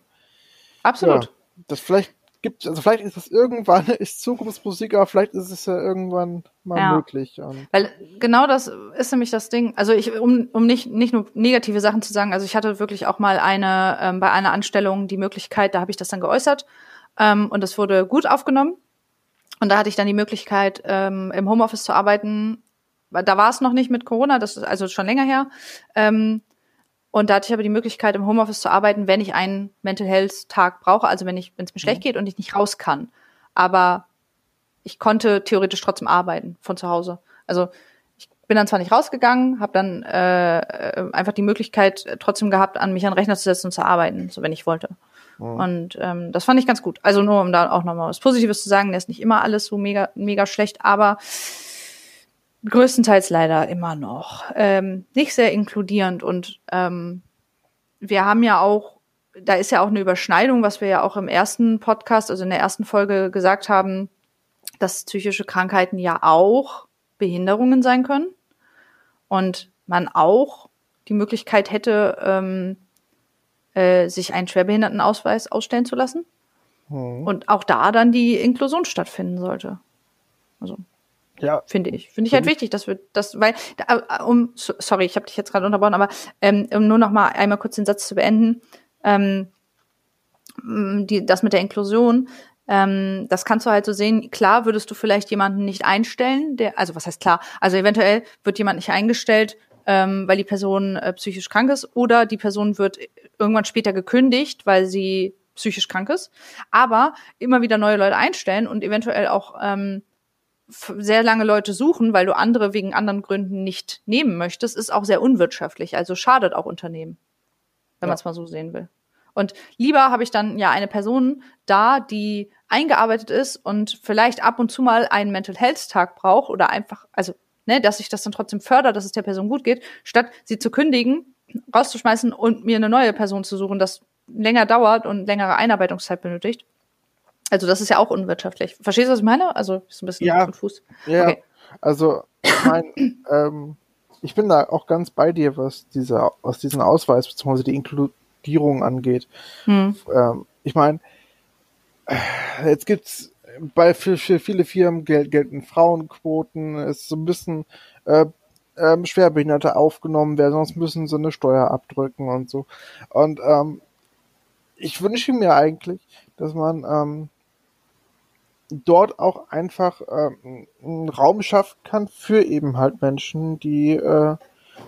Absolut. Das vielleicht gibt, also vielleicht ist das irgendwann, ist Zukunftsmusik, aber vielleicht ist es ja irgendwann mal ja. möglich. Weil genau das ist nämlich das Ding. Also ich, um, um nicht, nicht nur negative Sachen zu sagen, also ich hatte wirklich auch mal eine, ähm, bei einer Anstellung die Möglichkeit, da habe ich das dann geäußert, ähm, und das wurde gut aufgenommen. Und da hatte ich dann die Möglichkeit, ähm, im Homeoffice zu arbeiten. Da war es noch nicht mit Corona, das ist also schon länger her. Ähm, und da hatte ich aber die Möglichkeit, im Homeoffice zu arbeiten, wenn ich einen Mental Health Tag brauche, also wenn ich, wenn es mir schlecht mhm. geht und ich nicht raus kann. Aber ich konnte theoretisch trotzdem arbeiten von zu Hause. Also ich bin dann zwar nicht rausgegangen, habe dann äh, äh einfach die Möglichkeit trotzdem gehabt, an mich an den Rechner zu setzen und zu arbeiten, so wenn ich wollte. Mhm. Und ähm, das fand ich ganz gut. Also nur um da auch nochmal was Positives zu sagen, der ist nicht immer alles so mega, mega schlecht, aber größtenteils leider immer noch ähm, nicht sehr inkludierend. Und ähm, wir haben ja auch, da ist ja auch eine Überschneidung, was wir ja auch im ersten Podcast, also in der ersten Folge gesagt haben, dass psychische Krankheiten ja auch Behinderungen sein können und man auch die Möglichkeit hätte, ähm, äh, sich einen Schwerbehindertenausweis ausstellen zu lassen. Mhm. Und auch da dann die Inklusion stattfinden sollte. Also ja. Finde ich. Finde ich halt wichtig, dass wir das, weil, äh, um, sorry, ich habe dich jetzt gerade unterbrochen, aber ähm, um nur noch mal einmal kurz den Satz zu beenden, ähm, die, das mit der Inklusion, ähm, das kannst du halt so sehen. Klar würdest du vielleicht jemanden nicht einstellen, der, also was heißt klar? Also eventuell wird jemand nicht eingestellt, ähm, weil die Person äh, psychisch krank ist, oder die Person wird irgendwann später gekündigt, weil sie psychisch krank ist, aber immer wieder neue Leute einstellen und eventuell auch ähm, sehr lange Leute suchen, weil du andere wegen anderen Gründen nicht nehmen möchtest, ist auch sehr unwirtschaftlich. Also schadet auch Unternehmen, wenn ja. man es mal so sehen will. Und lieber habe ich dann ja eine Person da, die eingearbeitet ist und vielleicht ab und zu mal einen Mental Health Tag braucht oder einfach, also, ne, dass ich das dann trotzdem fördere, dass es der Person gut geht, statt sie zu kündigen, rauszuschmeißen und mir eine neue Person zu suchen, das länger dauert und längere Einarbeitungszeit benötigt. Also das ist ja auch unwirtschaftlich. Verstehst du, was ich meine? Also ist ein bisschen ja, konfus. Ja, okay. also ich mein, ähm, ich bin da auch ganz bei dir, was dieser, was diesen Ausweis bzw. die Inkludierung angeht. Hm. Ähm, ich meine, jetzt gibt's bei für, für viele Firmen gel gelten Frauenquoten, es ist so ein bisschen äh, ähm, Schwerbehinderte aufgenommen werden, sonst müssen sie eine Steuer abdrücken und so. Und ähm, ich wünsche mir eigentlich, dass man ähm, dort auch einfach ähm, einen Raum schaffen kann für eben halt Menschen, die äh,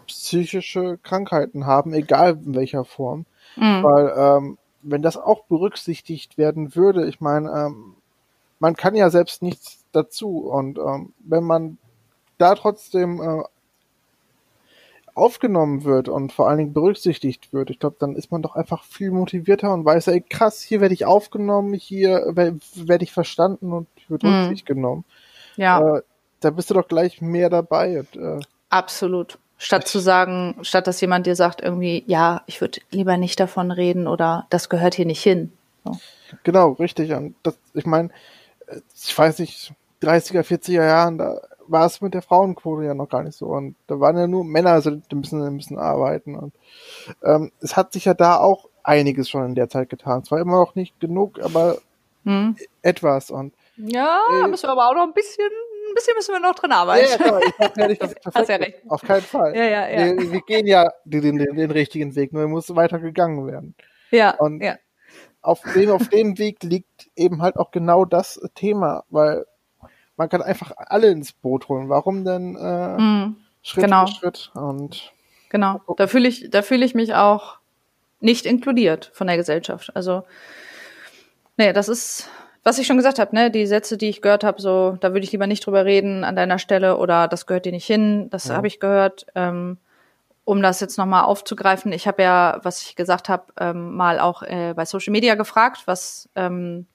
psychische Krankheiten haben, egal in welcher Form. Mhm. Weil ähm, wenn das auch berücksichtigt werden würde, ich meine, ähm, man kann ja selbst nichts dazu und ähm, wenn man da trotzdem äh, aufgenommen wird und vor allen Dingen berücksichtigt wird, ich glaube, dann ist man doch einfach viel motivierter und weiß, ey, krass, hier werde ich aufgenommen, hier werde ich verstanden und wird mhm. Rücksicht genommen. Ja. Äh, da bist du doch gleich mehr dabei. Und, äh, Absolut. Statt zu sagen, statt dass jemand dir sagt, irgendwie, ja, ich würde lieber nicht davon reden oder das gehört hier nicht hin. So. Genau, richtig. Und das, ich meine, ich weiß nicht, 30er, 40er Jahren, da war es mit der Frauenquote ja noch gar nicht so. Und da waren ja nur Männer, also die müssen, die müssen arbeiten. Und ähm, es hat sich ja da auch einiges schon in der Zeit getan. Zwar immer noch nicht genug, aber hm. etwas. Und ja, äh, müssen wir aber auch noch ein bisschen, ein bisschen müssen wir noch drin arbeiten. Ja, ja, ich ja nicht, dass perfekt ja recht. Auf keinen Fall. Ja, ja, ja. Wir, wir gehen ja den, den, den, richtigen Weg, nur muss weiter gegangen werden. Ja. Und ja. auf dem, auf dem Weg liegt eben halt auch genau das Thema, weil man kann einfach alle ins Boot holen. Warum denn äh, mm, Schritt genau. für Schritt? Und genau. Da fühle ich, da fühle ich mich auch nicht inkludiert von der Gesellschaft. Also, nee, das ist, was ich schon gesagt habe, ne, die Sätze, die ich gehört habe, so, da würde ich lieber nicht drüber reden an deiner Stelle oder das gehört dir nicht hin, das ja. habe ich gehört. Ähm, um das jetzt nochmal aufzugreifen, ich habe ja, was ich gesagt habe, ähm, mal auch äh, bei Social Media gefragt, was ähm,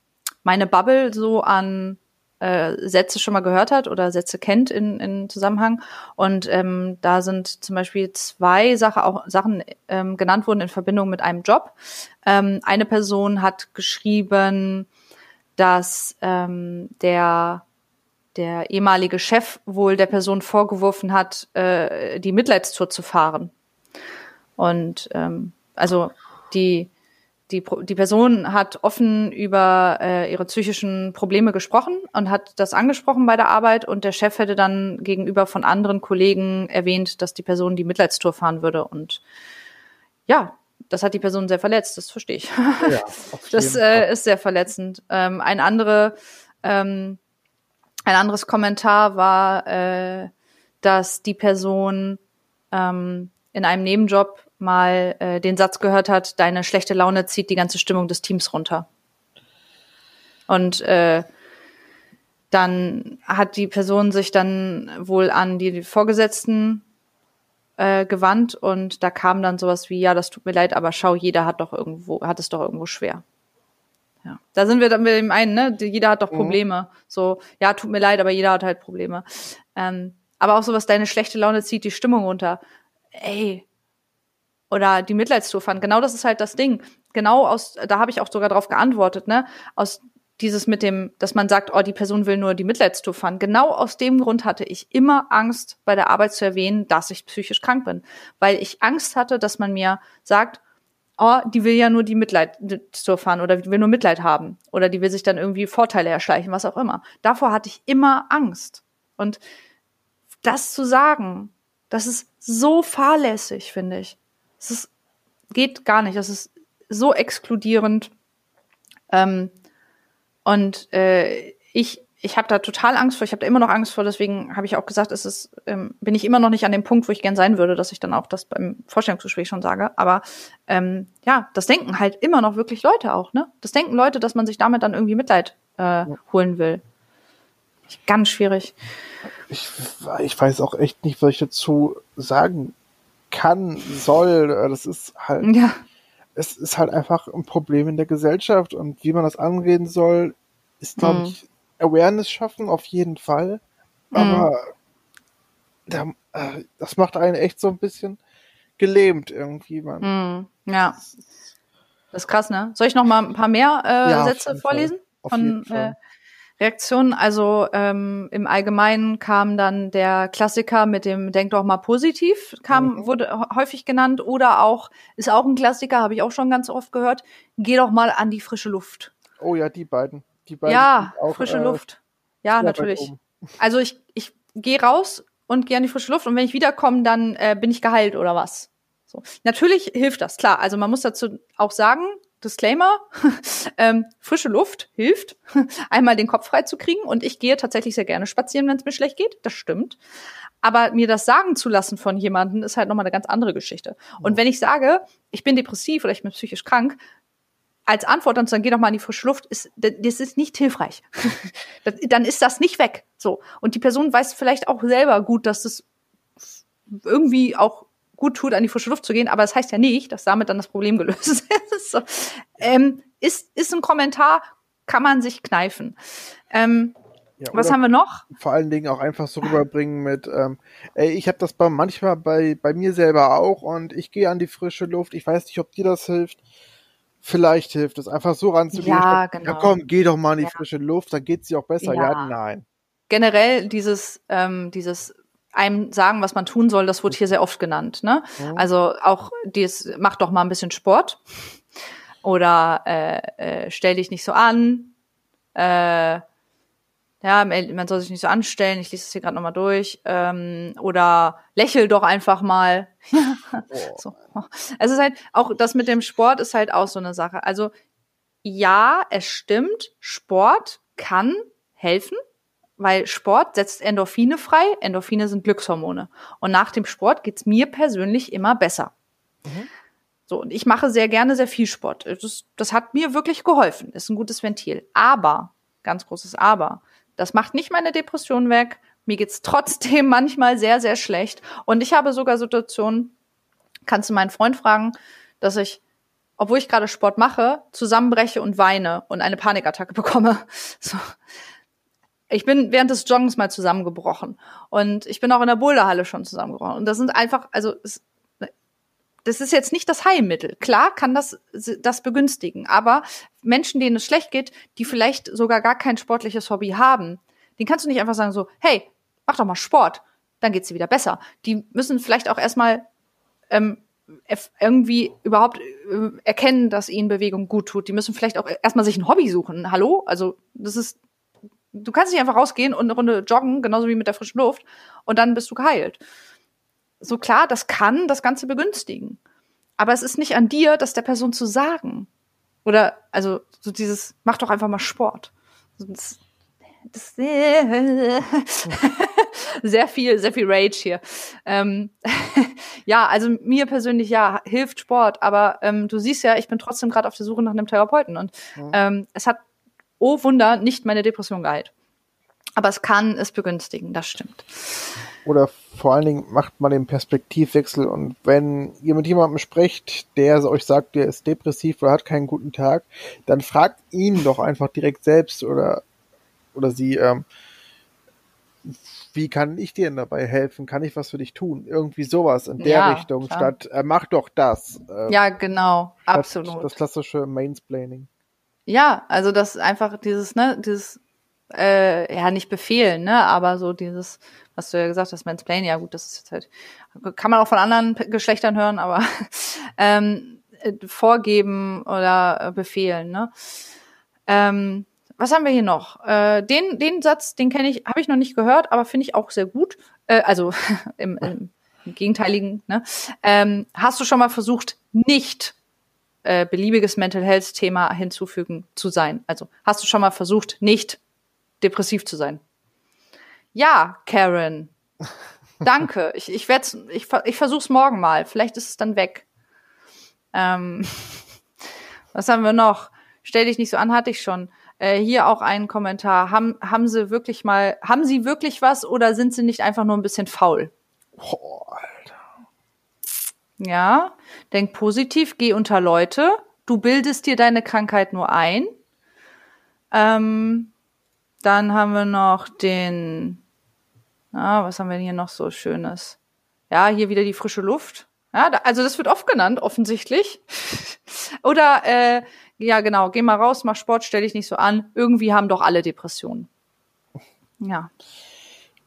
meine Bubble so an äh, Sätze schon mal gehört hat oder Sätze kennt in, in Zusammenhang. Und ähm, da sind zum Beispiel zwei Sache, auch Sachen ähm, genannt worden in Verbindung mit einem Job. Ähm, eine Person hat geschrieben, dass ähm, der der ehemalige Chef wohl der Person vorgeworfen hat, äh, die Mitleidstour zu fahren. Und ähm, also die die, die Person hat offen über äh, ihre psychischen Probleme gesprochen und hat das angesprochen bei der Arbeit und der Chef hätte dann gegenüber von anderen Kollegen erwähnt, dass die Person die Mitleidstour fahren würde und ja, das hat die Person sehr verletzt, das verstehe ich. Ja, das äh, ist sehr verletzend. Ähm, ein andere, ähm, ein anderes Kommentar war, äh, dass die Person ähm, in einem Nebenjob mal äh, den Satz gehört hat, deine schlechte Laune zieht die ganze Stimmung des Teams runter. Und äh, dann hat die Person sich dann wohl an die Vorgesetzten äh, gewandt und da kam dann sowas wie, ja, das tut mir leid, aber schau, jeder hat doch irgendwo, hat es doch irgendwo schwer. Ja. Da sind wir dann mit dem einen, ne? Jeder hat doch mhm. Probleme. Mhm. So, ja, tut mir leid, aber jeder hat halt Probleme. Ähm, aber auch sowas, deine schlechte Laune zieht die Stimmung runter. Ey, oder die Mitleidstour fahren. Genau das ist halt das Ding. Genau aus, da habe ich auch sogar drauf geantwortet, ne? Aus dieses mit dem, dass man sagt, oh, die Person will nur die Mitleidstour fahren. Genau aus dem Grund hatte ich immer Angst, bei der Arbeit zu erwähnen, dass ich psychisch krank bin. Weil ich Angst hatte, dass man mir sagt, oh, die will ja nur die Mitleidstour fahren oder die will nur Mitleid haben. Oder die will sich dann irgendwie Vorteile erschleichen, was auch immer. Davor hatte ich immer Angst. Und das zu sagen, das ist so fahrlässig, finde ich. Es ist, geht gar nicht. Es ist so exkludierend. Ähm, und äh, ich, ich habe da total Angst vor. Ich habe da immer noch Angst vor. Deswegen habe ich auch gesagt, es ist, ähm, bin ich immer noch nicht an dem Punkt, wo ich gern sein würde, dass ich dann auch das beim Vorstellungsgespräch schon sage. Aber ähm, ja, das denken halt immer noch wirklich Leute auch. Ne, das denken Leute, dass man sich damit dann irgendwie Mitleid äh, ja. holen will. Ganz schwierig. Ich, ich weiß auch echt nicht, was ich dazu sagen kann, soll. Das ist halt. Ja. es ist halt einfach ein Problem in der Gesellschaft und wie man das angehen soll, ist, glaube mhm. ich, Awareness schaffen auf jeden Fall. Aber mhm. da, äh, das macht einen echt so ein bisschen gelähmt irgendwie, man. Mhm. Ja. Das ist krass, ne? Soll ich noch mal ein paar mehr äh, ja, Sätze vorlesen? Von äh, Reaktionen. Also ähm, im Allgemeinen kam dann der Klassiker mit dem Denk doch mal positiv, kam, mhm. wurde häufig genannt. Oder auch, ist auch ein Klassiker, habe ich auch schon ganz oft gehört, geh doch mal an die frische Luft. Oh ja, die beiden. Die beiden ja, auch, frische äh, Luft. Ja, natürlich. Also ich, ich gehe raus und gehe an die frische Luft und wenn ich wiederkomme, dann äh, bin ich geheilt oder was. So. Natürlich hilft das, klar. Also man muss dazu auch sagen, Disclaimer, ähm, frische Luft hilft, einmal den Kopf frei zu kriegen. Und ich gehe tatsächlich sehr gerne spazieren, wenn es mir schlecht geht. Das stimmt. Aber mir das sagen zu lassen von jemandem ist halt nochmal eine ganz andere Geschichte. Und wenn ich sage, ich bin depressiv oder ich bin psychisch krank, als Antwort dann zu sagen, geh doch mal in die frische Luft, ist, das ist nicht hilfreich. dann ist das nicht weg. So. Und die Person weiß vielleicht auch selber gut, dass das irgendwie auch gut tut, an die frische Luft zu gehen, aber das heißt ja nicht, dass damit dann das Problem gelöst ist. so. ähm, ist, ist ein Kommentar, kann man sich kneifen. Ähm, ja, was haben wir noch? Vor allen Dingen auch einfach so rüberbringen mit, ähm, ey, ich habe das bei, manchmal bei, bei mir selber auch und ich gehe an die frische Luft. Ich weiß nicht, ob dir das hilft. Vielleicht hilft es, einfach so ranzugehen. Ja, genau. Ja, komm, geh doch mal in die ja. frische Luft, dann geht's dir auch besser. Ja, ja nein. Generell dieses, ähm, dieses einem sagen, was man tun soll, das wurde hier sehr oft genannt. Ne? Ja. Also auch dies, mach doch mal ein bisschen Sport oder äh, äh, stell dich nicht so an. Äh, ja, man soll sich nicht so anstellen. Ich lese es hier gerade nochmal durch. Ähm, oder lächel doch einfach mal. oh. so. Es ist halt auch das mit dem Sport ist halt auch so eine Sache. Also ja, es stimmt, Sport kann helfen weil Sport setzt Endorphine frei. Endorphine sind Glückshormone. Und nach dem Sport geht's mir persönlich immer besser. Mhm. So, und ich mache sehr gerne sehr viel Sport. Das, das hat mir wirklich geholfen. Ist ein gutes Ventil. Aber, ganz großes Aber, das macht nicht meine Depression weg. Mir geht's trotzdem manchmal sehr, sehr schlecht. Und ich habe sogar Situationen, kannst du meinen Freund fragen, dass ich, obwohl ich gerade Sport mache, zusammenbreche und weine und eine Panikattacke bekomme. So ich bin während des Joggens mal zusammengebrochen. Und ich bin auch in der Boulderhalle schon zusammengebrochen. Und das sind einfach, also es, das ist jetzt nicht das Heilmittel. Klar kann das das begünstigen, aber Menschen, denen es schlecht geht, die vielleicht sogar gar kein sportliches Hobby haben, den kannst du nicht einfach sagen so, hey, mach doch mal Sport, dann geht's dir wieder besser. Die müssen vielleicht auch erstmal ähm, irgendwie überhaupt äh, erkennen, dass ihnen Bewegung gut tut. Die müssen vielleicht auch erstmal sich ein Hobby suchen. Hallo? Also, das ist du kannst nicht einfach rausgehen und eine Runde joggen, genauso wie mit der frischen Luft, und dann bist du geheilt. So klar, das kann das Ganze begünstigen. Aber es ist nicht an dir, das der Person zu sagen. Oder, also, so dieses, mach doch einfach mal Sport. Das, das, sehr viel, sehr viel Rage hier. Ähm, ja, also mir persönlich ja hilft Sport, aber ähm, du siehst ja, ich bin trotzdem gerade auf der Suche nach einem Therapeuten und ähm, es hat oh Wunder, nicht meine Depression geheilt. Aber es kann es begünstigen, das stimmt. Oder vor allen Dingen macht man den Perspektivwechsel und wenn ihr mit jemandem sprecht, der euch sagt, der ist depressiv oder hat keinen guten Tag, dann fragt ihn doch einfach direkt selbst oder, oder sie, ähm, wie kann ich dir denn dabei helfen? Kann ich was für dich tun? Irgendwie sowas in der ja, Richtung, klar. statt äh, mach doch das. Äh, ja, genau, absolut. Das klassische Mainsplaining. Ja, also das einfach dieses, ne, dieses, äh, ja, nicht befehlen, ne, aber so dieses, was du ja gesagt hast, Mansplain, ja gut, das ist jetzt halt, kann man auch von anderen Geschlechtern hören, aber ähm, äh, vorgeben oder äh, befehlen, ne. Ähm, was haben wir hier noch? Äh, den, den Satz, den kenne ich, habe ich noch nicht gehört, aber finde ich auch sehr gut. Äh, also im, im gegenteiligen, ne? Ähm, hast du schon mal versucht, nicht äh, beliebiges Mental Health Thema hinzufügen zu sein. Also hast du schon mal versucht, nicht depressiv zu sein? Ja, Karen. Danke. Ich, ich werde ich, ich versuch's morgen mal. Vielleicht ist es dann weg. Ähm, was haben wir noch? Stell dich nicht so an, hatte ich schon. Äh, hier auch einen Kommentar. Haben, haben sie wirklich mal, haben sie wirklich was oder sind sie nicht einfach nur ein bisschen faul? Oh, Alter. Ja, denk positiv, geh unter Leute. Du bildest dir deine Krankheit nur ein. Ähm, dann haben wir noch den, ah, was haben wir hier noch so Schönes? Ja, hier wieder die frische Luft. Ja, da, also das wird oft genannt, offensichtlich. Oder, äh, ja genau, geh mal raus, mach Sport, stell dich nicht so an. Irgendwie haben doch alle Depressionen. Ja.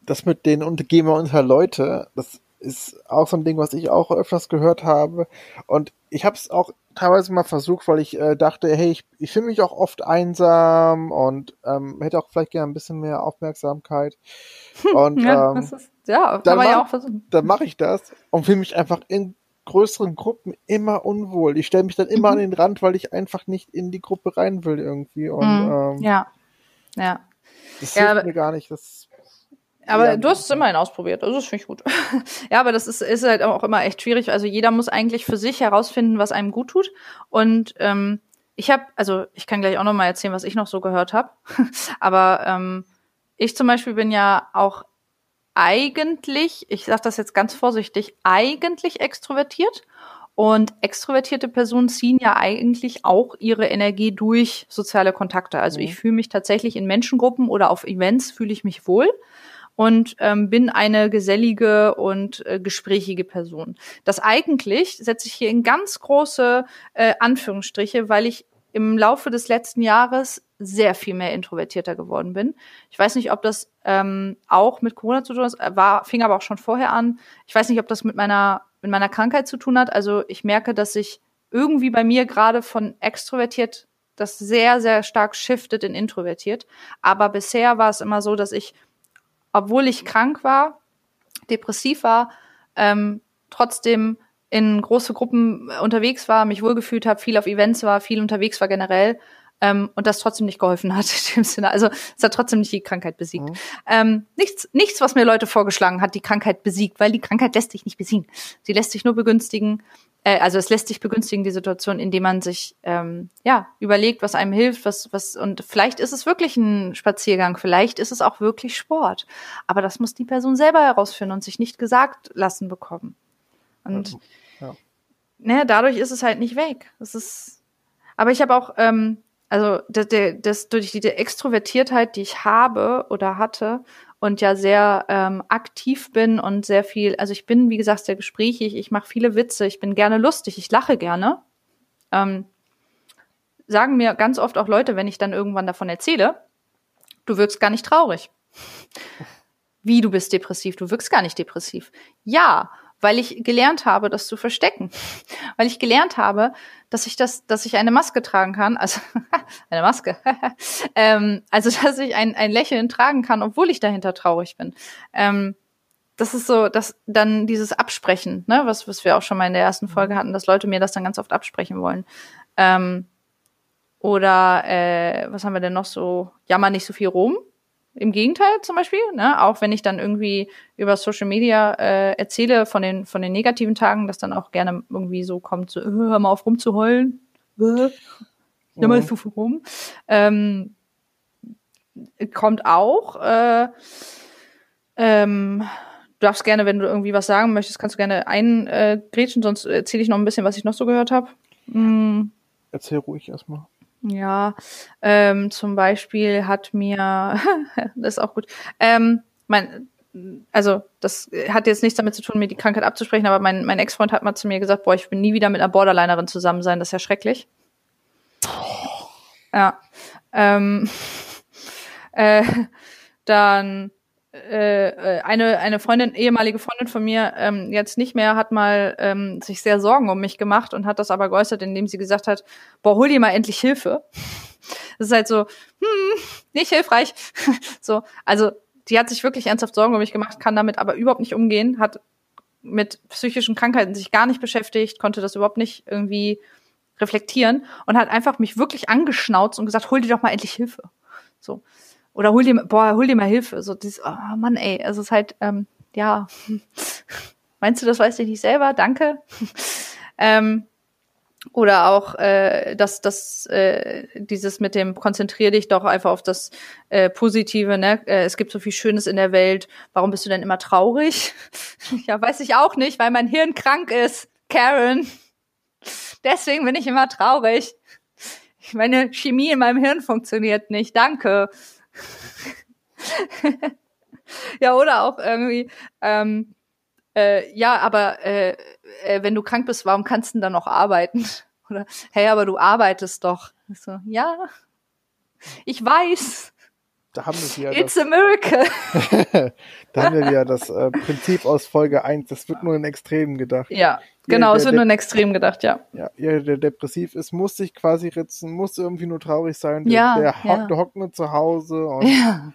Das mit den und geh mal unter Leute, das ist auch so ein Ding, was ich auch öfters gehört habe. Und ich habe es auch teilweise mal versucht, weil ich äh, dachte, hey, ich, ich fühle mich auch oft einsam und ähm, hätte auch vielleicht gerne ein bisschen mehr Aufmerksamkeit. Und ja, ähm, ist, ja kann man ja auch versuchen. Dann mache ich das und fühle mich einfach in größeren Gruppen immer unwohl. Ich stelle mich dann immer mhm. an den Rand, weil ich einfach nicht in die Gruppe rein will irgendwie. Und, mhm. ähm, ja, ja. Das hilft ja, mir gar nicht. Das aber ja, du hast es immerhin ausprobiert, also das finde ich gut. ja, aber das ist, ist halt auch immer echt schwierig. Also jeder muss eigentlich für sich herausfinden, was einem gut tut. Und ähm, ich habe, also ich kann gleich auch noch mal erzählen, was ich noch so gehört habe. aber ähm, ich zum Beispiel bin ja auch eigentlich, ich sage das jetzt ganz vorsichtig, eigentlich extrovertiert. Und extrovertierte Personen ziehen ja eigentlich auch ihre Energie durch soziale Kontakte. Also ich mhm. fühle mich tatsächlich in Menschengruppen oder auf Events fühle ich mich wohl und ähm, bin eine gesellige und äh, gesprächige Person. Das eigentlich setze ich hier in ganz große äh, Anführungsstriche, weil ich im Laufe des letzten Jahres sehr viel mehr introvertierter geworden bin. Ich weiß nicht, ob das ähm, auch mit Corona zu tun hat, äh, war, fing aber auch schon vorher an. Ich weiß nicht, ob das mit meiner, mit meiner Krankheit zu tun hat. Also ich merke, dass ich irgendwie bei mir gerade von extrovertiert das sehr, sehr stark shiftet in introvertiert. Aber bisher war es immer so, dass ich obwohl ich krank war, depressiv war, ähm, trotzdem in große Gruppen unterwegs war, mich wohlgefühlt habe, viel auf Events war, viel unterwegs war generell ähm, und das trotzdem nicht geholfen hat in dem Sinne. Also es hat trotzdem nicht die Krankheit besiegt. Mhm. Ähm, nichts, nichts, was mir Leute vorgeschlagen hat, die Krankheit besiegt, weil die Krankheit lässt sich nicht besiegen. Sie lässt sich nur begünstigen. Äh, also es lässt sich begünstigen die Situation, indem man sich ähm, ja überlegt, was einem hilft, was was und vielleicht ist es wirklich ein Spaziergang, vielleicht ist es auch wirklich Sport, aber das muss die Person selber herausfinden und sich nicht gesagt lassen bekommen. Und ja. ne, dadurch ist es halt nicht weg. Es ist, aber ich habe auch ähm, also das, das, durch die Extrovertiertheit, die ich habe oder hatte und ja sehr ähm, aktiv bin und sehr viel, also ich bin, wie gesagt, sehr gesprächig, ich mache viele Witze, ich bin gerne lustig, ich lache gerne. Ähm, sagen mir ganz oft auch Leute, wenn ich dann irgendwann davon erzähle, du wirkst gar nicht traurig. Wie du bist depressiv, du wirkst gar nicht depressiv. Ja, weil ich gelernt habe, das zu verstecken. weil ich gelernt habe, dass ich das, dass ich eine Maske tragen kann, also eine Maske, ähm, also dass ich ein, ein Lächeln tragen kann, obwohl ich dahinter traurig bin. Ähm, das ist so, dass dann dieses Absprechen, ne, was, was wir auch schon mal in der ersten Folge hatten, dass Leute mir das dann ganz oft absprechen wollen. Ähm, oder äh, was haben wir denn noch so? Jammer nicht so viel rum. Im Gegenteil zum Beispiel, ne? auch wenn ich dann irgendwie über Social Media äh, erzähle von den, von den negativen Tagen, dass dann auch gerne irgendwie so kommt, so, äh, hör mal auf rumzuheulen. Äh, ja. mal so rum. Ähm, kommt auch. Äh, ähm, du darfst gerne, wenn du irgendwie was sagen möchtest, kannst du gerne eingrätschen, äh, sonst erzähle ich noch ein bisschen, was ich noch so gehört habe. Mm. Erzähl ruhig erstmal. Ja, ähm, zum Beispiel hat mir, das ist auch gut, ähm, mein, also das hat jetzt nichts damit zu tun, mir die Krankheit abzusprechen, aber mein, mein Ex-Freund hat mal zu mir gesagt, boah, ich will nie wieder mit einer Borderlinerin zusammen sein, das ist ja schrecklich. Ja. Ähm, äh, dann äh, äh, eine, eine Freundin, ehemalige Freundin von mir, ähm, jetzt nicht mehr, hat mal ähm, sich sehr Sorgen um mich gemacht und hat das aber geäußert, indem sie gesagt hat, boah, hol dir mal endlich Hilfe. Das ist halt so, hm, nicht hilfreich. so, also die hat sich wirklich ernsthaft Sorgen um mich gemacht, kann damit aber überhaupt nicht umgehen, hat mit psychischen Krankheiten sich gar nicht beschäftigt, konnte das überhaupt nicht irgendwie reflektieren und hat einfach mich wirklich angeschnauzt und gesagt, hol dir doch mal endlich Hilfe. So. Oder hol dir, boah, hol dir mal Hilfe. So dieses, oh Mann, ey, es ist halt, ähm, ja, meinst du, das weißt du nicht selber? Danke. ähm, oder auch äh, dass das äh, dieses mit dem konzentrier dich doch einfach auf das äh, Positive, ne? Äh, es gibt so viel Schönes in der Welt. Warum bist du denn immer traurig? ja, weiß ich auch nicht, weil mein Hirn krank ist. Karen. Deswegen bin ich immer traurig. Meine Chemie in meinem Hirn funktioniert nicht. Danke. ja, oder auch irgendwie, ähm, äh, ja, aber äh, äh, wenn du krank bist, warum kannst du denn dann noch arbeiten? Oder, hey, aber du arbeitest doch. So, ja, ich weiß. Da haben wir ja It's das, a miracle. da haben wir ja das äh, Prinzip aus Folge 1. Das wird nur in Extremen gedacht. Ja, genau, es wird nur in Extremen gedacht, ja. Ja, jeder, der depressiv ist, muss sich quasi ritzen, muss irgendwie nur traurig sein. Der, ja, der, ja. Hockt, der hockt nur zu Hause und, ja.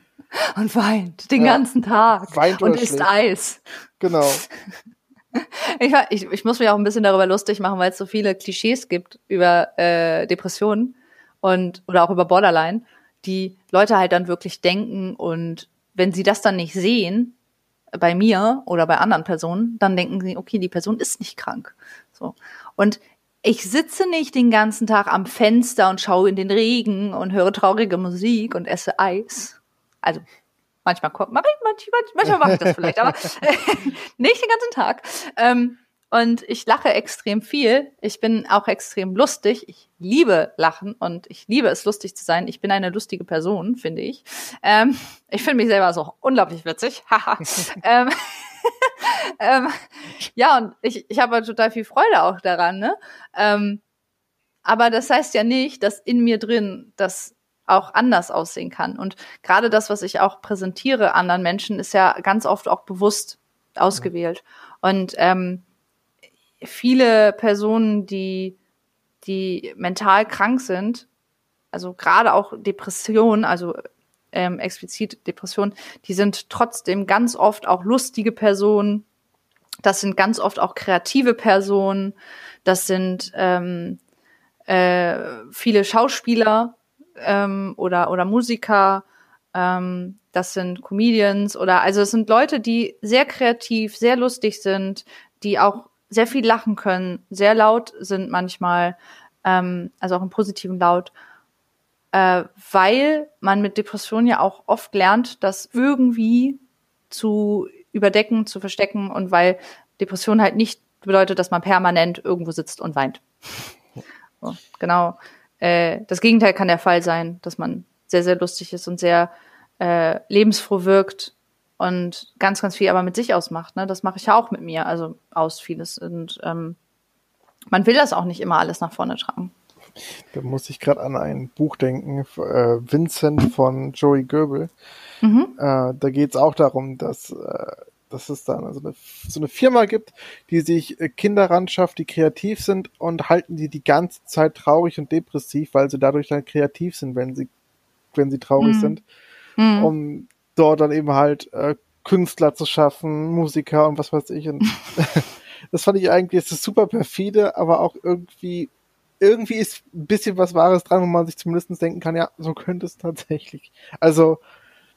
Und weint den ja. ganzen Tag. Weint und isst Eis. Genau. Ich, ich, ich muss mich auch ein bisschen darüber lustig machen, weil es so viele Klischees gibt über äh, Depressionen und oder auch über Borderline die Leute halt dann wirklich denken und wenn sie das dann nicht sehen, bei mir oder bei anderen Personen, dann denken sie, okay, die Person ist nicht krank. So. Und ich sitze nicht den ganzen Tag am Fenster und schaue in den Regen und höre traurige Musik und esse Eis. Also manchmal kommt, mach ich, manchmal, manchmal mache ich das vielleicht, aber nicht den ganzen Tag. Ähm, und ich lache extrem viel. Ich bin auch extrem lustig. Ich liebe Lachen und ich liebe es, lustig zu sein. Ich bin eine lustige Person, finde ich. Ähm, ich finde mich selber so unglaublich witzig. ähm, ähm, ja, und ich, ich habe total viel Freude auch daran. Ne? Ähm, aber das heißt ja nicht, dass in mir drin das auch anders aussehen kann. Und gerade das, was ich auch präsentiere anderen Menschen, ist ja ganz oft auch bewusst ausgewählt. Und ähm, viele Personen, die, die mental krank sind, also gerade auch Depressionen, also ähm, explizit Depressionen, die sind trotzdem ganz oft auch lustige Personen. Das sind ganz oft auch kreative Personen. Das sind ähm, äh, viele Schauspieler ähm, oder, oder Musiker. Ähm, das sind Comedians oder also es sind Leute, die sehr kreativ, sehr lustig sind, die auch sehr viel lachen können, sehr laut sind manchmal, ähm, also auch im positiven Laut, äh, weil man mit Depressionen ja auch oft lernt, das irgendwie zu überdecken, zu verstecken und weil Depression halt nicht bedeutet, dass man permanent irgendwo sitzt und weint. So, genau. Äh, das Gegenteil kann der Fall sein, dass man sehr, sehr lustig ist und sehr äh, lebensfroh wirkt und ganz, ganz viel aber mit sich ausmacht. Ne? Das mache ich ja auch mit mir, also aus vieles. Und ähm, man will das auch nicht immer alles nach vorne tragen. Da muss ich gerade an ein Buch denken, äh, Vincent von Joey Goebel. Mhm. Äh, da geht es auch darum, dass, äh, dass es dann also eine, so eine Firma gibt, die sich äh, Kinder ranschafft, die kreativ sind und halten die die ganze Zeit traurig und depressiv, weil sie dadurch dann kreativ sind, wenn sie, wenn sie traurig mhm. sind. Mhm. Um dort dann eben halt äh, Künstler zu schaffen, Musiker und was weiß ich. Und das fand ich eigentlich, es ist super perfide, aber auch irgendwie, irgendwie ist ein bisschen was Wahres dran, wo man sich zumindest denken kann, ja, so könnte es tatsächlich. Also,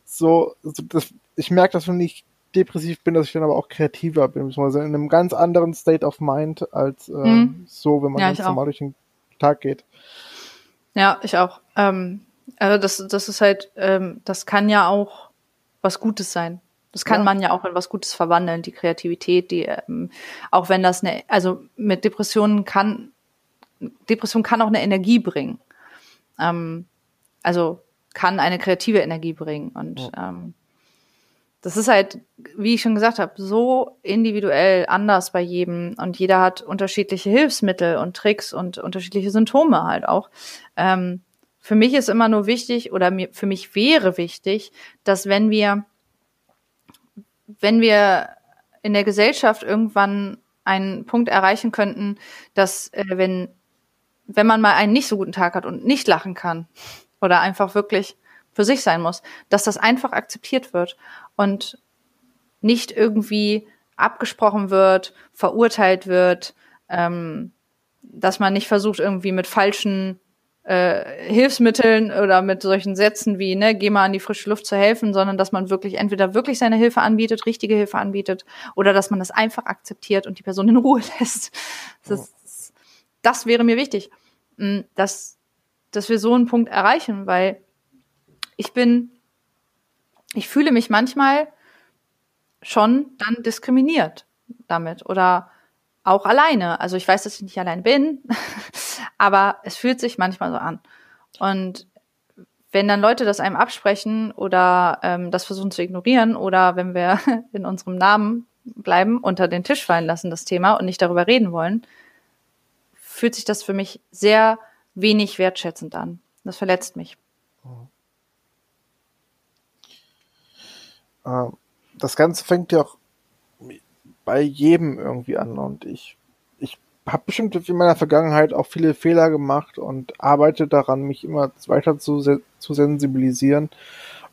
so, so das, ich merke, dass wenn ich depressiv bin, dass ich dann aber auch kreativer bin, beziehungsweise in einem ganz anderen State of Mind als äh, hm. so, wenn man ja, ganz normal durch den Tag geht. Ja, ich auch. Ähm, also das, das ist halt, ähm, das kann ja auch was Gutes sein. Das kann ja. man ja auch in was Gutes verwandeln, die Kreativität, die, ähm, auch wenn das eine, also mit Depressionen kann, Depression kann auch eine Energie bringen. Ähm, also kann eine kreative Energie bringen. Und ja. ähm, das ist halt, wie ich schon gesagt habe, so individuell anders bei jedem und jeder hat unterschiedliche Hilfsmittel und Tricks und unterschiedliche Symptome halt auch. Ähm, für mich ist immer nur wichtig oder mir, für mich wäre wichtig, dass wenn wir, wenn wir in der Gesellschaft irgendwann einen Punkt erreichen könnten, dass äh, wenn, wenn man mal einen nicht so guten Tag hat und nicht lachen kann oder einfach wirklich für sich sein muss, dass das einfach akzeptiert wird und nicht irgendwie abgesprochen wird, verurteilt wird, ähm, dass man nicht versucht, irgendwie mit falschen äh, Hilfsmitteln oder mit solchen Sätzen wie, ne, geh mal an die frische Luft zu helfen, sondern dass man wirklich entweder wirklich seine Hilfe anbietet, richtige Hilfe anbietet, oder dass man das einfach akzeptiert und die Person in Ruhe lässt. Das, das wäre mir wichtig, mm, dass, dass wir so einen Punkt erreichen, weil ich bin, ich fühle mich manchmal schon dann diskriminiert damit oder auch alleine. Also ich weiß, dass ich nicht allein bin, aber es fühlt sich manchmal so an. Und wenn dann Leute das einem absprechen oder ähm, das versuchen zu ignorieren oder wenn wir in unserem Namen bleiben, unter den Tisch fallen lassen, das Thema und nicht darüber reden wollen, fühlt sich das für mich sehr wenig wertschätzend an. Das verletzt mich. Ähm, das Ganze fängt ja auch bei jedem irgendwie an und ich, ich habe bestimmt in meiner Vergangenheit auch viele Fehler gemacht und arbeite daran, mich immer weiter zu, zu sensibilisieren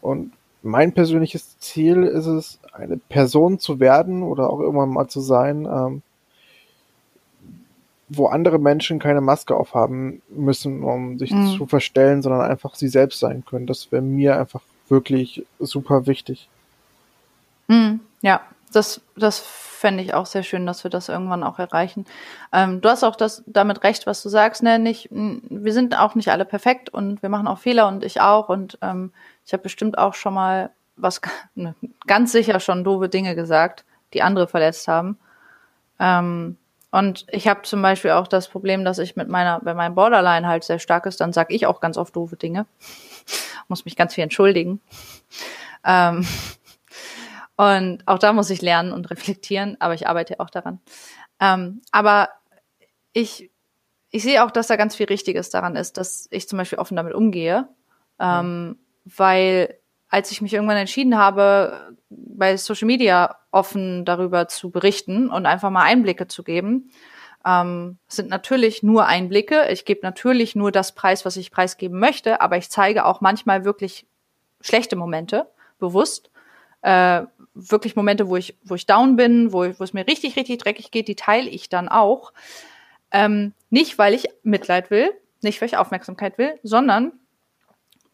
und mein persönliches Ziel ist es, eine Person zu werden oder auch irgendwann mal zu sein, ähm, wo andere Menschen keine Maske aufhaben müssen, um sich mhm. zu verstellen, sondern einfach sie selbst sein können. Das wäre mir einfach wirklich super wichtig. Mhm. Ja, das, das fände ich auch sehr schön, dass wir das irgendwann auch erreichen. Ähm, du hast auch das damit recht, was du sagst, ne? Nicht, wir sind auch nicht alle perfekt und wir machen auch Fehler und ich auch. Und ähm, ich habe bestimmt auch schon mal was ne, ganz sicher schon doofe Dinge gesagt, die andere verletzt haben. Ähm, und ich habe zum Beispiel auch das Problem, dass ich mit meiner, wenn mein Borderline halt sehr stark ist, dann sag ich auch ganz oft doofe Dinge. muss mich ganz viel entschuldigen. Ähm, und auch da muss ich lernen und reflektieren, aber ich arbeite auch daran. Ähm, aber ich, ich sehe auch, dass da ganz viel Richtiges daran ist, dass ich zum Beispiel offen damit umgehe. Ähm, weil als ich mich irgendwann entschieden habe, bei Social Media offen darüber zu berichten und einfach mal Einblicke zu geben, ähm, sind natürlich nur Einblicke. Ich gebe natürlich nur das Preis, was ich preisgeben möchte, aber ich zeige auch manchmal wirklich schlechte Momente, bewusst. Äh, wirklich Momente, wo ich, wo ich down bin, wo, wo es mir richtig, richtig dreckig geht, die teile ich dann auch. Ähm, nicht, weil ich Mitleid will, nicht, weil ich Aufmerksamkeit will, sondern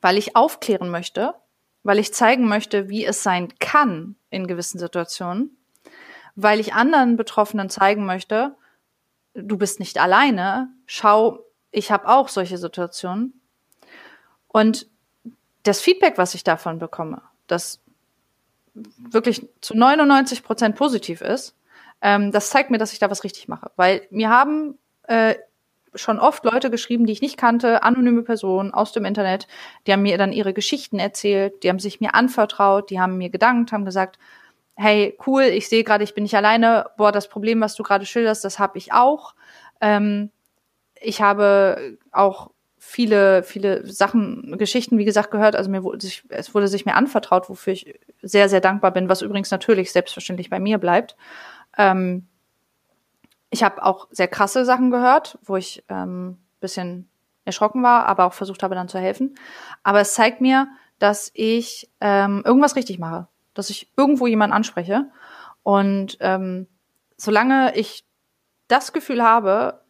weil ich aufklären möchte weil ich zeigen möchte, wie es sein kann in gewissen Situationen, weil ich anderen Betroffenen zeigen möchte, du bist nicht alleine, schau, ich habe auch solche Situationen. Und das Feedback, was ich davon bekomme, das wirklich zu 99 Prozent positiv ist, ähm, das zeigt mir, dass ich da was richtig mache. Weil mir haben äh, schon oft Leute geschrieben, die ich nicht kannte, anonyme Personen aus dem Internet, die haben mir dann ihre Geschichten erzählt, die haben sich mir anvertraut, die haben mir gedankt, haben gesagt, hey, cool, ich sehe gerade, ich bin nicht alleine, boah, das Problem, was du gerade schilderst, das habe ich auch. Ähm, ich habe auch viele, viele Sachen, Geschichten, wie gesagt, gehört. Also mir wurde sich, es wurde sich mir anvertraut, wofür ich sehr, sehr dankbar bin, was übrigens natürlich selbstverständlich bei mir bleibt. Ähm, ich habe auch sehr krasse Sachen gehört, wo ich ähm, bisschen erschrocken war, aber auch versucht habe, dann zu helfen. Aber es zeigt mir, dass ich ähm, irgendwas richtig mache, dass ich irgendwo jemanden anspreche. Und ähm, solange ich das Gefühl habe,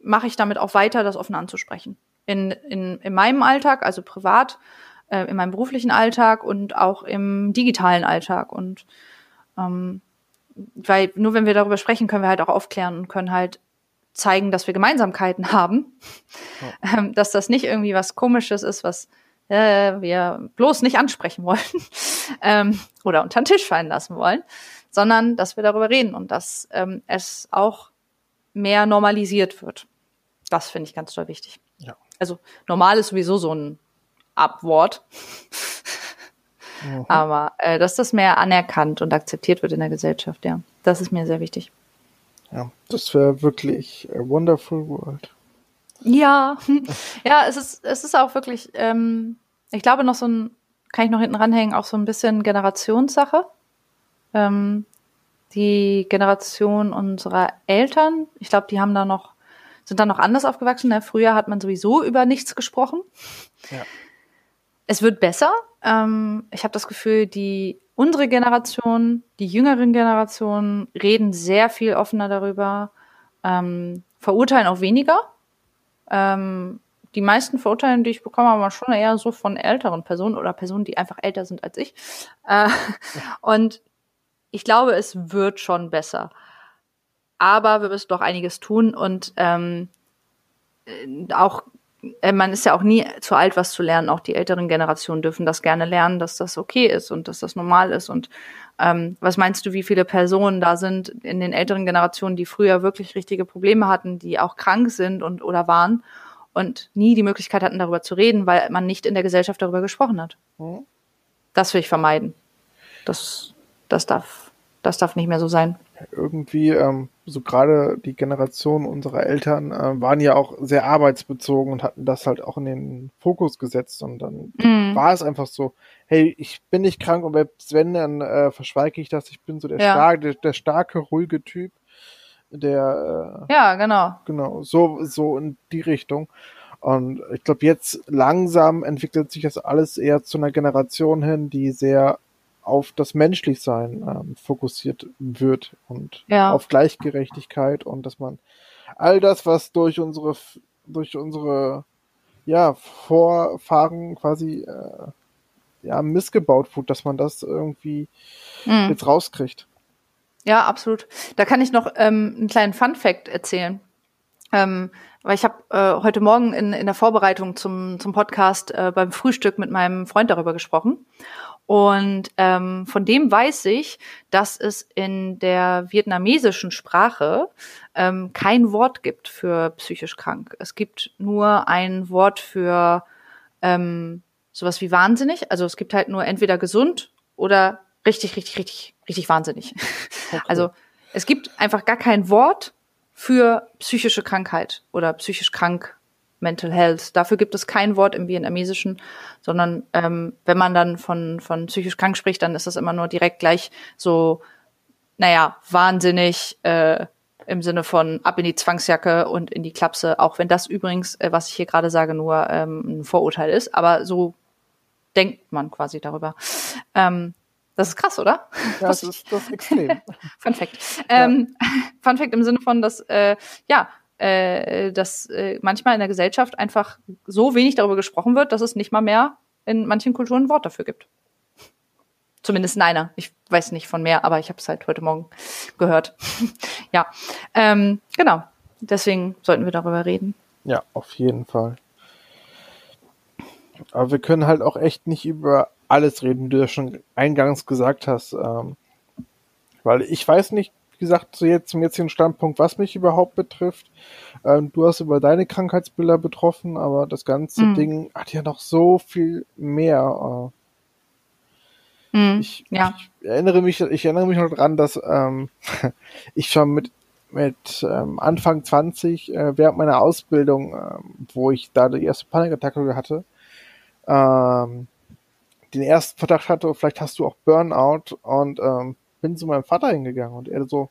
mache ich damit auch weiter, das offen anzusprechen. In, in, in meinem Alltag, also privat, äh, in meinem beruflichen Alltag und auch im digitalen Alltag. Und ähm, weil nur wenn wir darüber sprechen, können wir halt auch aufklären und können halt zeigen, dass wir Gemeinsamkeiten haben, ja. ähm, dass das nicht irgendwie was Komisches ist, was äh, wir bloß nicht ansprechen wollen ähm, oder unter den Tisch fallen lassen wollen, sondern dass wir darüber reden und dass ähm, es auch mehr normalisiert wird. Das finde ich ganz toll wichtig. Also normal ist sowieso so ein Abwort. Mhm. Aber äh, dass das mehr anerkannt und akzeptiert wird in der Gesellschaft, ja. Das ist mir sehr wichtig. Ja, das wäre wirklich a wonderful world. Ja, ja, es ist, es ist auch wirklich, ähm, ich glaube noch so ein, kann ich noch hinten ranhängen, auch so ein bisschen Generationssache. Ähm, die Generation unserer Eltern, ich glaube, die haben da noch, sind da noch anders aufgewachsen. Ne? Früher hat man sowieso über nichts gesprochen. Ja. Es wird besser, ähm, ich habe das Gefühl, die unsere Generation, die jüngeren Generationen reden sehr viel offener darüber, ähm, verurteilen auch weniger. Ähm, die meisten Verurteilen, die ich bekomme, aber schon eher so von älteren Personen oder Personen, die einfach älter sind als ich. Äh, und ich glaube, es wird schon besser. Aber wir müssen doch einiges tun und ähm, auch äh, man ist ja auch nie zu alt, was zu lernen. Auch die älteren Generationen dürfen das gerne lernen, dass das okay ist und dass das normal ist. Und ähm, was meinst du, wie viele Personen da sind in den älteren Generationen, die früher wirklich richtige Probleme hatten, die auch krank sind und oder waren und nie die Möglichkeit hatten, darüber zu reden, weil man nicht in der Gesellschaft darüber gesprochen hat. Mhm. Das will ich vermeiden. Das, das darf, das darf nicht mehr so sein irgendwie, ähm, so gerade die Generation unserer Eltern äh, waren ja auch sehr arbeitsbezogen und hatten das halt auch in den Fokus gesetzt und dann mm. war es einfach so, hey, ich bin nicht krank und wenn, dann äh, verschweige ich das, ich bin so der, ja. starke, der, der starke, ruhige Typ, der äh, Ja, genau. Genau, so, so in die Richtung. Und ich glaube, jetzt langsam entwickelt sich das alles eher zu einer Generation hin, die sehr auf das Menschlichsein ähm, fokussiert wird und ja. auf Gleichgerechtigkeit und dass man all das, was durch unsere durch unsere ja Vorfahren quasi äh, ja missgebaut wurde, dass man das irgendwie mhm. jetzt rauskriegt. Ja, absolut. Da kann ich noch ähm, einen kleinen Fun Fact erzählen. Ähm, weil ich habe äh, heute Morgen in, in der Vorbereitung zum, zum Podcast äh, beim Frühstück mit meinem Freund darüber gesprochen. Und ähm, von dem weiß ich, dass es in der vietnamesischen Sprache ähm, kein Wort gibt für psychisch krank. Es gibt nur ein Wort für ähm, sowas wie wahnsinnig. Also es gibt halt nur entweder gesund oder richtig, richtig, richtig, richtig wahnsinnig. Okay. Also es gibt einfach gar kein Wort für psychische Krankheit oder psychisch krank Mental Health. Dafür gibt es kein Wort im Vietnamesischen, sondern ähm, wenn man dann von, von psychisch krank spricht, dann ist das immer nur direkt gleich so, naja, wahnsinnig äh, im Sinne von ab in die Zwangsjacke und in die Klapse, auch wenn das übrigens, äh, was ich hier gerade sage, nur ähm, ein Vorurteil ist, aber so denkt man quasi darüber. Ähm, das ist krass, oder? Ja, das ist, das ist extrem. Fun Fact. Ähm, ja. Fun Fact im Sinne von, dass, äh, ja, äh, dass äh, manchmal in der Gesellschaft einfach so wenig darüber gesprochen wird, dass es nicht mal mehr in manchen Kulturen ein Wort dafür gibt. Zumindest in einer. Ich weiß nicht von mehr, aber ich habe es halt heute Morgen gehört. ja, ähm, genau. Deswegen sollten wir darüber reden. Ja, auf jeden Fall. Aber wir können halt auch echt nicht über alles reden, wie du ja schon eingangs gesagt hast. Ähm, weil ich weiß nicht, gesagt, zu jetzt, zum jetzigen Standpunkt, was mich überhaupt betrifft. Ähm, du hast über deine Krankheitsbilder betroffen, aber das ganze mhm. Ding hat ja noch so viel mehr. Äh. Mhm, ich, ja. ich, erinnere mich, ich erinnere mich noch dran, dass ähm, ich schon mit mit ähm, Anfang 20 äh, während meiner Ausbildung, ähm, wo ich da die erste Panikattacke hatte, ähm, den ersten Verdacht hatte, vielleicht hast du auch Burnout und ähm, bin zu meinem Vater hingegangen und er so,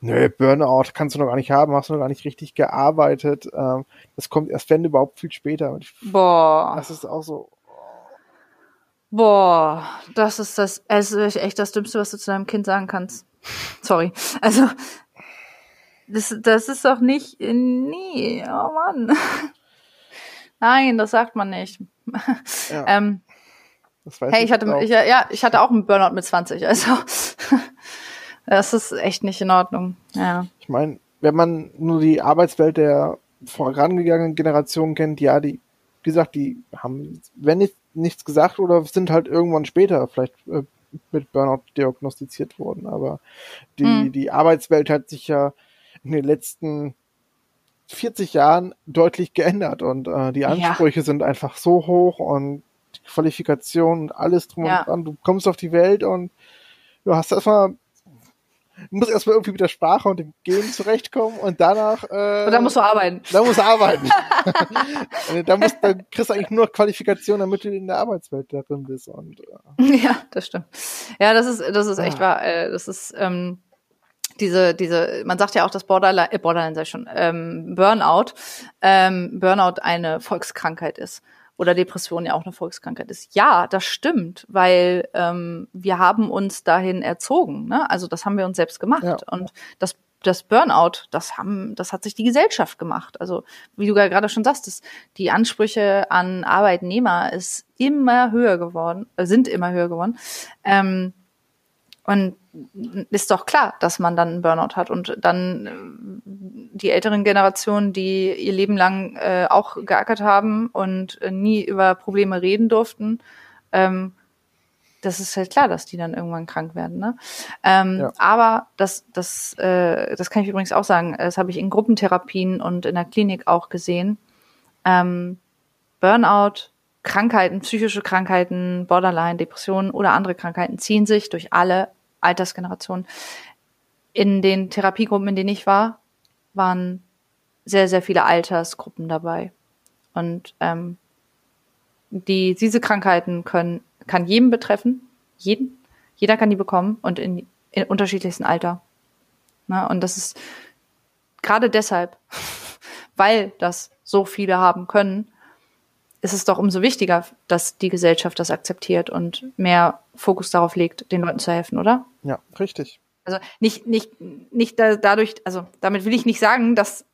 nö, Burnout kannst du noch gar nicht haben, hast du noch gar nicht richtig gearbeitet. Ähm, das kommt erst wenn überhaupt viel später. Boah. Das ist auch so. Boah, das ist das, es ist echt das Dümmste, was du zu deinem Kind sagen kannst. Sorry. Also, das, das ist doch nicht, nee, oh Mann. Nein, das sagt man nicht. Ja. ähm, hey, ich hatte, ich, ja, ich hatte auch einen Burnout mit 20, also das ist echt nicht in Ordnung. Ja. Ich meine, wenn man nur die Arbeitswelt der vorangegangenen Generation kennt, ja, die, wie gesagt, die haben, wenn nicht, nichts gesagt oder sind halt irgendwann später vielleicht äh, mit Burnout diagnostiziert worden. Aber die, hm. die Arbeitswelt hat sich ja in den letzten 40 Jahren deutlich geändert und äh, die Ansprüche ja. sind einfach so hoch und Qualifikation und alles drum ja. und dran. Du kommst auf die Welt und du hast erstmal du musst erstmal irgendwie mit der Sprache und dem Gehen zurechtkommen und danach äh, und dann musst du arbeiten. Dann musst du arbeiten. dann, musst, dann kriegst du eigentlich nur Qualifikation, damit du in der Arbeitswelt da drin bist. Und, äh. Ja, das stimmt. Ja, das ist, das ist echt ah. wahr. Äh, das ist ähm, diese, diese, man sagt ja auch, dass Borderline, äh, Borderline sei schon, ähm, Burnout, ähm, Burnout eine Volkskrankheit ist oder Depression ja auch eine Volkskrankheit ist. Ja, das stimmt, weil ähm, wir haben uns dahin erzogen. Ne? Also das haben wir uns selbst gemacht. Ja. Und das, das Burnout, das haben, das hat sich die Gesellschaft gemacht. Also wie du ja gerade schon sagst, die Ansprüche an Arbeitnehmer ist immer höher geworden, äh, sind immer höher geworden. Ähm, und ist doch klar, dass man dann einen Burnout hat und dann äh, die älteren Generationen, die ihr Leben lang äh, auch geackert haben und äh, nie über Probleme reden durften, ähm, das ist halt klar, dass die dann irgendwann krank werden. Ne? Ähm, ja. Aber das, das, äh, das kann ich übrigens auch sagen. Das habe ich in Gruppentherapien und in der Klinik auch gesehen. Ähm, Burnout, Krankheiten, psychische Krankheiten, Borderline, Depressionen oder andere Krankheiten ziehen sich durch alle Altersgenerationen. In den Therapiegruppen, in denen ich war, waren sehr, sehr viele Altersgruppen dabei. Und ähm, die, diese Krankheiten können, kann jedem betreffen, jeden. Jeder kann die bekommen und in, in unterschiedlichsten Alter. Na, und das ist gerade deshalb, weil das so viele haben können, ist es doch umso wichtiger, dass die Gesellschaft das akzeptiert und mehr Fokus darauf legt, den Leuten zu helfen, oder? Ja, richtig. Also nicht, nicht, nicht da, dadurch, also damit will ich nicht sagen, dass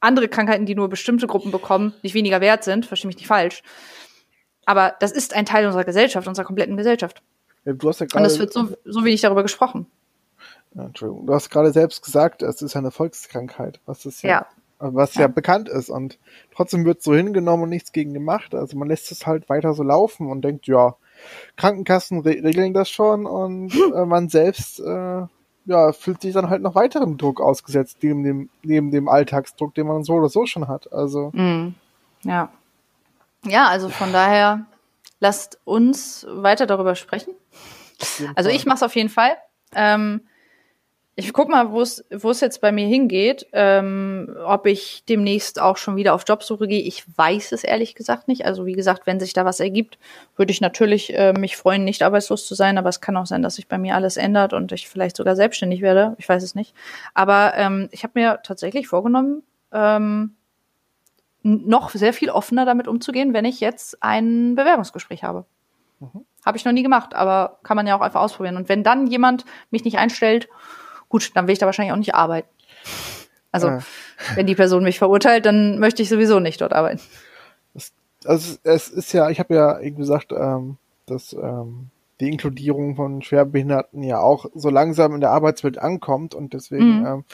andere Krankheiten, die nur bestimmte Gruppen bekommen, nicht weniger wert sind, verstehe mich nicht falsch. Aber das ist ein Teil unserer Gesellschaft, unserer kompletten Gesellschaft. Ja, du hast ja Und es wird so, so wenig darüber gesprochen. Ja, Entschuldigung. Du hast gerade selbst gesagt, es ist eine Volkskrankheit, was ist ja, ja. Was ja. ja bekannt ist. Und trotzdem wird so hingenommen und nichts gegen gemacht. Also man lässt es halt weiter so laufen und denkt, ja, Krankenkassen re regeln das schon und äh, man selbst äh, ja, fühlt sich dann halt noch weiteren Druck ausgesetzt, neben dem, neben dem Alltagsdruck, den man so oder so schon hat. Also. Mm, ja. Ja, also von daher lasst uns weiter darüber sprechen. Also ich mache es auf jeden Fall. Ähm, ich guck mal, wo es jetzt bei mir hingeht, ähm, ob ich demnächst auch schon wieder auf Jobsuche gehe. Ich weiß es ehrlich gesagt nicht. Also wie gesagt, wenn sich da was ergibt, würde ich natürlich äh, mich freuen, nicht arbeitslos zu sein. Aber es kann auch sein, dass sich bei mir alles ändert und ich vielleicht sogar selbstständig werde. Ich weiß es nicht. Aber ähm, ich habe mir tatsächlich vorgenommen, ähm, noch sehr viel offener damit umzugehen, wenn ich jetzt ein Bewerbungsgespräch habe. Mhm. Habe ich noch nie gemacht, aber kann man ja auch einfach ausprobieren. Und wenn dann jemand mich nicht einstellt Gut, dann will ich da wahrscheinlich auch nicht arbeiten. Also, äh. wenn die Person mich verurteilt, dann möchte ich sowieso nicht dort arbeiten. Das, also es ist ja, ich habe ja eben gesagt, ähm, dass ähm, die Inkludierung von Schwerbehinderten ja auch so langsam in der Arbeitswelt ankommt und deswegen, mhm. ähm,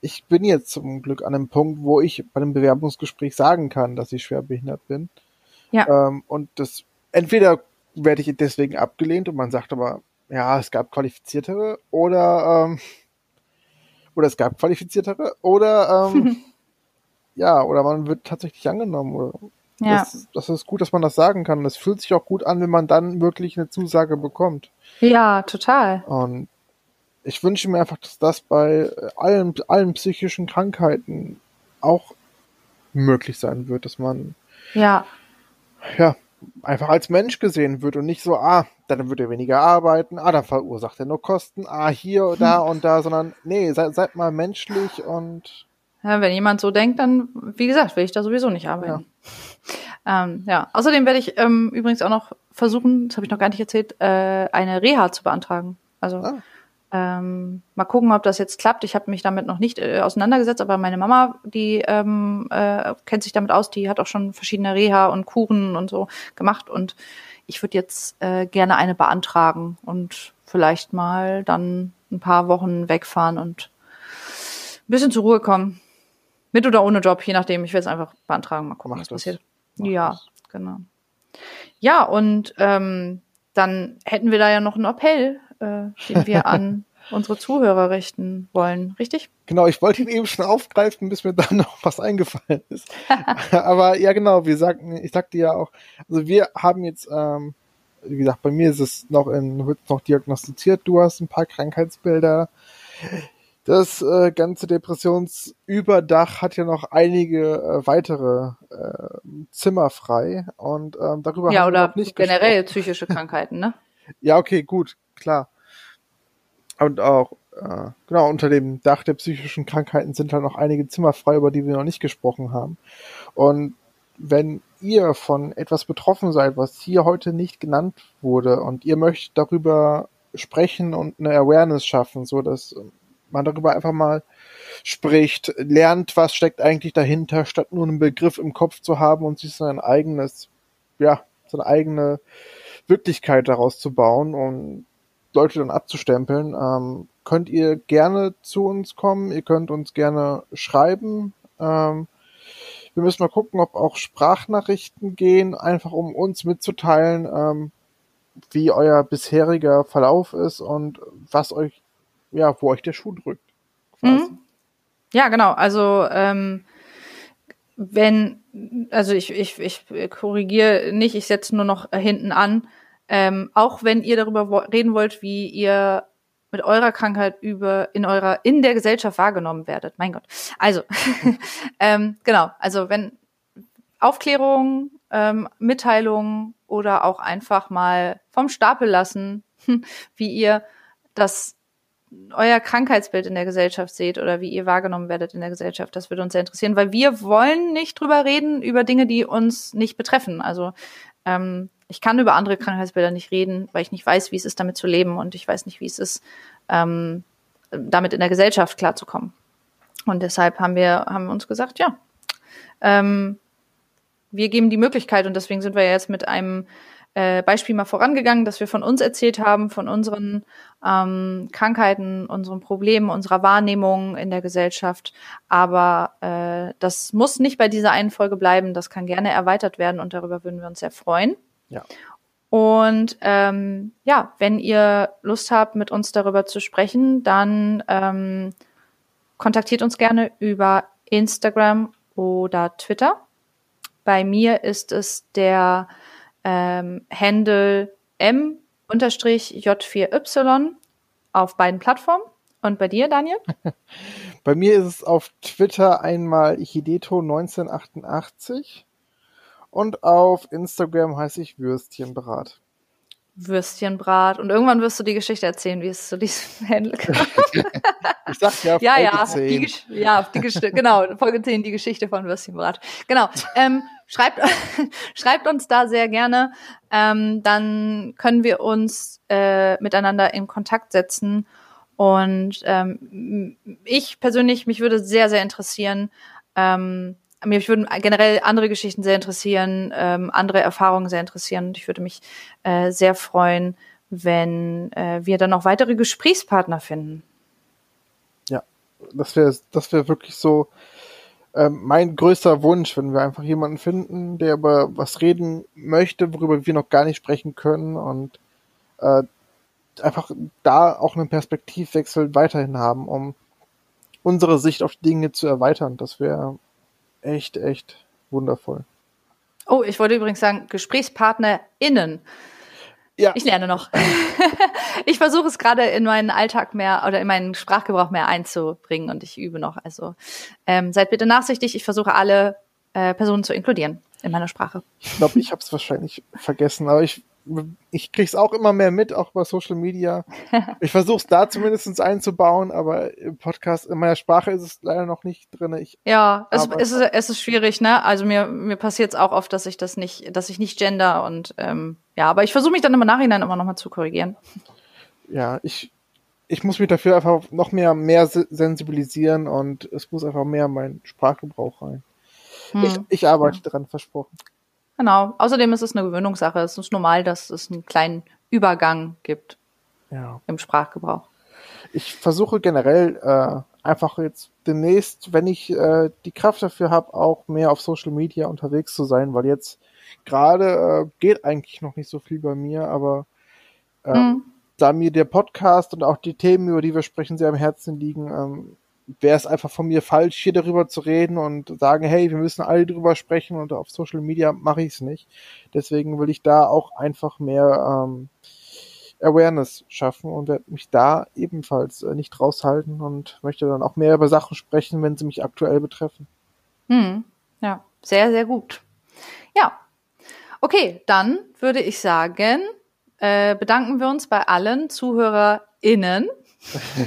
ich bin jetzt zum Glück an einem Punkt, wo ich bei einem Bewerbungsgespräch sagen kann, dass ich schwerbehindert bin. Ja. Ähm, und das entweder werde ich deswegen abgelehnt und man sagt aber, ja, es gab qualifiziertere oder ähm, oder es gab qualifiziertere oder ähm, ja, oder man wird tatsächlich angenommen. Oder ja. Das, das, ist gut, dass man das sagen kann. Es fühlt sich auch gut an, wenn man dann wirklich eine Zusage bekommt. Ja, total. Und ich wünsche mir einfach, dass das bei allen, allen psychischen Krankheiten auch möglich sein wird, dass man ja, ja einfach als Mensch gesehen wird und nicht so, ah, dann wird er weniger arbeiten, ah, dann verursacht er nur Kosten, ah, hier, da und da, sondern nee, seid, seid mal menschlich und. Ja, wenn jemand so denkt, dann, wie gesagt, will ich da sowieso nicht arbeiten. Ja, ähm, ja. außerdem werde ich ähm, übrigens auch noch versuchen, das habe ich noch gar nicht erzählt, äh, eine Reha zu beantragen. Also ah. Ähm, mal gucken, ob das jetzt klappt. Ich habe mich damit noch nicht äh, auseinandergesetzt, aber meine Mama, die ähm, äh, kennt sich damit aus, die hat auch schon verschiedene Reha und Kuren und so gemacht und ich würde jetzt äh, gerne eine beantragen und vielleicht mal dann ein paar Wochen wegfahren und ein bisschen zur Ruhe kommen. Mit oder ohne Job, je nachdem. Ich will es einfach beantragen, mal gucken, Mach was das. passiert. Mach ja, das. genau. Ja, und ähm, dann hätten wir da ja noch einen Appell äh, den wir an unsere Zuhörer richten wollen, richtig? Genau, ich wollte ihn eben schon aufgreifen, bis mir dann noch was eingefallen ist. Aber ja, genau, wir sagten, ich sagte ja auch, also wir haben jetzt, ähm, wie gesagt, bei mir ist es noch in, wird noch diagnostiziert, du hast ein paar Krankheitsbilder. Das äh, ganze Depressionsüberdach hat ja noch einige äh, weitere äh, Zimmer frei und ähm, darüber ja, haben wir noch nicht generell gesprochen. psychische Krankheiten, ne? ja, okay, gut, klar. Und auch, äh, genau, unter dem Dach der psychischen Krankheiten sind halt noch einige Zimmer frei, über die wir noch nicht gesprochen haben. Und wenn ihr von etwas betroffen seid, was hier heute nicht genannt wurde, und ihr möchtet darüber sprechen und eine Awareness schaffen, so dass man darüber einfach mal spricht, lernt, was steckt eigentlich dahinter, statt nur einen Begriff im Kopf zu haben und sich sein eigenes, ja, seine eigene Wirklichkeit daraus zu bauen und Leute dann abzustempeln. Ähm, könnt ihr gerne zu uns kommen, ihr könnt uns gerne schreiben. Ähm, wir müssen mal gucken, ob auch Sprachnachrichten gehen, einfach um uns mitzuteilen, ähm, wie euer bisheriger Verlauf ist und was euch, ja, wo euch der Schuh drückt. Mhm. Ja, genau. Also ähm, wenn, also ich, ich, ich korrigiere nicht, ich setze nur noch hinten an. Ähm, auch wenn ihr darüber reden wollt, wie ihr mit eurer Krankheit über in eurer in der Gesellschaft wahrgenommen werdet. Mein Gott. Also ähm, genau. Also wenn Aufklärung, ähm, Mitteilung oder auch einfach mal vom Stapel lassen, wie ihr das euer Krankheitsbild in der Gesellschaft seht oder wie ihr wahrgenommen werdet in der Gesellschaft. Das würde uns sehr interessieren, weil wir wollen nicht drüber reden über Dinge, die uns nicht betreffen. Also ähm, ich kann über andere Krankheitsbilder nicht reden, weil ich nicht weiß, wie es ist, damit zu leben und ich weiß nicht, wie es ist, ähm, damit in der Gesellschaft klarzukommen. Und deshalb haben wir, haben wir uns gesagt, ja, ähm, wir geben die Möglichkeit und deswegen sind wir jetzt mit einem äh, Beispiel mal vorangegangen, dass wir von uns erzählt haben, von unseren ähm, Krankheiten, unseren Problemen, unserer Wahrnehmung in der Gesellschaft. Aber äh, das muss nicht bei dieser einen Folge bleiben, das kann gerne erweitert werden und darüber würden wir uns sehr freuen. Ja. Und ähm, ja, wenn ihr Lust habt, mit uns darüber zu sprechen, dann ähm, kontaktiert uns gerne über Instagram oder Twitter. Bei mir ist es der ähm, Handle m-j4y auf beiden Plattformen. Und bei dir, Daniel? bei mir ist es auf Twitter einmal Hideto1988 und auf Instagram heiße ich Würstchenbrat. Würstchenbrat. Und irgendwann wirst du die Geschichte erzählen, wie es zu diesem Handel kam. ich sag ja, Folge ja, ja, 10. Die, ja, die Geschichte, genau, Folge 10, die Geschichte von Würstchenbrat. Genau. Ähm, schreibt, schreibt uns da sehr gerne. Ähm, dann können wir uns äh, miteinander in Kontakt setzen. Und ähm, ich persönlich, mich würde sehr, sehr interessieren, ähm, mich würden generell andere Geschichten sehr interessieren, ähm, andere Erfahrungen sehr interessieren. Und ich würde mich äh, sehr freuen, wenn äh, wir dann noch weitere Gesprächspartner finden. Ja, das wäre das wäre wirklich so ähm, mein größter Wunsch, wenn wir einfach jemanden finden, der über was reden möchte, worüber wir noch gar nicht sprechen können und äh, einfach da auch einen Perspektivwechsel weiterhin haben, um unsere Sicht auf Dinge zu erweitern. Das wäre echt, echt wundervoll. Oh, ich wollte übrigens sagen, GesprächspartnerInnen. Ja. Ich lerne noch. ich versuche es gerade in meinen Alltag mehr oder in meinen Sprachgebrauch mehr einzubringen und ich übe noch. Also ähm, seid bitte nachsichtig. Ich versuche alle äh, Personen zu inkludieren in meiner Sprache. Ich glaube, ich habe es wahrscheinlich vergessen, aber ich ich krieg's auch immer mehr mit, auch bei Social Media. Ich versuche es da zumindest einzubauen, aber im Podcast, in meiner Sprache ist es leider noch nicht drin. Ich ja, es, es, ist, es ist schwierig, ne? Also mir, mir passiert es auch oft, dass ich das nicht, dass ich nicht gender und ähm, ja, aber ich versuche mich dann im Nachhinein immer nochmal zu korrigieren. Ja, ich, ich muss mich dafür einfach noch mehr, mehr sensibilisieren und es muss einfach mehr in meinen Sprachgebrauch rein. Hm. Ich, ich arbeite ja. dran, versprochen. Genau. Außerdem ist es eine Gewöhnungssache. Es ist normal, dass es einen kleinen Übergang gibt ja. im Sprachgebrauch. Ich versuche generell äh, einfach jetzt demnächst, wenn ich äh, die Kraft dafür habe, auch mehr auf Social Media unterwegs zu sein, weil jetzt gerade äh, geht eigentlich noch nicht so viel bei mir, aber äh, hm. da mir der Podcast und auch die Themen, über die wir sprechen, sehr am Herzen liegen, ähm, wäre es einfach von mir falsch, hier darüber zu reden und sagen, hey, wir müssen alle drüber sprechen und auf Social Media mache ich es nicht. Deswegen will ich da auch einfach mehr ähm, Awareness schaffen und werde mich da ebenfalls äh, nicht raushalten und möchte dann auch mehr über Sachen sprechen, wenn sie mich aktuell betreffen. Hm. Ja, sehr, sehr gut. Ja. Okay, dann würde ich sagen, äh, bedanken wir uns bei allen ZuhörerInnen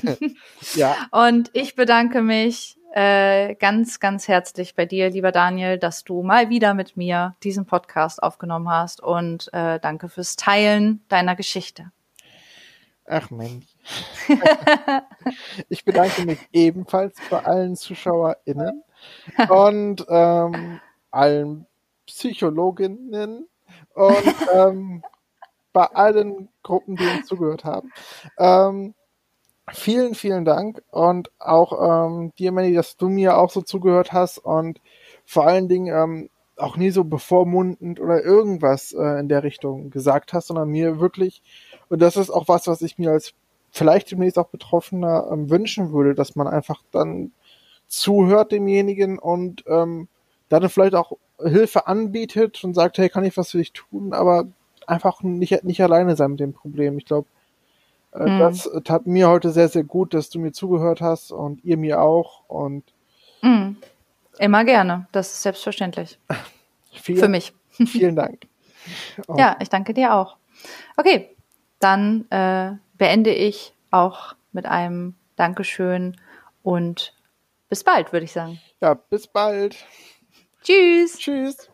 ja. Und ich bedanke mich äh, ganz, ganz herzlich bei dir, lieber Daniel, dass du mal wieder mit mir diesen Podcast aufgenommen hast und äh, danke fürs Teilen deiner Geschichte. Ach Mandy. ich bedanke mich ebenfalls bei allen ZuschauerInnen und ähm, allen Psychologinnen und ähm, bei allen Gruppen, die uns zugehört haben. Ähm, vielen, vielen Dank und auch ähm, dir, Manny, dass du mir auch so zugehört hast und vor allen Dingen ähm, auch nie so bevormundend oder irgendwas äh, in der Richtung gesagt hast, sondern mir wirklich, und das ist auch was, was ich mir als vielleicht demnächst auch Betroffener ähm, wünschen würde, dass man einfach dann zuhört demjenigen und ähm, dann vielleicht auch Hilfe anbietet und sagt, hey, kann ich was für dich tun, aber einfach nicht, nicht alleine sein mit dem Problem. Ich glaube, äh, hm. das tat mir heute sehr, sehr gut, dass du mir zugehört hast und ihr mir auch und hm. Immer gerne, das ist selbstverständlich. vielen, Für mich. Vielen Dank. Oh. Ja, ich danke dir auch. Okay, dann äh, beende ich auch mit einem Dankeschön und bis bald, würde ich sagen. Ja, bis bald. Tschüss. Tschüss.